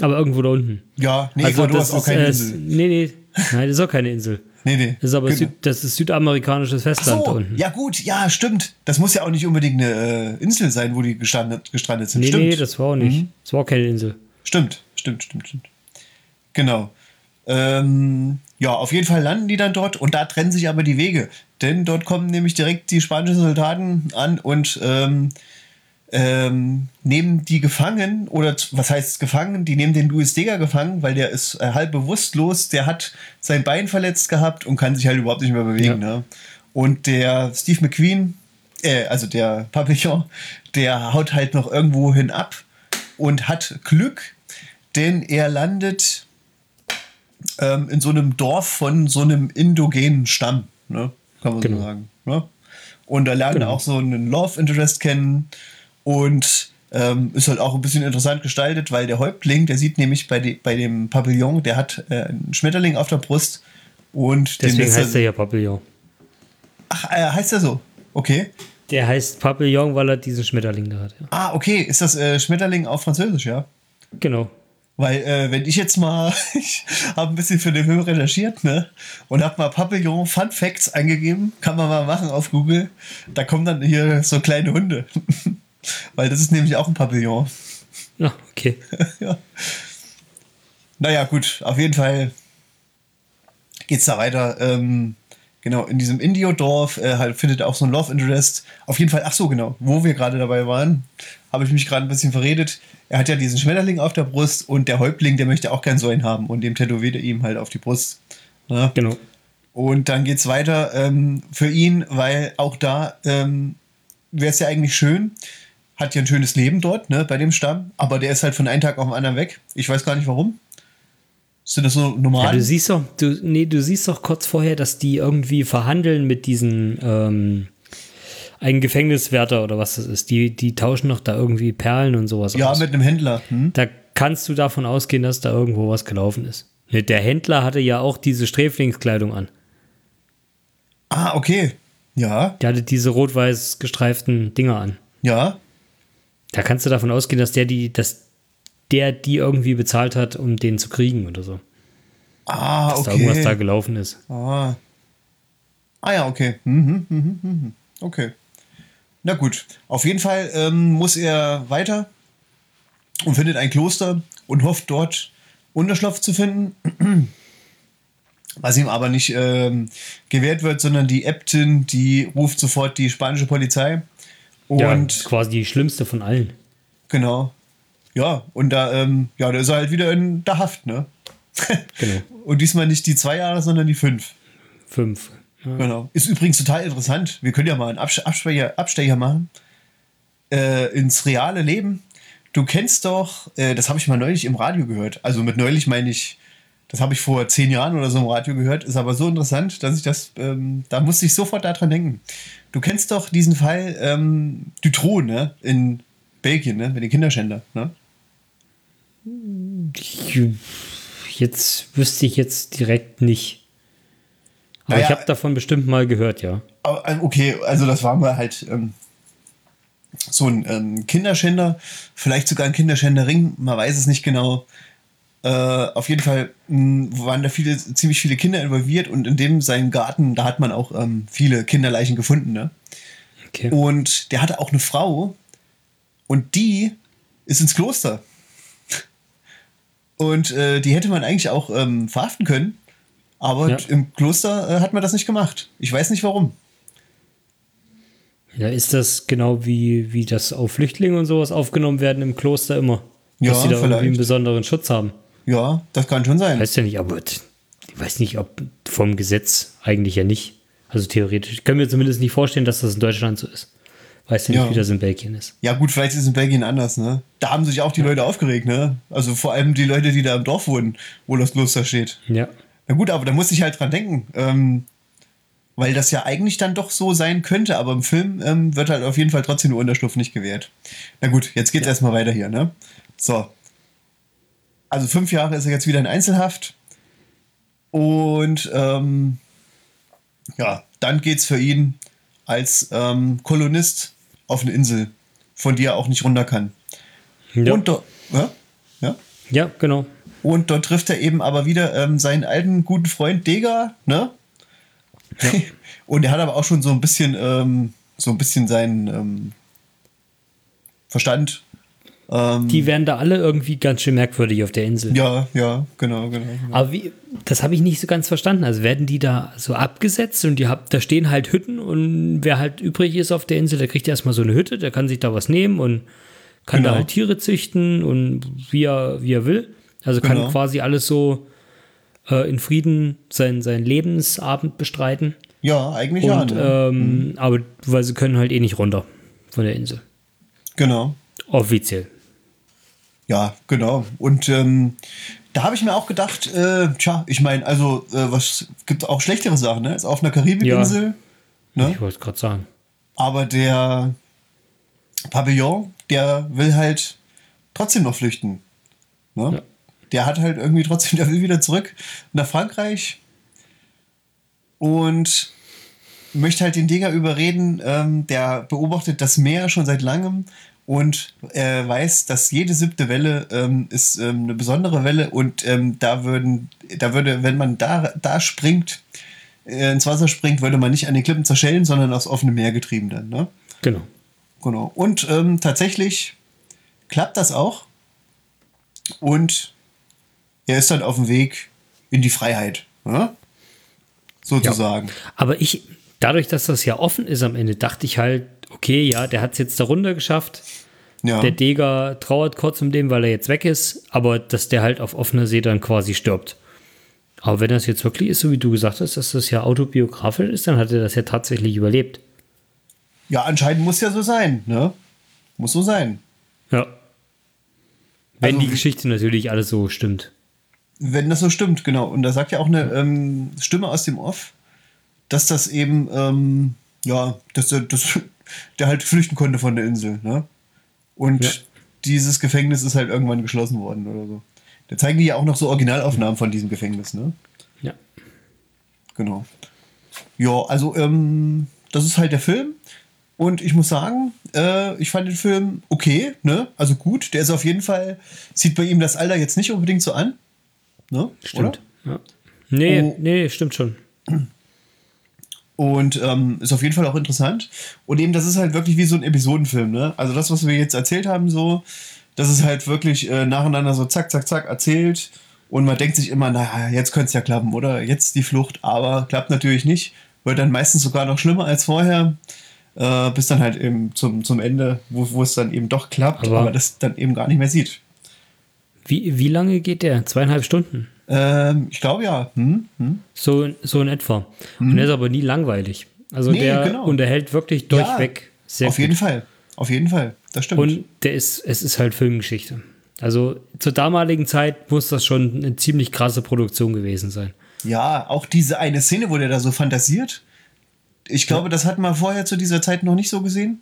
aber irgendwo da unten. Ja, nee, also Ecuador das ist auch keine äh, Insel. Nee, nee, nein, das ist auch keine Insel. Nee, nee. Das ist aber Genau. Süd, das ist südamerikanisches Festland so, unten. ja gut, ja, stimmt. Das muss ja auch nicht unbedingt eine äh, Insel sein, wo die gestrandet, gestrandet sind. nee, stimmt. nee, das war auch nicht. Das war auch keine Insel. Stimmt, stimmt, stimmt, stimmt. Genau. Ähm, ja, auf jeden Fall landen die dann dort und da trennen sich aber die Wege. Denn dort kommen nämlich direkt die spanischen Soldaten an und ähm, ähm, nehmen die gefangen, oder was heißt gefangen? Die nehmen den Louis Deger gefangen, weil der ist äh, halb bewusstlos, der hat sein Bein verletzt gehabt und kann sich halt überhaupt nicht mehr bewegen. Ja. Ne? Und der Steve McQueen, äh, also der Papillon, der haut halt noch irgendwo hin ab und hat Glück, denn er landet ähm, in so einem Dorf von so einem indogenen Stamm, ne? kann man Genau. so sagen. Ne? Und da lernen Genau. auch so einen Love Interest kennen und ähm, ist halt auch ein bisschen interessant gestaltet, weil der Häuptling, der sieht nämlich bei, de bei dem Pavillon, der hat äh, einen Schmetterling auf der Brust und Deswegen heißt er, ja Papillon. Ach, äh, heißt er so? Okay. Der heißt Papillon, weil er diesen Schmetterling da hat. Ja. Ah, okay. Ist das äh, Schmetterling auf Französisch, ja? Genau. Weil, äh, wenn ich jetzt mal, ich habe ein bisschen für den Film recherchiert, ne? Und habe mal Papillon Fun Facts eingegeben, kann man mal machen auf Google. Da kommen dann hier so kleine Hunde. Weil das ist nämlich auch ein Papillon. Ja, okay. ja. Naja, gut, auf jeden Fall geht's da weiter. Ähm, genau, in diesem Indio-Dorf äh, halt findet auch so ein Love Interest. Auf jeden Fall, ach so, genau, wo wir gerade dabei waren, habe ich mich gerade ein bisschen verredet. Er hat ja diesen Schmetterling auf der Brust und der Häuptling, der möchte auch gern so einen haben und dem tätowiert er ihm halt auf die Brust. Ne? Genau. Und dann geht's weiter ähm, für ihn, weil auch da ähm, wäre es ja eigentlich schön. Hat ja ein schönes Leben dort, ne, bei dem Stamm. Aber der ist halt von einem Tag auf den anderen weg. Ich weiß gar nicht warum. Sind das so Ja, normal? du siehst doch, du, nee, du siehst doch kurz vorher, dass die irgendwie verhandeln mit diesen ähm, einen Gefängniswärter oder was das ist. Die, die tauschen doch da irgendwie Perlen und sowas ja, aus. mit einem Händler. Hm? Da kannst du davon ausgehen, dass da irgendwo was gelaufen ist. Ne, Der Händler hatte ja auch diese Sträflingskleidung an. Ah, okay. Ja, Der hatte diese rot-weiß gestreiften Dinger an. ja. Da kannst du davon ausgehen, dass der die, dass der die irgendwie bezahlt hat, um den zu kriegen oder so. Ah, Dass da irgendwas da okay. gelaufen ist. Ah. Ah ja, okay. Mhm, mhm, mhm. Okay. Na gut. Auf jeden Fall ähm, muss er weiter und findet ein Kloster und hofft dort Unterschlupf zu finden. Was ihm aber nicht ähm, gewährt wird, sondern die Äbtin, die ruft sofort die spanische Polizei. Und ja, quasi die schlimmste von allen. Genau. Ja, und da, ähm, ja, da ist er halt wieder in der Haft, ne? Genau. und diesmal nicht die zwei Jahre, sondern die fünf. Fünf. Ja. Genau. Ist übrigens total interessant. Wir können ja mal einen Abs- Abstecher, Abstecher machen. Äh, ins reale Leben. Du kennst doch, äh, das habe ich mal neulich im Radio gehört. Also mit neulich meine ich, das habe ich vor zehn Jahren oder so im Radio gehört. Ist aber so interessant, dass ich das, ähm, da musste ich sofort daran denken. Du kennst doch diesen Fall ähm, Dutroux, ne? In Belgien, ne? Mit den Kinderschänder, ne? Jetzt wüsste ich jetzt direkt nicht. Aber Naja, ich habe davon bestimmt mal gehört, ja. Äh, Okay, also das war mal halt ähm, so ein ähm, Kinderschänder, vielleicht sogar ein Kinderschänderring, man weiß es nicht genau. Äh, auf jeden Fall mh, waren da viele, ziemlich viele Kinder involviert und in dem seinem Garten, da hat man auch ähm, viele Kinderleichen gefunden. Ne? Okay. Und der hatte auch eine Frau und die ist ins Kloster. Und äh, die hätte man eigentlich auch ähm, verhaften können, aber Ja. im Kloster äh, hat man das nicht gemacht. Ich weiß nicht warum. Ja, ist das genau wie, wie das auf Flüchtlinge und sowas aufgenommen werden im Kloster immer? Ja, Dass sie da irgendwie vielleicht. einen besonderen Schutz haben. Ja, das kann schon sein. Weiß ja nicht, aber ich weiß nicht, ob vom Gesetz eigentlich ja nicht. Also theoretisch. Ich kann mir zumindest nicht vorstellen, dass das in Deutschland so ist. Weiß ja nicht, Ja. wie das in Belgien ist. Ja, gut, vielleicht ist es in Belgien anders, ne? Da haben sich auch die Leute aufgeregt, ne? Also vor allem die Leute, die da im Dorf wohnen, wo das Kloster steht. Ja. Na gut, aber da muss ich halt dran denken. Ähm, weil das ja eigentlich dann doch so sein könnte, aber im Film ähm, wird halt auf jeden Fall trotzdem eine Unterschlupf nicht gewährt. Na gut, jetzt geht's erstmal weiter hier, ne? So. Also fünf Jahre ist er jetzt wieder in Einzelhaft. Und ähm, ja, dann geht's für ihn als ähm, Kolonist auf eine Insel, von die er auch nicht runter kann. Ja, Und ja? Ja? ja genau. Und dort trifft er eben aber wieder ähm, seinen alten guten Freund Dega, ne? Und er hat aber auch schon so ein bisschen, ähm, so ein bisschen seinen ähm, Verstand. Ähm, Die werden da alle irgendwie ganz schön merkwürdig auf der Insel. ja, ja, genau, genau. genau. Aber wie, das habe ich nicht so ganz verstanden. Also werden die da so abgesetzt und die hab, da stehen halt Hütten und wer halt übrig ist auf der Insel, der kriegt erstmal so eine Hütte, der kann sich da was nehmen und kann da Genau. halt Tiere züchten und wie er, wie er will. Also kann Genau. quasi alles so äh, in Frieden seinen, seinen Lebensabend bestreiten. Ja, eigentlich ja. Und, Ne? ähm, Aber weil sie können halt eh nicht runter von der Insel. genau. Offiziell. Ja, genau. Und ähm, da habe ich mir auch gedacht, äh, tja, ich meine, also äh, was gibt auch schlechtere Sachen, ne? Als auf einer Karibikinsel. Ne? Ich wollte es gerade sagen. Aber der Pavillon, der will halt trotzdem noch flüchten. Ne? Ja. Der hat halt irgendwie trotzdem, der will wieder zurück nach Frankreich und möchte halt den Digger überreden. Ähm, der beobachtet das Meer schon seit langem und er weiß, dass jede siebte Welle ähm, ist ähm, eine besondere Welle und ähm, da würden, da würde, wenn man da, da springt, äh, ins Wasser springt, würde man nicht an den Klippen zerschellen, sondern aufs offene Meer getrieben dann. Ne? Genau. Genau. Und ähm, tatsächlich klappt das auch. Und er ist dann auf dem Weg in die Freiheit. Ne? Sozusagen. Aber ich, dadurch, dass das ja offen ist am Ende, dachte ich halt, okay, ja, der hat es jetzt da runter geschafft. Ja. Der Deger trauert kurz um den, weil er jetzt weg ist, aber dass der halt auf offener See dann quasi stirbt. Aber wenn das jetzt wirklich ist, so wie du gesagt hast, dass das ja autobiografisch ist, dann hat er das ja tatsächlich überlebt. ja, anscheinend muss ja so sein. Ne? Muss so sein. Ja. Wenn Also die Geschichte natürlich alles so stimmt. Wenn das so stimmt, genau. Und da sagt ja auch eine ähm, Stimme aus dem Off, dass das eben, ähm, ja, dass der, dass der halt flüchten konnte von der Insel. Ne? Und Ja. dieses Gefängnis ist halt irgendwann geschlossen worden oder so. Da zeigen die ja auch noch so Originalaufnahmen von diesem Gefängnis, ne? Ja. Genau. Ja, also ähm, das ist halt der Film. Und ich muss sagen, äh, ich fand den Film okay, ne? Also gut. Der ist auf jeden Fall, sieht bei ihm das Alter jetzt nicht unbedingt so an. Ne? Stimmt. Oder? Ja. Nee, Oh. nee, stimmt schon. Und ähm, ist auf jeden Fall auch interessant. Und eben, das ist halt wirklich wie so ein Episodenfilm, ne? Also das, was wir jetzt erzählt haben, so, das ist halt wirklich äh, nacheinander so zack, zack, zack erzählt. Und man denkt sich immer, naja, jetzt könnte es ja klappen, oder? Jetzt die Flucht, aber klappt natürlich nicht. Wird dann meistens sogar noch schlimmer als vorher. Äh, bis dann halt eben zum, zum Ende, wo, wo es dann eben doch klappt, Aber- aber, das dann eben gar nicht mehr sieht. Wie, wie lange geht der? Zweieinhalb Stunden? Ähm, ich glaube ja. Hm? Hm? So, so in etwa. Und der ist aber nie langweilig. Also Nee, der genau. unterhält wirklich durchweg sehr Auf gut. jeden Fall. Auf jeden Fall. Das stimmt. Und der ist, es ist halt Filmgeschichte. Also zur damaligen Zeit muss das schon eine ziemlich krasse Produktion gewesen sein. Ja, auch diese eine Szene, wo der da so fantasiert. Ich glaube, das hat man vorher zu dieser Zeit noch nicht so gesehen.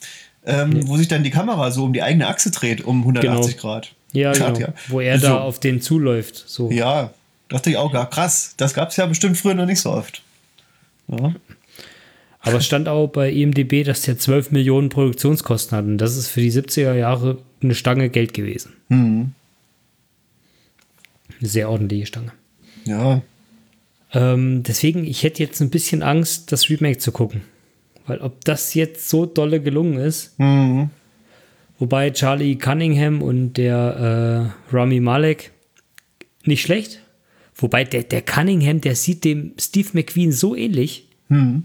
Ähm, Wo sich dann die Kamera so um die eigene Achse dreht, um 180 Genau. Grad. Ja, Grad, genau. Wo er So. da auf den zuläuft. So. Ja, dachte ich auch, ja, krass. Das gab es ja bestimmt früher noch nicht so oft. Ja. Aber es stand auch bei IMDB, dass der 12 Millionen Produktionskosten hat. Und das ist für die 70er Jahre eine Stange Geld gewesen. Mhm. Eine sehr ordentliche Stange. ja. Ähm, deswegen, ich hätte jetzt ein bisschen Angst, das Remake zu gucken. Weil ob das jetzt so dolle gelungen ist, Mhm. wobei Charlie Cunningham und der äh, Rami Malek nicht schlecht. Wobei der, der Cunningham, der sieht dem Steve McQueen so ähnlich. Mhm.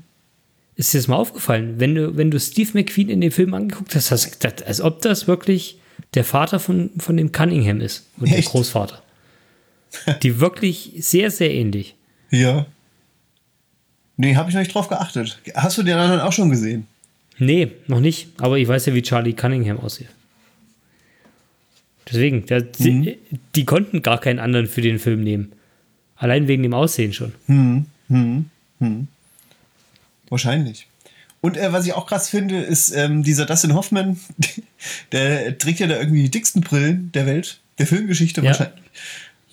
Ist dir das mal aufgefallen? Wenn du, wenn du Steve McQueen in dem Film angeguckt hast, hast du gedacht, als ob das wirklich der Vater von, von dem Cunningham ist und der Echt? Großvater. Die wirklich sehr, sehr ähnlich. Ja. Nee, habe ich noch nicht drauf geachtet. Hast du den anderen auch schon gesehen? Nee, noch nicht. Aber ich weiß ja, wie Charlie Cunningham aussieht. Deswegen, der, die, die konnten gar keinen anderen für den Film nehmen. Allein wegen dem Aussehen schon. Hm, hm, hm. Wahrscheinlich. Und äh, was ich auch krass finde, ist ähm, dieser Dustin Hoffman, der trägt ja da irgendwie die dicksten Brillen der Welt, der Filmgeschichte Ja. wahrscheinlich.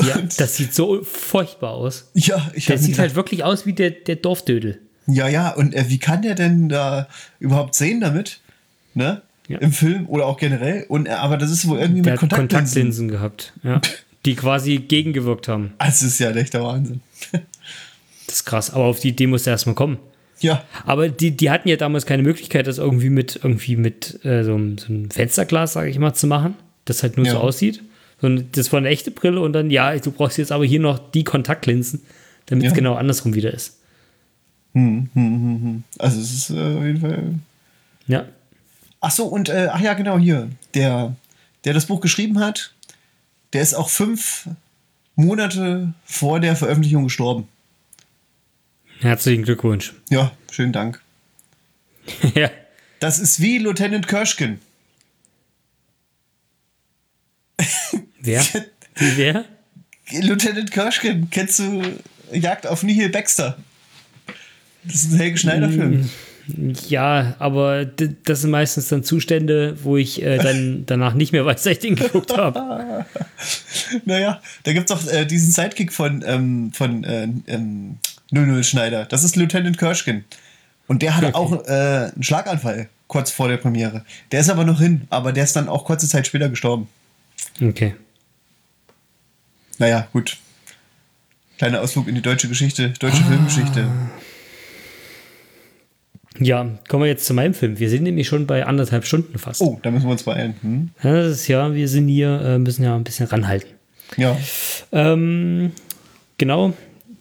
Ja, Und- das sieht so furchtbar aus. ja, ich Der sieht halt wirklich aus wie der, der Dorfdödel. ja, ja, und äh, wie kann der denn da überhaupt sehen damit? Ne? Ja. Im Film oder auch generell. Und, äh, aber das ist wohl irgendwie Der mit hat Kontaktlinsen. Kontaktlinsen gehabt, ja. Die quasi gegengewirkt haben. Das ist ja echt der Wahnsinn. Das ist krass. Aber auf die Idee musste er erstmal kommen. ja, Aber die, die hatten ja damals keine Möglichkeit, das irgendwie mit, irgendwie mit äh, so, einem- so einem Fensterglas, sage ich mal, zu machen, das halt nur Ja. so aussieht. Sondern das war eine echte Brille und dann, ja, du brauchst jetzt aber hier noch die Kontaktlinsen, damit es Ja. genau andersrum wieder ist. hm, hm, hm, hm. also es ist äh, auf jeden Fall Ja. Ach so, und äh, ach ja, genau hier. Der, der das Buch geschrieben hat, der ist auch fünf Monate vor der Veröffentlichung gestorben. Herzlichen Glückwunsch. Ja, schönen Dank. ja. Das ist wie Lieutenant Kirschkin. Wer? Wie wer? Lieutenant Kirschkin, kennst du Jagd auf Nihil Baxter? Das ist ein Helge Schneider-Film. Ja, aber das sind meistens dann Zustände, wo ich äh, dann danach nicht mehr weiß, dass ich den geguckt habe. Naja, da gibt es auch äh, diesen Sidekick von, ähm, von äh, ähm, 00 Schneider. Das ist Lieutenant Kirschkin. Und der hatte Okay. auch äh, einen Schlaganfall kurz vor der Premiere. Der ist aber noch hin, aber der ist dann auch kurze Zeit später gestorben. Okay. Naja, gut. Kleiner Ausflug in die deutsche Geschichte, deutsche Filmgeschichte. Ja, kommen wir jetzt zu meinem Film. Wir sind nämlich schon bei anderthalb Stunden fast. Oh, da müssen wir uns beeilen. Hm? Ja, das ist ja, wir sind hier, äh, müssen ja ein bisschen ranhalten. Ja. Ähm, genau,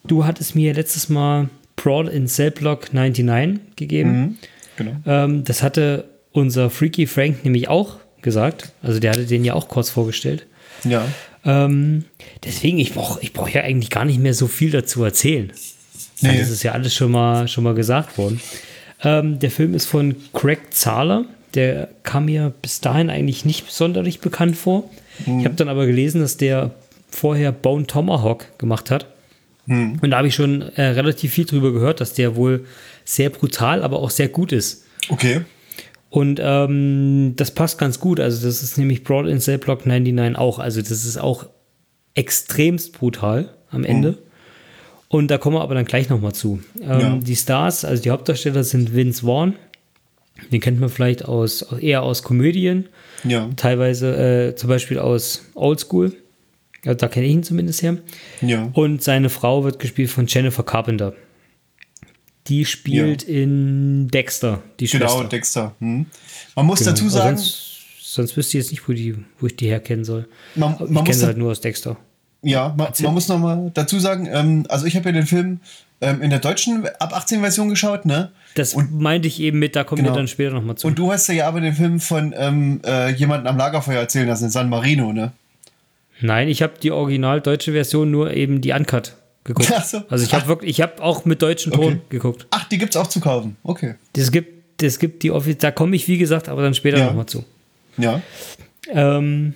du hattest mir letztes Mal Brawl in Cell Block 99 gegeben. Mhm. Genau. Ähm, das hatte unser Freaky Frank nämlich auch gesagt. Also der hatte den ja auch kurz vorgestellt. Ja. Ähm, deswegen, ich brauche ich brauch ja eigentlich gar nicht mehr so viel dazu erzählen. Nee. Das ist ja alles schon mal, schon mal gesagt worden. Ähm, der Film ist von Craig Zahler. Der kam mir bis dahin eigentlich nicht sonderlich bekannt vor. Ich habe dann aber gelesen, dass der vorher Bone Tomahawk gemacht hat. Und da habe ich schon äh, relativ viel drüber gehört, dass der wohl sehr brutal, aber auch sehr gut ist. Okay. Und ähm, das passt ganz gut. Also, das ist nämlich Brawl in Cell Block 99 auch. Also, das ist auch extremst brutal am Ende. Und da kommen wir aber dann gleich nochmal zu. Ähm, Ja. Die Stars, also die Hauptdarsteller sind Vince Vaughn. Den kennt man vielleicht aus, eher aus Komödien, Ja. teilweise äh, zum Beispiel aus Oldschool. Ja, da kenne ich ihn zumindest her. Ja. Und seine Frau wird gespielt von Jennifer Carpenter. Die spielt in Dexter, die Genau, Schwester. Dexter. Hm. Man muss Genau. dazu sagen, Sonst, sonst wüsste ich jetzt nicht, wo, die, wo ich die herkennen soll. man, Ich man kenne muss sie halt nur aus Dexter. Ja, man, man muss noch mal dazu sagen, ähm, also ich habe ja den Film ähm, in der deutschen ab 18 Version geschaut, ne? Das meinte ich eben mit, da kommen Genau. wir dann später nochmal zu. Und du hast ja aber den Film von ähm, äh, jemandem am Lagerfeuer erzählen lassen, in San Marino, ne? Nein, ich habe die original deutsche Version nur eben die Uncut geguckt. Ach so. Also ich habe wirklich, ich habe auch mit deutschem Ton Okay. geguckt. Ach, die gibt's auch zu kaufen. Okay. Das gibt, das gibt die Office, da komme ich wie gesagt, aber dann später Ja. nochmal zu. Ja. Ähm,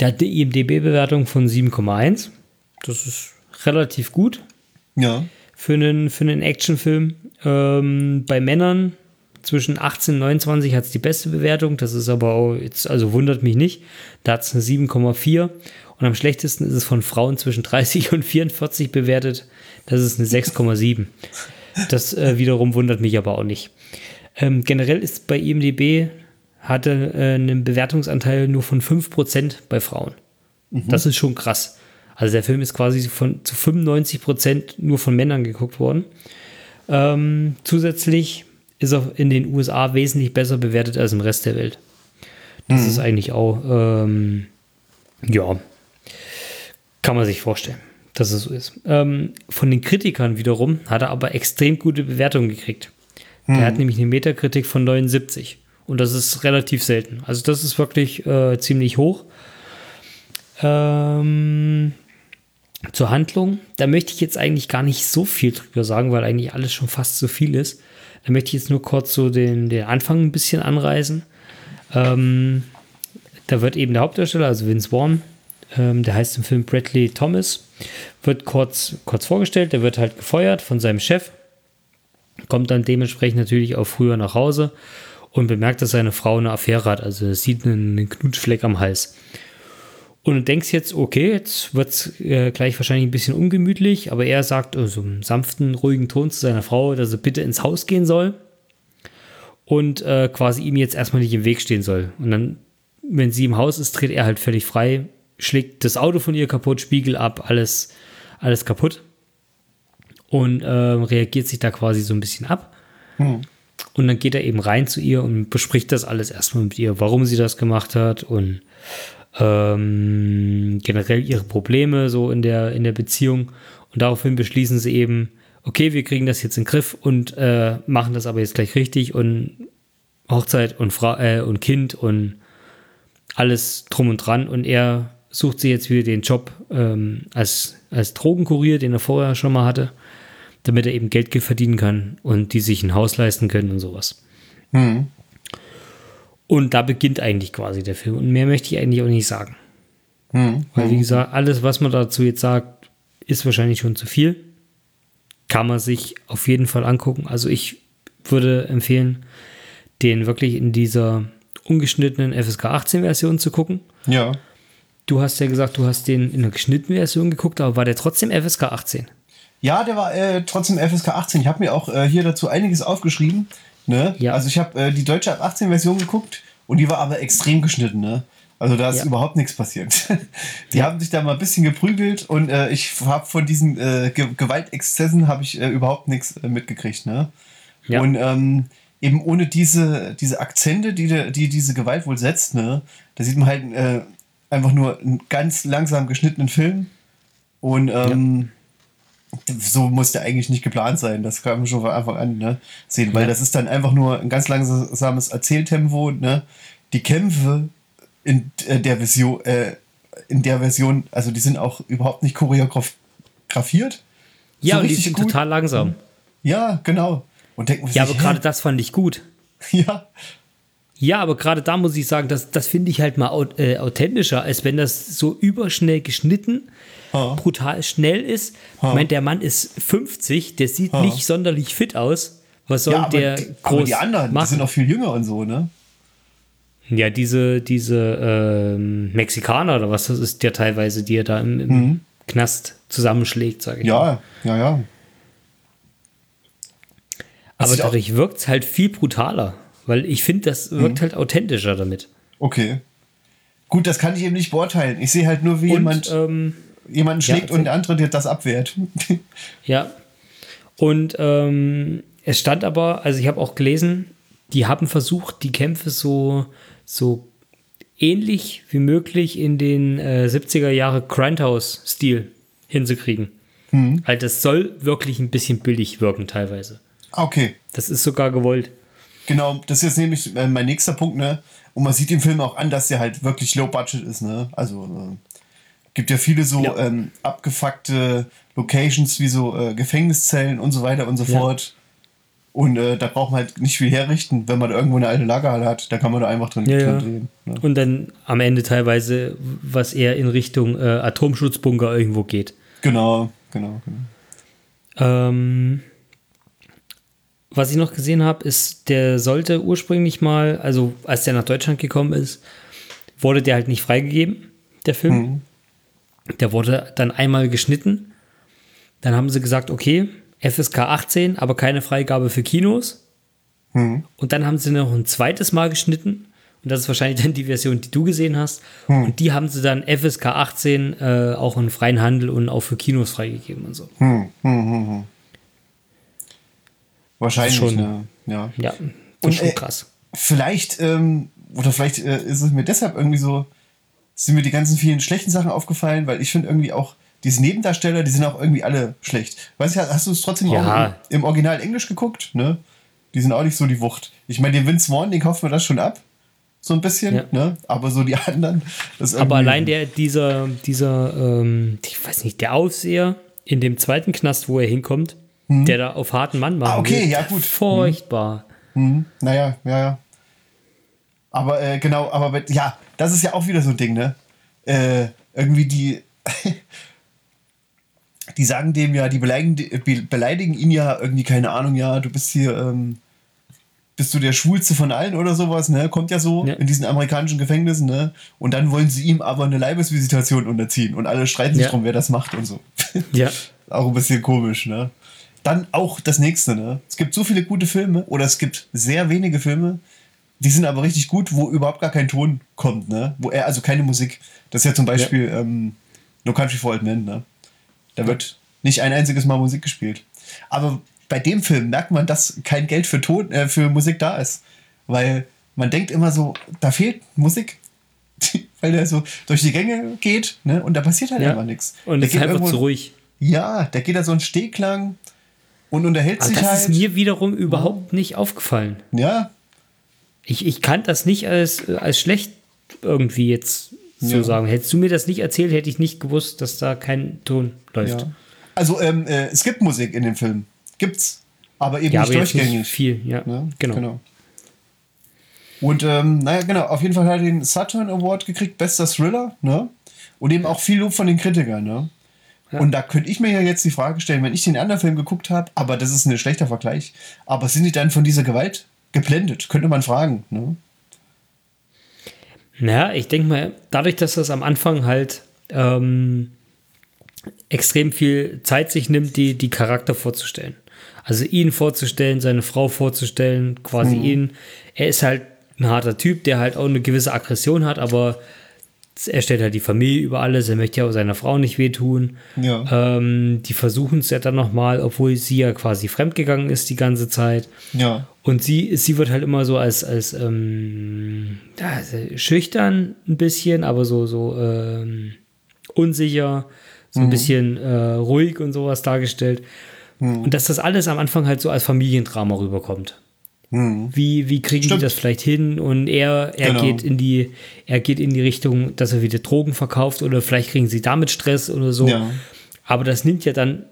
der hat die IMDB-Bewertung von 7,1. Das ist relativ gut Ja. für einen, für einen Actionfilm. Ähm, bei Männern zwischen 18 und 29 hat es die beste Bewertung. Das ist aber auch jetzt, also wundert mich nicht. Da hat es eine 7,4. Und am schlechtesten ist es von Frauen zwischen 30 und 44 bewertet. Das ist eine 6,7. Das äh, wiederum wundert mich aber auch nicht. Ähm, generell ist bei IMDB hatte äh, einen Bewertungsanteil nur von 5% bei Frauen. Das ist schon krass. Also der Film ist quasi von zu 95% nur von Männern geguckt worden. Ähm, zusätzlich ist er in den USA wesentlich besser bewertet als im Rest der Welt. Das ist eigentlich auch, ähm, ja, kann man sich vorstellen, dass es so ist. Ähm, von den Kritikern wiederum hat er aber extrem gute Bewertungen gekriegt. Der hat nämlich eine Metakritik von 79. Und das ist relativ selten. Also das ist wirklich äh, ziemlich hoch. Ähm, zur Handlung, da möchte ich jetzt eigentlich gar nicht so viel drüber sagen, weil eigentlich alles schon fast so viel ist. Da möchte ich jetzt nur kurz so den, den Anfang ein bisschen anreißen. Ähm, da wird eben der Hauptdarsteller, also Vince Vaughn, ähm, der heißt im Film Bradley Thomas, wird kurz, kurz vorgestellt. Der wird halt gefeuert von seinem Chef, kommt dann dementsprechend natürlich auch früher nach Hause und bemerkt, dass seine Frau eine Affäre hat. Also sieht einen, Knutschfleck am Hals. Und du denkst jetzt, okay, jetzt wird es äh, gleich wahrscheinlich ein bisschen ungemütlich, aber er sagt also im sanften, ruhigen Ton zu seiner Frau, dass er bitte ins Haus gehen soll und äh, quasi ihm jetzt erstmal nicht im Weg stehen soll. Und dann, wenn sie im Haus ist, dreht er halt völlig frei, schlägt das Auto von ihr kaputt, Spiegel ab, alles, alles kaputt und äh, reagiert sich da quasi so ein bisschen ab. Und dann geht er eben rein zu ihr und bespricht das alles erstmal mit ihr, warum sie das gemacht hat und ähm, generell ihre Probleme so in der, in der Beziehung. Und daraufhin beschließen sie eben, okay, wir kriegen das jetzt in den Griff und äh, machen das aber jetzt gleich richtig und Hochzeit und, Fra äh, und Kind und alles drum und dran. Und er sucht sich jetzt wieder den Job ähm, als, als Drogenkurier, den er vorher schon mal hatte, damit er eben Geld verdienen kann und die sich ein Haus leisten können und sowas. Und da beginnt eigentlich quasi der Film. Und mehr möchte ich eigentlich auch nicht sagen. Weil, wie gesagt, alles, was man dazu jetzt sagt, ist wahrscheinlich schon zu viel. Kann man sich auf jeden Fall angucken. Also ich würde empfehlen, den wirklich in dieser ungeschnittenen FSK 18 Version zu gucken. Ja. Du hast ja gesagt, du hast den in der geschnittenen Version geguckt, aber war der trotzdem FSK 18? Ja, der war äh, trotzdem FSK 18. Ich habe mir auch äh, hier dazu einiges aufgeschrieben. Ne? Ja. Also ich habe äh, die deutsche ab 18 Version geguckt und die war aber extrem geschnitten. Ne? Also da ist Ja. überhaupt nichts passiert. die haben sich da mal ein bisschen geprügelt und äh, ich habe von diesen äh, Ge Gewaltexzessen habe ich äh, überhaupt nichts äh, mitgekriegt. Ne? Ja. Und ähm, eben ohne diese, diese Akzente, die, de- die diese Gewalt wohl setzt, ne? da sieht man halt äh, einfach nur einen ganz langsam geschnittenen Film. Und ähm, so muss der eigentlich nicht geplant sein. Das kann man schon von Anfang an ne, sehen, weil Ja. das ist dann einfach nur ein ganz langsames Erzähltempo. Ne? Die Kämpfe in äh, der Version, äh, in der Version, also die sind auch überhaupt nicht choreografiert. Ja, So und die richtig sind gut. total langsam. Ja, genau. Und denken Ja, aber gerade das fand ich gut. Ja, Ja, aber gerade da muss ich sagen, das, das finde ich halt mal äh, authentischer, als wenn das so überschnell geschnitten, Ha. brutal schnell ist. Ich meine, der Mann ist 50, der sieht Ha. nicht sonderlich fit aus. Was soll ja aber, der die- groß aber die anderen, die machen? sind auch viel jünger und so, ne? ja, diese, diese ähm, Mexikaner oder was das ist, der teilweise, die er da im, im Knast zusammenschlägt, sage ich mal. Mhm. Ja, ja, ja. Aber dadurch wirkt es halt viel brutaler, weil ich finde, das Mhm. wirkt halt authentischer damit. Okay. Gut, das kann ich eben nicht beurteilen. Ich sehe halt nur, wie Und jemand ähm, jemanden Ja, schlägt und der andere der das abwehrt. Ja. Und ähm, es stand aber, also ich habe auch gelesen, die haben versucht, die Kämpfe so, so ähnlich wie möglich in den äh, 70er Jahre Grindhouse-Stil hinzukriegen. Mhm. Halt, das soll wirklich ein bisschen billig wirken teilweise. Okay. Das ist sogar gewollt. Genau, das ist jetzt nämlich äh, mein nächster Punkt, ne? Und man sieht im Film auch an, dass der halt wirklich low budget ist, ne? Also äh, gibt ja viele so ja. Ähm, abgefuckte Locations wie so äh, Gefängniszellen und so weiter und so ja. fort. Und äh, da braucht man halt nicht viel herrichten, wenn man irgendwo eine alte Lagerhalle hat. Da kann man da einfach drin, ja, drin drehen. Ne? Und dann am Ende teilweise, was eher in Richtung äh, Atomschutzbunker irgendwo geht. Genau, genau, genau. Ähm, was ich noch gesehen habe, ist, der sollte ursprünglich mal, also als der nach Deutschland gekommen ist, wurde der halt nicht freigegeben, der Film. Mhm. Der wurde dann einmal geschnitten. Dann haben sie gesagt, okay, FSK 18, aber keine Freigabe für Kinos. Mhm. Und dann haben sie noch ein zweites Mal geschnitten. Und das ist wahrscheinlich dann die Version, die du gesehen hast. Mhm. Und die haben sie dann FSK 18 äh, auch in freien Handel und auch für Kinos freigegeben und so. Mhm. Wahrscheinlich schon. Ne? Ja. ja, das und, ist schon äh, krass. Vielleicht, ähm, oder vielleicht äh, ist es mir deshalb irgendwie so, sind mir die ganzen vielen schlechten Sachen aufgefallen, weil ich finde irgendwie auch, diese Nebendarsteller, die sind auch irgendwie alle schlecht. Weißt du, hast du es trotzdem ja. auch im, im, Original Englisch geguckt? Ne? Die sind auch nicht so die Wucht. Ich meine, den Vince Vaughn, den kauft man das schon ab. So ein bisschen, ja. ne? Aber so die anderen. Aber allein der, dieser, dieser, ähm, ich weiß nicht, der Aufseher in dem zweiten Knast, wo er hinkommt, hm. der da auf harten Mann macht. Ah, okay, ja, gut. Furchtbar. Hm. Hm. Naja, ja, ja. Aber äh, genau, aber ja, das ist ja auch wieder so ein Ding, ne? Äh, irgendwie die. die sagen dem ja, die beleidigen, beleidigen ihn ja irgendwie, keine Ahnung, ja, du bist hier, ähm, bist du der Schwulste von allen oder sowas, ne? Kommt ja so ja. in diesen amerikanischen Gefängnissen, ne? Und dann wollen sie ihm aber eine Leibesvisitation unterziehen und alle streiten sich ja. drum, wer das macht und so. Ja. auch ein bisschen komisch, ne? Dann auch das nächste, ne? Es gibt so viele gute Filme oder es gibt sehr wenige Filme, die sind aber richtig gut, wo überhaupt gar kein Ton kommt, ne? Wo er, also keine Musik. Das ist ja zum Beispiel ja. Ähm, No Country for Old Men, ne? Da wird nicht ein einziges Mal Musik gespielt. Aber bei dem Film merkt man, dass kein Geld für, Ton, äh, für Musik da ist. Weil man denkt immer so, da fehlt Musik. weil der so durch die Gänge geht ne? und da passiert halt ja. einfach nichts. Und es ist einfach zu ruhig. Ja, der geht da so einen Steg lang und unterhält Aber sich das halt. Das ist mir wiederum überhaupt nicht aufgefallen. Ja. Ich, ich kann das nicht als, als schlecht irgendwie jetzt so ja. sagen. Hättest du mir das nicht erzählt, hätte ich nicht gewusst, dass da kein Ton läuft. Ja. Also ähm, äh, es gibt Musik in dem Film. Gibt's. Aber eben ja, nicht aber durchgängig. Nicht viel, ja. ja genau. genau. Und ähm, naja, genau, auf jeden Fall hat er den Saturn Award gekriegt, bester Thriller, ne? Und eben auch viel Lob von den Kritikern, ne? Ja. Und da könnte ich mir ja jetzt die Frage stellen, wenn ich den anderen Film geguckt habe, aber das ist ein schlechter Vergleich, aber sind die dann von dieser Gewalt geblendet? Könnte man fragen, ne? Naja, ich denke mal, dadurch, dass das am Anfang halt ähm, extrem viel Zeit sich nimmt, die, die Charakter vorzustellen. Also ihn vorzustellen, seine Frau vorzustellen, quasi mhm. ihn. Er ist halt ein harter Typ, der halt auch eine gewisse Aggression hat, aber er stellt halt die Familie über alles, er möchte ja auch seiner Frau nicht wehtun. Ja. Ähm, die versuchen es ja dann nochmal, obwohl sie ja quasi fremdgegangen ist die ganze Zeit. Ja. Und sie, sie wird halt immer so als, als ähm, schüchtern ein bisschen, aber so, so ähm, unsicher, so ein mhm. bisschen äh, ruhig und sowas dargestellt. Mhm. Und dass das alles am Anfang halt so als Familiendrama rüberkommt. Mhm. Wie, wie kriegen Stimmt. die das vielleicht hin? Und er, er genau. geht in die, er geht in die Richtung, dass er wieder Drogen verkauft oder vielleicht kriegen sie damit Stress oder so. Ja. Aber das nimmt ja dann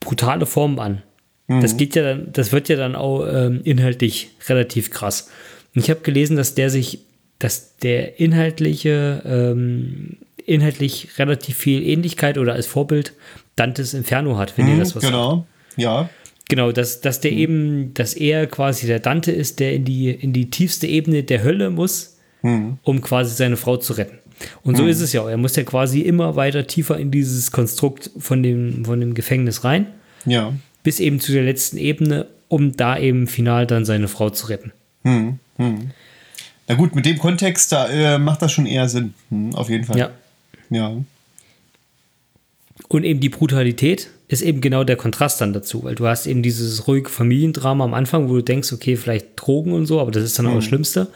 brutale Formen an. Mhm. Das geht ja dann, das wird ja dann auch ähm, inhaltlich relativ krass. Und ich habe gelesen, dass der sich, dass der inhaltliche, ähm, inhaltlich relativ viel Ähnlichkeit oder als Vorbild Dantes Inferno hat, wenn mhm, ihr das was Genau, sagt. ja. Genau, dass, dass der mhm. eben, dass er quasi der Dante ist, der in die, in die tiefste Ebene der Hölle muss, mhm. um quasi seine Frau zu retten. Und so mhm. ist es ja. Er muss ja quasi immer weiter tiefer in dieses Konstrukt von dem, von dem Gefängnis rein. Ja. Bis eben zu der letzten Ebene, um da eben final dann seine Frau zu retten. Mhm. Mhm. Na gut, mit dem Kontext, da äh, macht das schon eher Sinn. Mhm, auf jeden Fall. Ja. Ja. Und eben die Brutalität ist eben genau der Kontrast dann dazu, weil du hast eben dieses ruhige Familiendrama am Anfang, wo du denkst, okay, vielleicht Drogen und so, aber das ist dann auch das Schlimmste.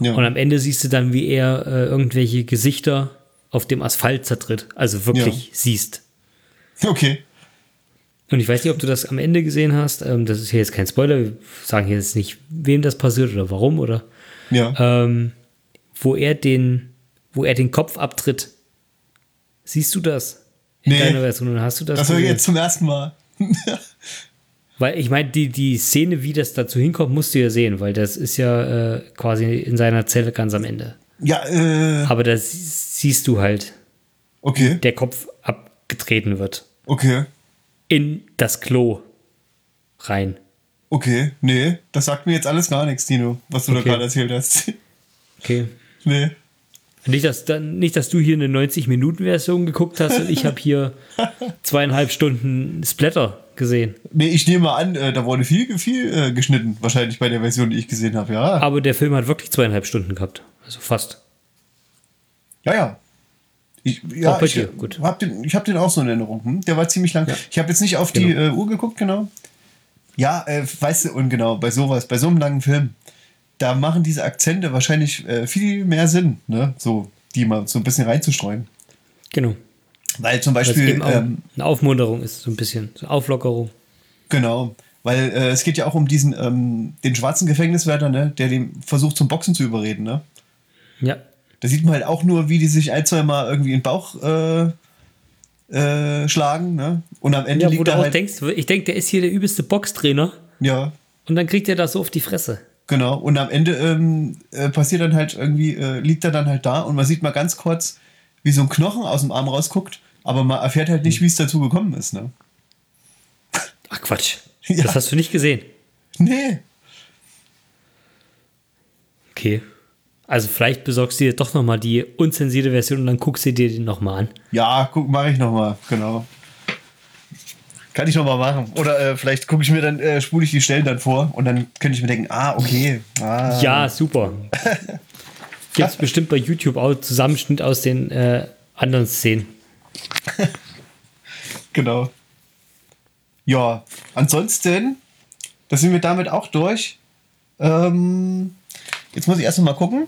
Ja. Und am Ende siehst du dann, wie er äh, irgendwelche Gesichter auf dem Asphalt zertritt. Also wirklich Ja. siehst. Okay. Und ich weiß nicht, ob du das am Ende gesehen hast. Ähm, das ist hier jetzt kein Spoiler. Wir sagen hier jetzt nicht, wem das passiert oder warum oder Ja. ähm, wo er den, wo er den Kopf abtritt. Siehst du das? In Nee. deiner Version oder hast du das? das höre ich jetzt zum ersten Mal. Weil ich meine, die, die Szene, wie das dazu hinkommt, musst du ja sehen, weil das ist ja äh, quasi in seiner Zelle ganz am Ende. Ja, äh, Aber da sie- siehst du halt, okay. der Kopf abgetreten wird. Okay. In das Klo rein. Okay. Nee, das sagt mir jetzt alles gar nichts, Dino, was du da Okay. gerade erzählt hast. Okay. nee. Nicht dass, dann, nicht, dass du hier eine 90-Minuten-Version geguckt hast und ich habe hier zweieinhalb Stunden Splatter gesehen. Nee, ich nehme an, äh, da wurde viel, viel äh, geschnitten, wahrscheinlich bei der Version, die ich gesehen habe, ja. Aber der Film hat wirklich zweieinhalb Stunden gehabt. Also fast. Ja, ja. Ich, ja, Auch bei ich dir, gut. habe den, ich hab den auch so in Erinnerung. Hm? Der war ziemlich lang. Ich habe jetzt nicht auf die Genau. äh, Uhr geguckt, genau. Ja, äh, weißt du, und genau, bei sowas, bei so einem langen Film, da machen diese Akzente wahrscheinlich äh, viel mehr Sinn, ne? So, die mal so ein bisschen reinzustreuen. Genau. Weil zum Weil Beispiel, auch ähm, eine Aufmunterung ist, so ein bisschen. So Auflockerung. genau, weil äh, es geht ja auch um diesen, ähm, den schwarzen Gefängniswärter, ne? Der den versucht zum Boxen zu überreden, ne? Ja. Da sieht man halt auch nur, wie die sich ein, zwei Mal irgendwie in den Bauch äh, äh, schlagen, ne? Und am Ende Ja, wo liegt du er auch halt. denkst, ich denke, der ist hier der übelste Boxtrainer ja, und dann kriegt er das so auf die Fresse. Genau. Und am Ende ähm, äh, passiert dann halt irgendwie, äh, liegt er dann halt da und man sieht mal ganz kurz, wie so ein Knochen aus dem Arm rausguckt, aber man erfährt halt nicht, wie es dazu gekommen ist, ne? Ach Quatsch. Ja. Das hast du nicht gesehen. Nee. Okay. Also vielleicht besorgst du dir doch nochmal die unzensierte Version und dann guckst du dir den nochmal an. Ja, guck, mache ich nochmal, genau. Kann ich nochmal machen. Oder äh, vielleicht gucke ich mir dann, äh, spule ich die Stellen dann vor und dann könnte ich mir denken, ah, okay. Ah, Ja, super. Gibt es bestimmt bei YouTube auch Zusammenschnitt aus den äh, anderen Szenen. Genau. Ja, ansonsten, da sind wir damit auch durch. Ähm, jetzt muss ich erst noch mal gucken.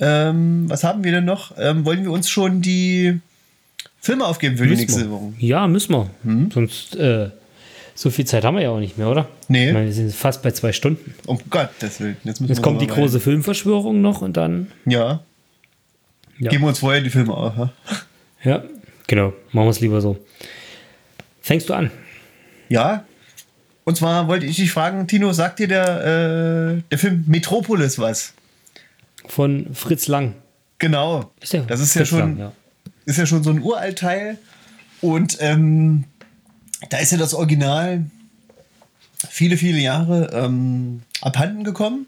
Ähm, was haben wir denn noch? Ähm, wollen wir uns schon die Filme aufgeben für die Müssen nächste wir. Woche? Ja, müssen wir. Sonst, äh, so viel Zeit haben wir ja auch nicht mehr, oder? Nee. Ich meine, wir sind fast bei zwei Stunden. Um Gottes Willen. Jetzt, müssen Jetzt kommt die aber große Filmverschwörung noch und dann. rein. Ja. Ja. Geben wir uns vorher die Filme auf. Ja? Ja, genau. Machen wir es lieber so. Fängst du an? ja. Und zwar wollte ich dich fragen, Tino, sagt dir der, äh, der Film Metropolis was? Von Fritz Lang. Genau. Ist der das ist ja Fritz schon. Lang, ja. Ist ja schon so ein Uraltteil. Und ähm, da ist ja das Original viele, viele Jahre ähm, abhanden gekommen.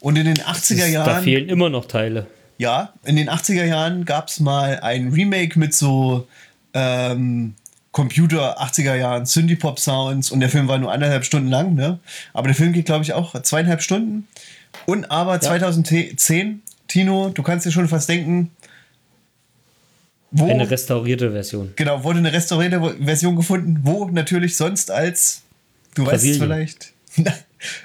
Und in den 80er Da Jahren, fehlen immer noch Teile. ja, in den 80er Jahren gab es mal ein Remake mit so ähm, Computer 80er Jahren Synthie-Pop Sounds und der Film war nur anderthalb Stunden lang, ne? Aber der Film geht, glaube ich, auch zweieinhalb Stunden. Und aber 2010, Tino, du kannst dir schon fast denken, wo Eine restaurierte Version. Genau, wurde eine restaurierte Version gefunden, wo natürlich sonst als, du weißt es Brasilien. vielleicht,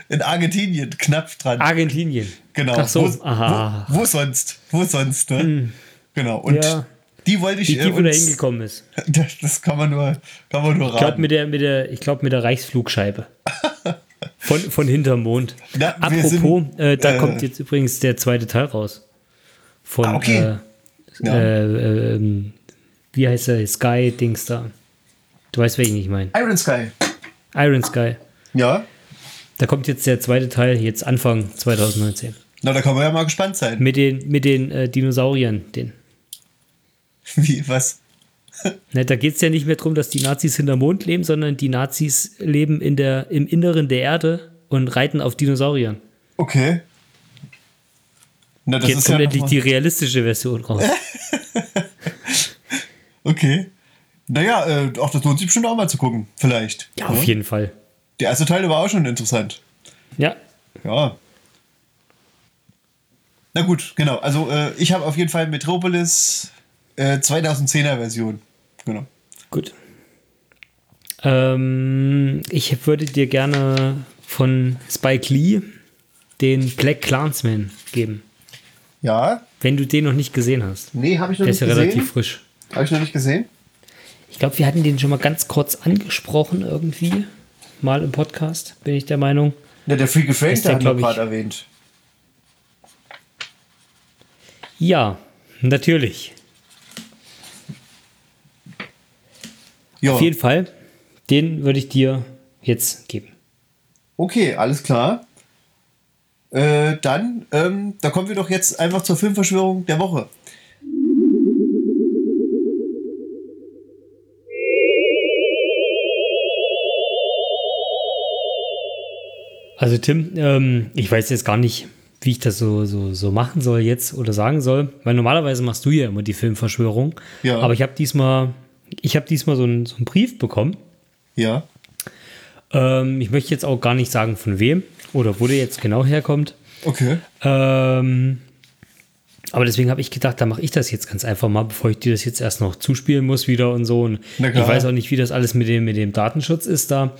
in Argentinien knapp dran. Argentinien. genau. Ach so, wo, aha. Wo, wo sonst? Wo sonst, ne? Genau. Und Ja. die wollte ich Wie äh, tief er da uns- hingekommen ist. Das, das kann man nur, kann man nur Ich glaube mit der, mit der, ich glaub, mit der Reichsflugscheibe. Von, von hinterm Mond. Na, Apropos, sind, äh, da äh, kommt jetzt übrigens der zweite Teil raus. Von, Ah, okay. Äh, Ja. äh, ähm, wie heißt der? Sky-Dings da. Du weißt, welchen ich meine. Iron Sky. Iron Sky. Ja. Da kommt jetzt der zweite Teil, jetzt Anfang 2019. Na, da kann man ja mal gespannt sein. Mit den, mit den äh, Dinosauriern. Den. Wie, was? Ne, da geht es ja nicht mehr darum, dass die Nazis hinterm Mond leben, sondern die Nazis leben in der, im Inneren der Erde und reiten auf Dinosauriern. Okay. Na, Jetzt kommt ja endlich die realistische Version raus. Okay. Naja, äh, auch das lohnt sich bestimmt auch mal zu gucken. Vielleicht. Ja, auf jeden Fall. Der erste Teil war auch schon interessant. Ja, Ja. Na gut, genau. Also äh, ich habe auf jeden Fall Metropolis äh, 2010er Version Genau. Gut. Ähm, ich würde dir gerne von Spike Lee den Black Clansman geben. Ja, Wenn du den noch nicht gesehen hast. nee, habe ich noch Der nicht ist ja relativ gesehen. frisch. Habe ich noch nicht gesehen. Ich glaube, wir hatten den schon mal ganz kurz angesprochen irgendwie. Mal im Podcast, bin ich der Meinung. Ja, der Freaky Frank, der der, hat ich- gerade erwähnt. Ja, natürlich. Ja, Auf jeden Fall, den würde ich dir jetzt geben. okay, alles klar. Äh, dann, ähm, da kommen wir doch jetzt einfach zur Filmverschwörung der Woche. Also Tim, ähm, ich weiß jetzt gar nicht, wie ich das so, so, so machen soll jetzt oder sagen soll, weil normalerweise machst du ja immer die Filmverschwörung. Ja. Aber ich habe diesmal, ich habe diesmal so einen, so einen Brief bekommen. Ja, Ähm, ich möchte jetzt auch gar nicht sagen, von wem oder wo der jetzt genau herkommt. okay. Ähm, aber deswegen habe ich gedacht, da mache ich das jetzt ganz einfach mal, bevor ich dir das jetzt erst noch zuspielen muss wieder und so. Und ich weiß auch nicht, wie das alles mit dem, mit dem Datenschutz ist da.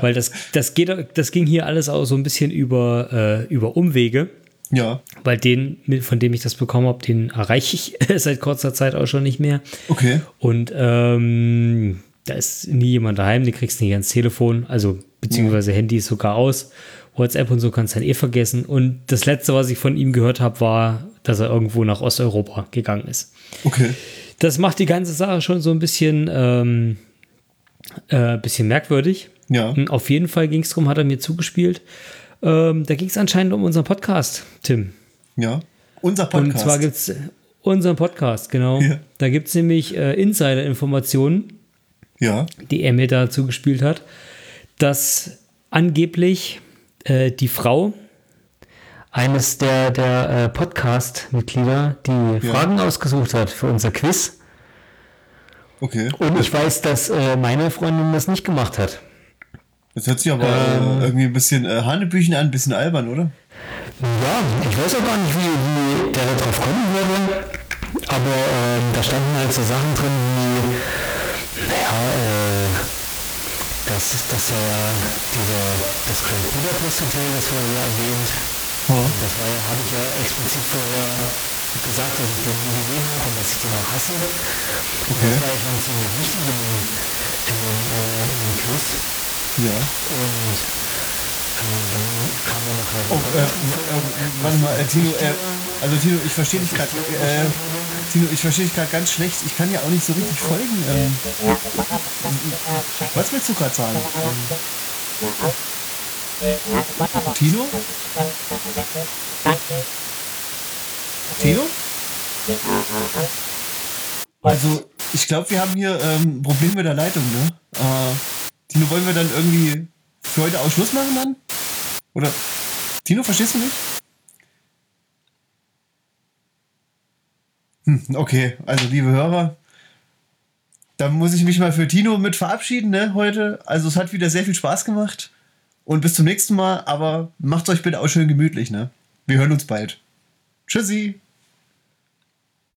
Weil das, das, geht, das ging hier alles auch so ein bisschen über, äh, über Umwege. Ja, Weil den, von dem ich das bekommen habe, den erreiche ich seit kurzer Zeit auch schon nicht mehr. okay. Und ähm, da ist nie jemand daheim, die kriegst du nicht ans Telefon, also beziehungsweise Handy ist sogar aus. WhatsApp und so kannst du dann eh vergessen. Und das letzte, was ich von ihm gehört habe, war, dass er irgendwo nach Osteuropa gegangen ist. Okay. Das macht die ganze Sache schon so ein bisschen, ähm, äh, bisschen merkwürdig. Ja. Und Auf jeden Fall ging es darum, hat er mir zugespielt. Ähm, da ging es anscheinend um unseren Podcast, Tim. Ja. Unser Podcast. Und zwar gibt es unseren Podcast, genau. Ja. Da gibt es nämlich äh, Insider-Informationen, ja. die er mir da zugespielt hat, dass angeblich äh, die Frau eines der, der äh, Podcast-Mitglieder die Ja. Fragen ausgesucht hat für unser Quiz. Okay. Und ich weiß, dass äh, meine Freundin das nicht gemacht hat. Das hört sich aber Ähm. äh, irgendwie ein bisschen äh, Hanebüchen an, ein bisschen albern, oder? Ja, ich weiß auch gar nicht, wie, wie der darauf kommen würde. Aber ähm, da standen halt so Sachen drin wie, das ist das ja dieser, das Grand Budapest Hotel, das wurde ja erwähnt. Das war ja, habe ich ja explizit vorher gesagt, dass ich den nie gesehen habe und dass ich den auch hasse. Okay. Das war ja schon ziemlich wichtig in dem, in dem, äh, in dem Quiz. Ja. Und ähm, dann kam ja noch Oh, äh, äh, warte mal, äh, Tino, äh, also Tino, ich verstehe dich gerade, äh, Tino, ich verstehe dich gerade ganz schlecht. Ich kann ja auch nicht so richtig folgen. Ähm, was willst du gerade sagen? Tino? Tino? Also, ich glaube, wir haben hier ähm, ein Problem mit der Leitung, ne? Äh, Tino, wollen wir dann irgendwie für heute auch Schluss machen dann? Oder? Tino, verstehst du mich? Okay, also liebe Hörer, dann muss ich mich mal für Tino mit verabschieden, ne, heute. Also es hat wieder sehr viel Spaß gemacht. Und bis zum nächsten Mal, aber macht's euch bitte auch schön gemütlich, ne? Wir hören uns bald. Tschüssi!